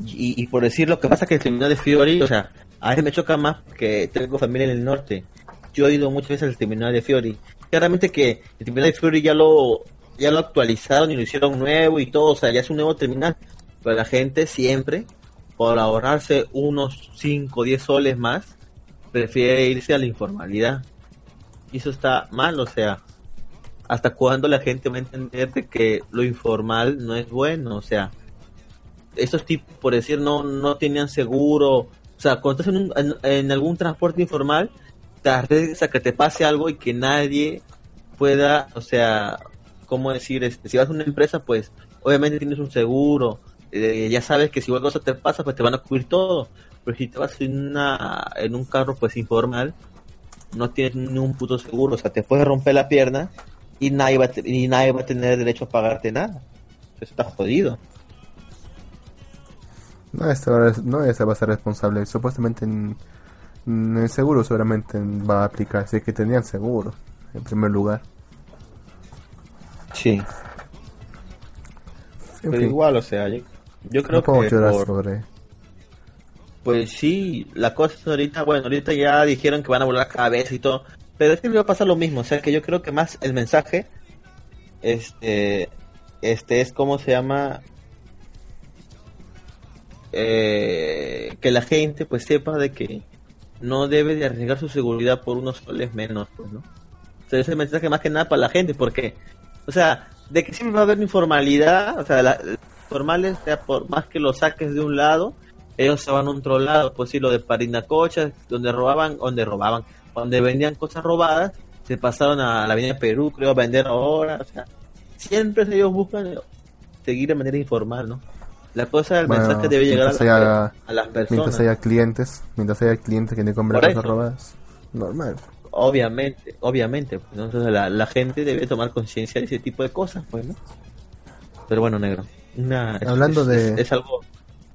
y, por decir lo que pasa que el terminal de Fiori, o sea, a veces me choca más que tengo familia en el norte. Yo he ido muchas veces al terminal de Fiori. Claramente que el terminal de Fiori ya lo ya lo actualizaron y lo hicieron nuevo y todo, o sea, ya es un nuevo terminal. Pero la gente siempre, por ahorrarse unos 5 o 10 soles más, prefiere irse a la informalidad. Eso está mal, o sea, ¿hasta cuándo la gente va a entender de que lo informal no es bueno? O sea, esos tipos, por decir, no, no tenían seguro. O sea, cuando estás en, en, algún transporte informal, te arriesgas a que te pase algo y que nadie pueda, o sea, ¿cómo decir? Este, si vas a una empresa, pues obviamente tienes un seguro, eh, ya sabes que si algo te pasa, pues te van a cubrir todo. Pero si te vas en, una, en un carro, pues informal, no tienes ni un puto seguro, o sea, te puedes romper la pierna y nadie va a, y nadie va a tener derecho a pagarte nada. Eso está jodido. No, ese no va a ser responsable. Supuestamente en, el seguro seguramente va a aplicar. Es que tenían seguro, en primer lugar. Sí. Pero igual, o sea, yo, yo creo que... Por... sobre pues sí, la cosa es ahorita, bueno, ahorita ya dijeron que van a volar cabeza y todo, pero es que va a pasar lo mismo, o sea que yo creo que más el mensaje, este, este es como se llama, eh, que la gente pues sepa de que no debe de arriesgar su seguridad por unos soles menos, pues, ¿no? O sea, ese mensaje más que nada para la gente, porque, o sea, de que siempre va a haber informalidad, o sea, la, formales, sea por más que lo saques de un lado, ellos van a otro lado, pues sí, lo de Parinacocha, donde robaban, donde robaban, donde vendían cosas robadas, se pasaron a la avenida Perú, creo, a vender ahora, o sea, siempre ellos buscan seguir de manera informal, ¿no? La cosa del mensaje debe llegar a, las personas. Mientras haya clientes, mientras haya clientes que no compren cosas robadas, normal. Obviamente, obviamente, pues, entonces la, la gente debe tomar conciencia de ese tipo de cosas, pues, ¿no? Pero bueno, negro. Hablando de... es algo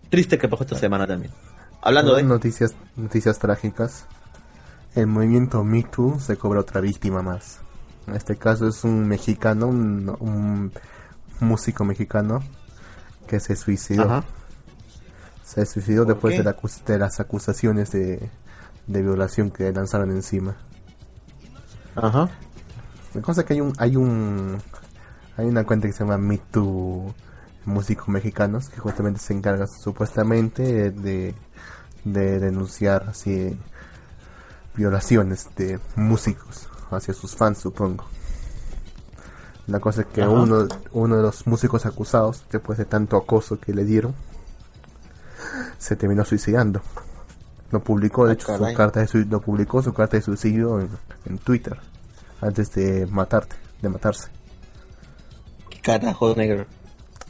triste que pasó esta semana también. Hablando de noticias, noticias trágicas, el movimiento Me Too se cobra otra víctima más. En este caso es un mexicano, un, músico mexicano que se suicidó. Se suicidó después de, de, las acusaciones de, de violación que lanzaron encima. Ajá. La cosa es que hay un hay un hay una cuenta que se llama Me Too músicos mexicanos que justamente se encargan supuestamente de, de denunciar así violaciones de músicos hacia sus fans supongo. La cosa es que uno, uno de los músicos acusados después de tanto acoso que le dieron se terminó suicidando. Lo publicó de hecho su carta de lo publicó su carta de suicidio en, en Twitter antes de matarte de matarse. ¿Qué carajo negro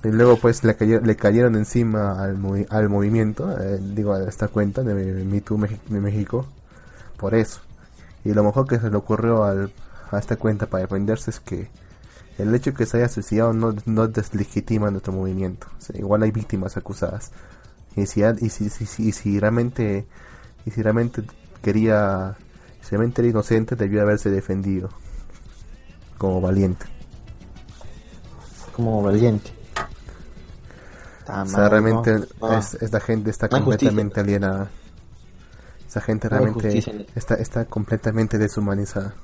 y luego pues le, cayeron, le cayeron encima al, al movimiento, eh, digo a esta cuenta de Me Too de México, por eso. Y lo mejor que se le ocurrió al, a esta cuenta para defenderse es que el hecho de que se haya suicidado no, no deslegitima nuestro movimiento. igual hay víctimas acusadas. Y si, y si, si, si realmente y si realmente quería, si realmente era inocente, debió haberse defendido como valiente. Como valiente o sea, realmente esta gente está completamente alienada. Esa gente realmente está, está completamente deshumanizada.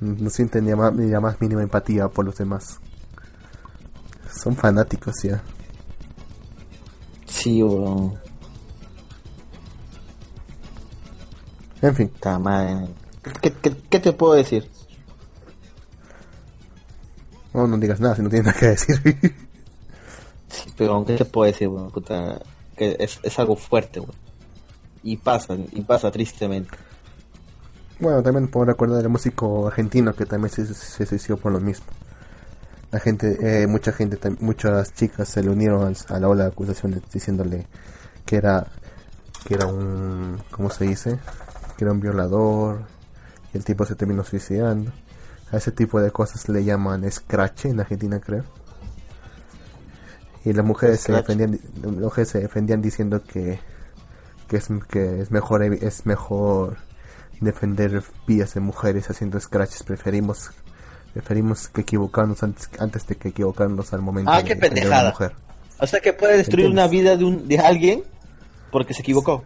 No siente ni la más, mínima empatía por los demás. Son fanáticos ya. Sí, bro. En fin. ¿Qué, qué, te puedo decir? No, no digas nada si no tienes nada que decir. Pero aunque se puede decir, bueno, que es, es algo fuerte. Y pasa, y pasa tristemente. Bueno, también puedo recordar del músico argentino que también se, suicidó por lo mismo. La gente, eh, mucha gente, muchas chicas se le unieron a la ola de acusaciones diciéndole que era, que era un, ¿cómo se dice? Que era un violador y el tipo se terminó suicidando. A ese tipo de cosas le llaman scratch en Argentina, creo. Y las mujeres se defendían, las mujeres se defendían diciendo que, que es, que es mejor, es mejor defender vías de mujeres haciendo scratches. Preferimos, preferimos que equivocarnos antes, antes de que equivocarnos al momento Ah, de qué defender a una pendejada. mujer. O sea que puede destruir ¿Entiendes? una vida de, un, de alguien porque se equivocó.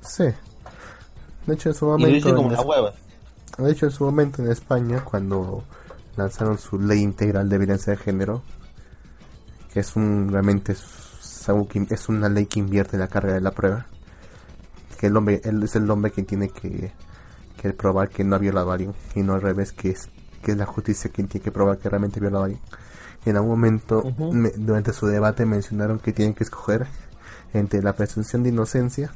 Sí. De hecho, en su Y lo momento, dicen como en hueva. de hecho, en su momento en España, cuando lanzaron su ley integral de violencia de género, es un realmente es, algo que- es una ley que invierte la carga de la prueba, que el hombre él es el hombre quien tiene que, que probar que no ha violado a alguien y no al revés que es que es la justicia quien tiene que probar que realmente ha violado a alguien. En algún momento me- durante su debate mencionaron que tienen que escoger entre la presunción de inocencia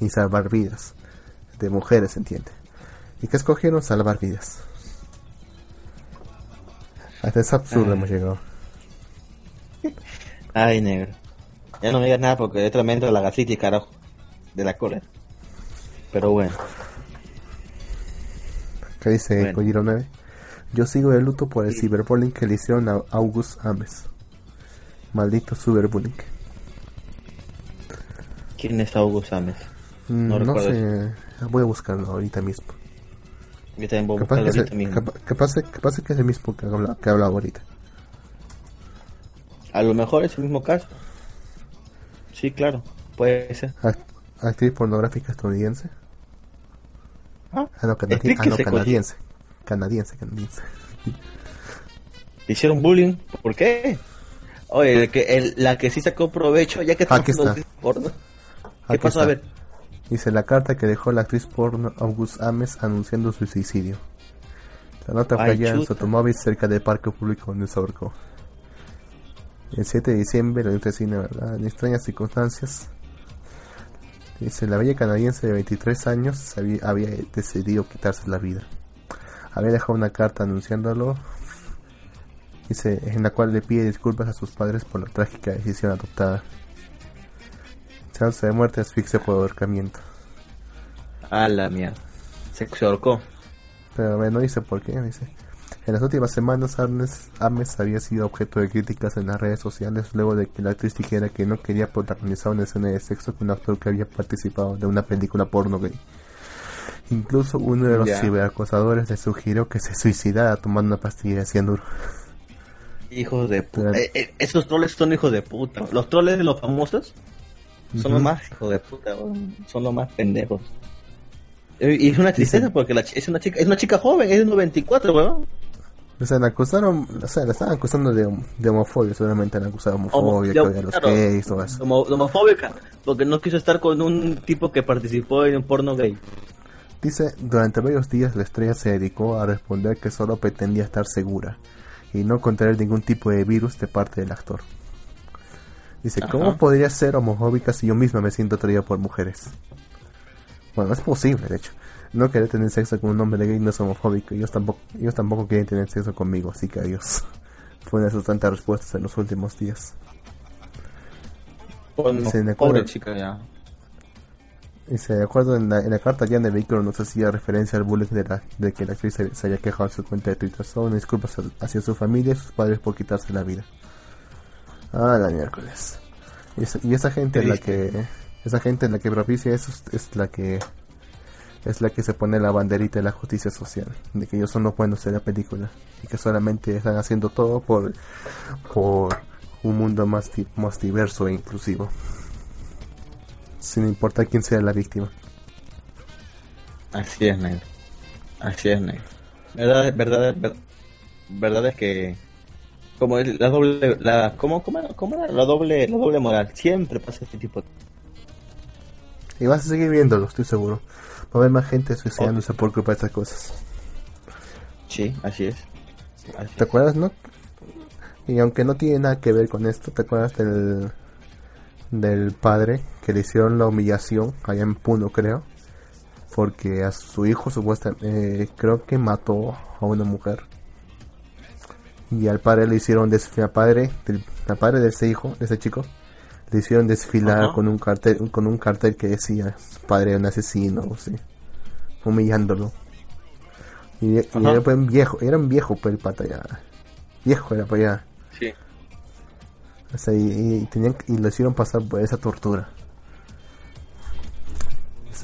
y salvar vidas de mujeres, entiende. ¿Y que escogieron? Salvar vidas. Hasta ese absurdo Ah. hemos llegado. Ay, negro. Ya no me digas nada porque es tremendo la gastritis, carajo. De la cola. Pero bueno. ¿Qué dice Bueno. Kojiro 9? Yo sigo de luto por el ciberbullying que le hicieron a August Ames. Maldito ciberbullying. ¿Quién es August Ames? Mm, No No, sé, voy a buscarlo ahorita mismo. Yo también voy a buscarlo ahorita mismo. capa- capaz, capaz que es el mismo que habla, que habla ahorita. A lo mejor es el mismo caso. Sí, claro. Puede ser. Act- actriz pornográfica estadounidense. Ah, Ah, no, canadi- ah, no, canadiense. Canadiense, canadiense. ¿Le hicieron bullying? ¿Por qué? Oye, el que, el- la que sí sacó provecho, ya que Aquí está. porno. ¿Qué Aquí pasó? A ver. Dice la carta que dejó la actriz porno August Ames anunciando su suicidio. La nota fue en su automóvil cerca del parque público donde se ahorcó. El 7 de diciembre, la industria cine, ¿verdad? En extrañas circunstancias. Dice, la bella canadiense de 23 años había, había decidido quitarse la vida. Había dejado una carta anunciándolo. Dice, en la cual le pide disculpas a sus padres por la trágica decisión adoptada. Chance de muerte, asfixia por ahorcamiento. A la mierda. Se, ahorcó. Pero no dice por qué, dice. En las últimas semanas, Ames había sido objeto de críticas en las redes sociales luego de que la actriz dijera que no quería protagonizar una escena de sexo con un actor que había participado de una película porno gay. Incluso uno de los Ya. ciberacosadores le sugirió que se suicidara tomando una pastilla de cianuro. Hijos de puta. Eh, eh, esos troles son hijos de puta. Los troles de los famosos son los Ujú. más hijos de puta. Son los más pendejos. Y es una tristeza porque la es una chica es una chica joven, es de 94, weón. O sea, la acusaron, o sea, la estaban acusando de, de homofobia, seguramente la acusaron de homofobia, que los gays, todo eso. homo- homofóbica, porque no quiso estar con un tipo que participó en un porno gay. Dice, durante varios días la estrella se dedicó a responder que solo pretendía estar segura y no contraer ningún tipo de virus de parte del actor. Dice, Ajá. ¿cómo podría ser homofóbica si yo misma me siento atraída por mujeres? Bueno, es posible, de hecho. No querer tener sexo con un hombre gay no es homofóbico. Ellos tampoco, ellos tampoco quieren tener sexo conmigo, así que adiós. Fue una de sus tantas respuestas en los últimos días. Porno- Se pobre chica ya. Dice, de acuerdo en la, en la carta ya en el vehículo no se hacía referencia al bullying de, la, de que la actriz se, se haya quejado en su cuenta de Twitter. Solo disculpas a- hacia su familia y sus padres por quitarse la vida. Ah, la miércoles. Y esa, y esa gente es la que... Esa gente en la que propicia eso es- es la que... Es la que se pone la banderita de la justicia social. De que ellos son los buenos de la película. Y que solamente están haciendo todo por... Por un mundo más, más diverso e inclusivo sin importar quién sea la víctima. Así es, negro. Así es, negro. Verdad, verdad, ver- verdad es que como la doble, la, ¿cómo, cómo, era, cómo era? La doble, la doble moral. Siempre pasa este tipo de Y vas a seguir viéndolo, estoy seguro. Va a haber más gente suicidándose por culpa de estas cosas. Sí, así es. Así ¿Te acuerdas, no? Y aunque no tiene nada que ver con esto, ¿te acuerdas del, del padre que le hicieron la humillación allá en Puno, creo? Porque a su hijo supuestamente, eh, creo que mató a una mujer. Y al padre le hicieron desfilar, padre, del, al padre de ese hijo, de ese chico, le hicieron desfilar con un cartel, con un cartel que decía padre de un asesino, o sí, humillándolo. Y, era un viejo, era un viejo pues el pata ya. Viejo era pues ya. Sí. O sea, y, tenían, y lo hicieron pasar por esa tortura.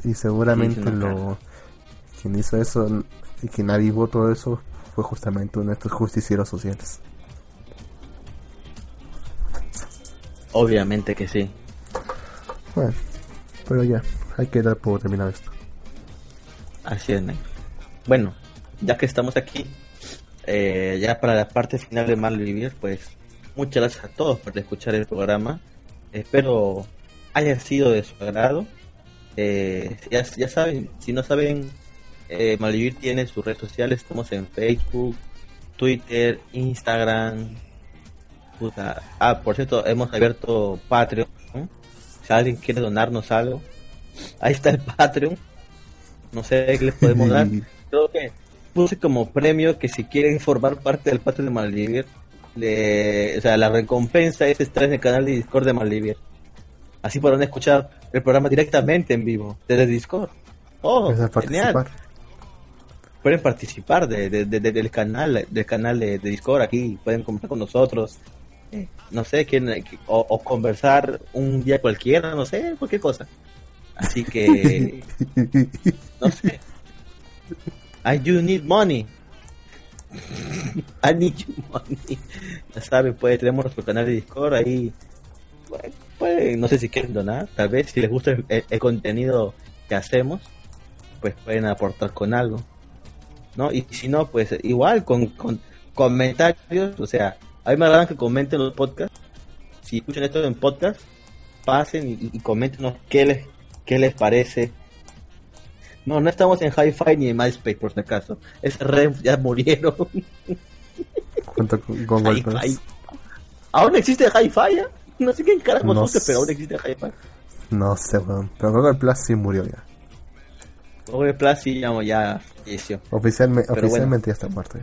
Y seguramente lo quien hizo eso y quien avivó todo eso fue justamente uno de estos justicieros sociales. Obviamente que sí. Bueno, pero ya, hay que dar por terminar esto. Así es, Bueno, ya que estamos aquí, eh, ya para la parte final de Mal Vivir, pues muchas gracias a todos por escuchar el programa. Espero haya sido de su agrado. Eh, ya, ya saben, si no saben, eh, Malvivir tiene sus redes sociales. Estamos en Facebook, Twitter, Instagram. Ah, por cierto, hemos abierto Patreon. Si alguien quiere donarnos algo, ahí está el Patreon. No sé qué les podemos dar. Creo que puse como premio que si quieren formar parte del Patreon de Malvivir, o sea, la recompensa es estar en el canal de Discord de Malvivir. Así podrán escuchar el programa directamente en vivo, desde Discord. Oh, genial. Pueden participar de, del canal, del canal de, Discord aquí, pueden conversar con nosotros. No sé, quién, o, conversar un día cualquiera, no sé, cualquier cosa. Así que, no sé. I do need money. I need money. Ya saben, pues tenemos nuestro canal de Discord ahí. Pues, no sé si quieren donar, tal vez si les gusta el, contenido que hacemos, pues pueden aportar con algo. ¿No? Y si no, pues igual con, con comentarios, o sea, a mí me agrada que comenten los podcasts. Si escuchan esto en podcast, pasen y, y comenten qué les, qué les parece no, no estamos en Hi-Fi ni en MySpace, por si acaso. Es red, ya murieron. ¿Cuánto con, Hi-Fi. ¿Aún existe Hi-Fi? No sé quién carajo no pero aún existe Hi-Fi. No sé, weón. Pero Google Plus sí murió ya. Google Plus sí ya, ya falleció. oficialmente ya está muerto.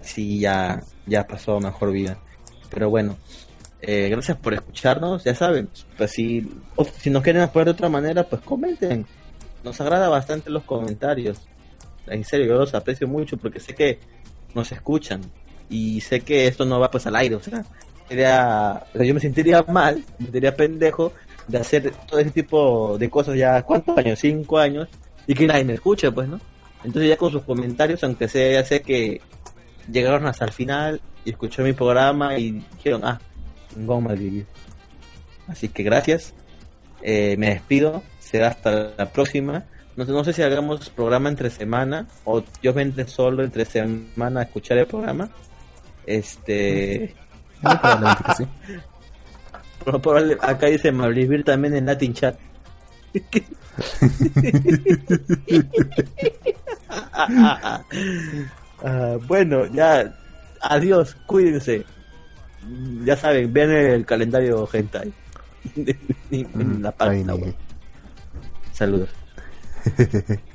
Sí, ya, ya pasó mejor vida. Pero bueno, eh, gracias por escucharnos. Ya saben, pues si, si nos quieren apoyar de otra manera, pues comenten nos agrada bastante los comentarios. En serio, yo los aprecio mucho porque sé que nos escuchan y sé que esto no va pues al aire. O sea, yo me sentiría mal, me sentiría pendejo de hacer todo ese tipo de cosas ya, ¿cuántos años? Cinco años y que nadie me escuche, pues, ¿no? Entonces ya con sus comentarios, aunque sea, ya sé que llegaron hasta el final y escuchó mi programa y dijeron, ah, un mal vivir. Así que gracias, eh, me despido, será hasta la próxima. No, no sé si hagamos programa entre semana o yo vendré solo entre semana a escuchar el programa. Este. acá dice Malvivir también en Latin Chat. Ah, bueno, ya. Adiós, cuídense. Ya saben, vean el calendario hentai en la página web. Saludos.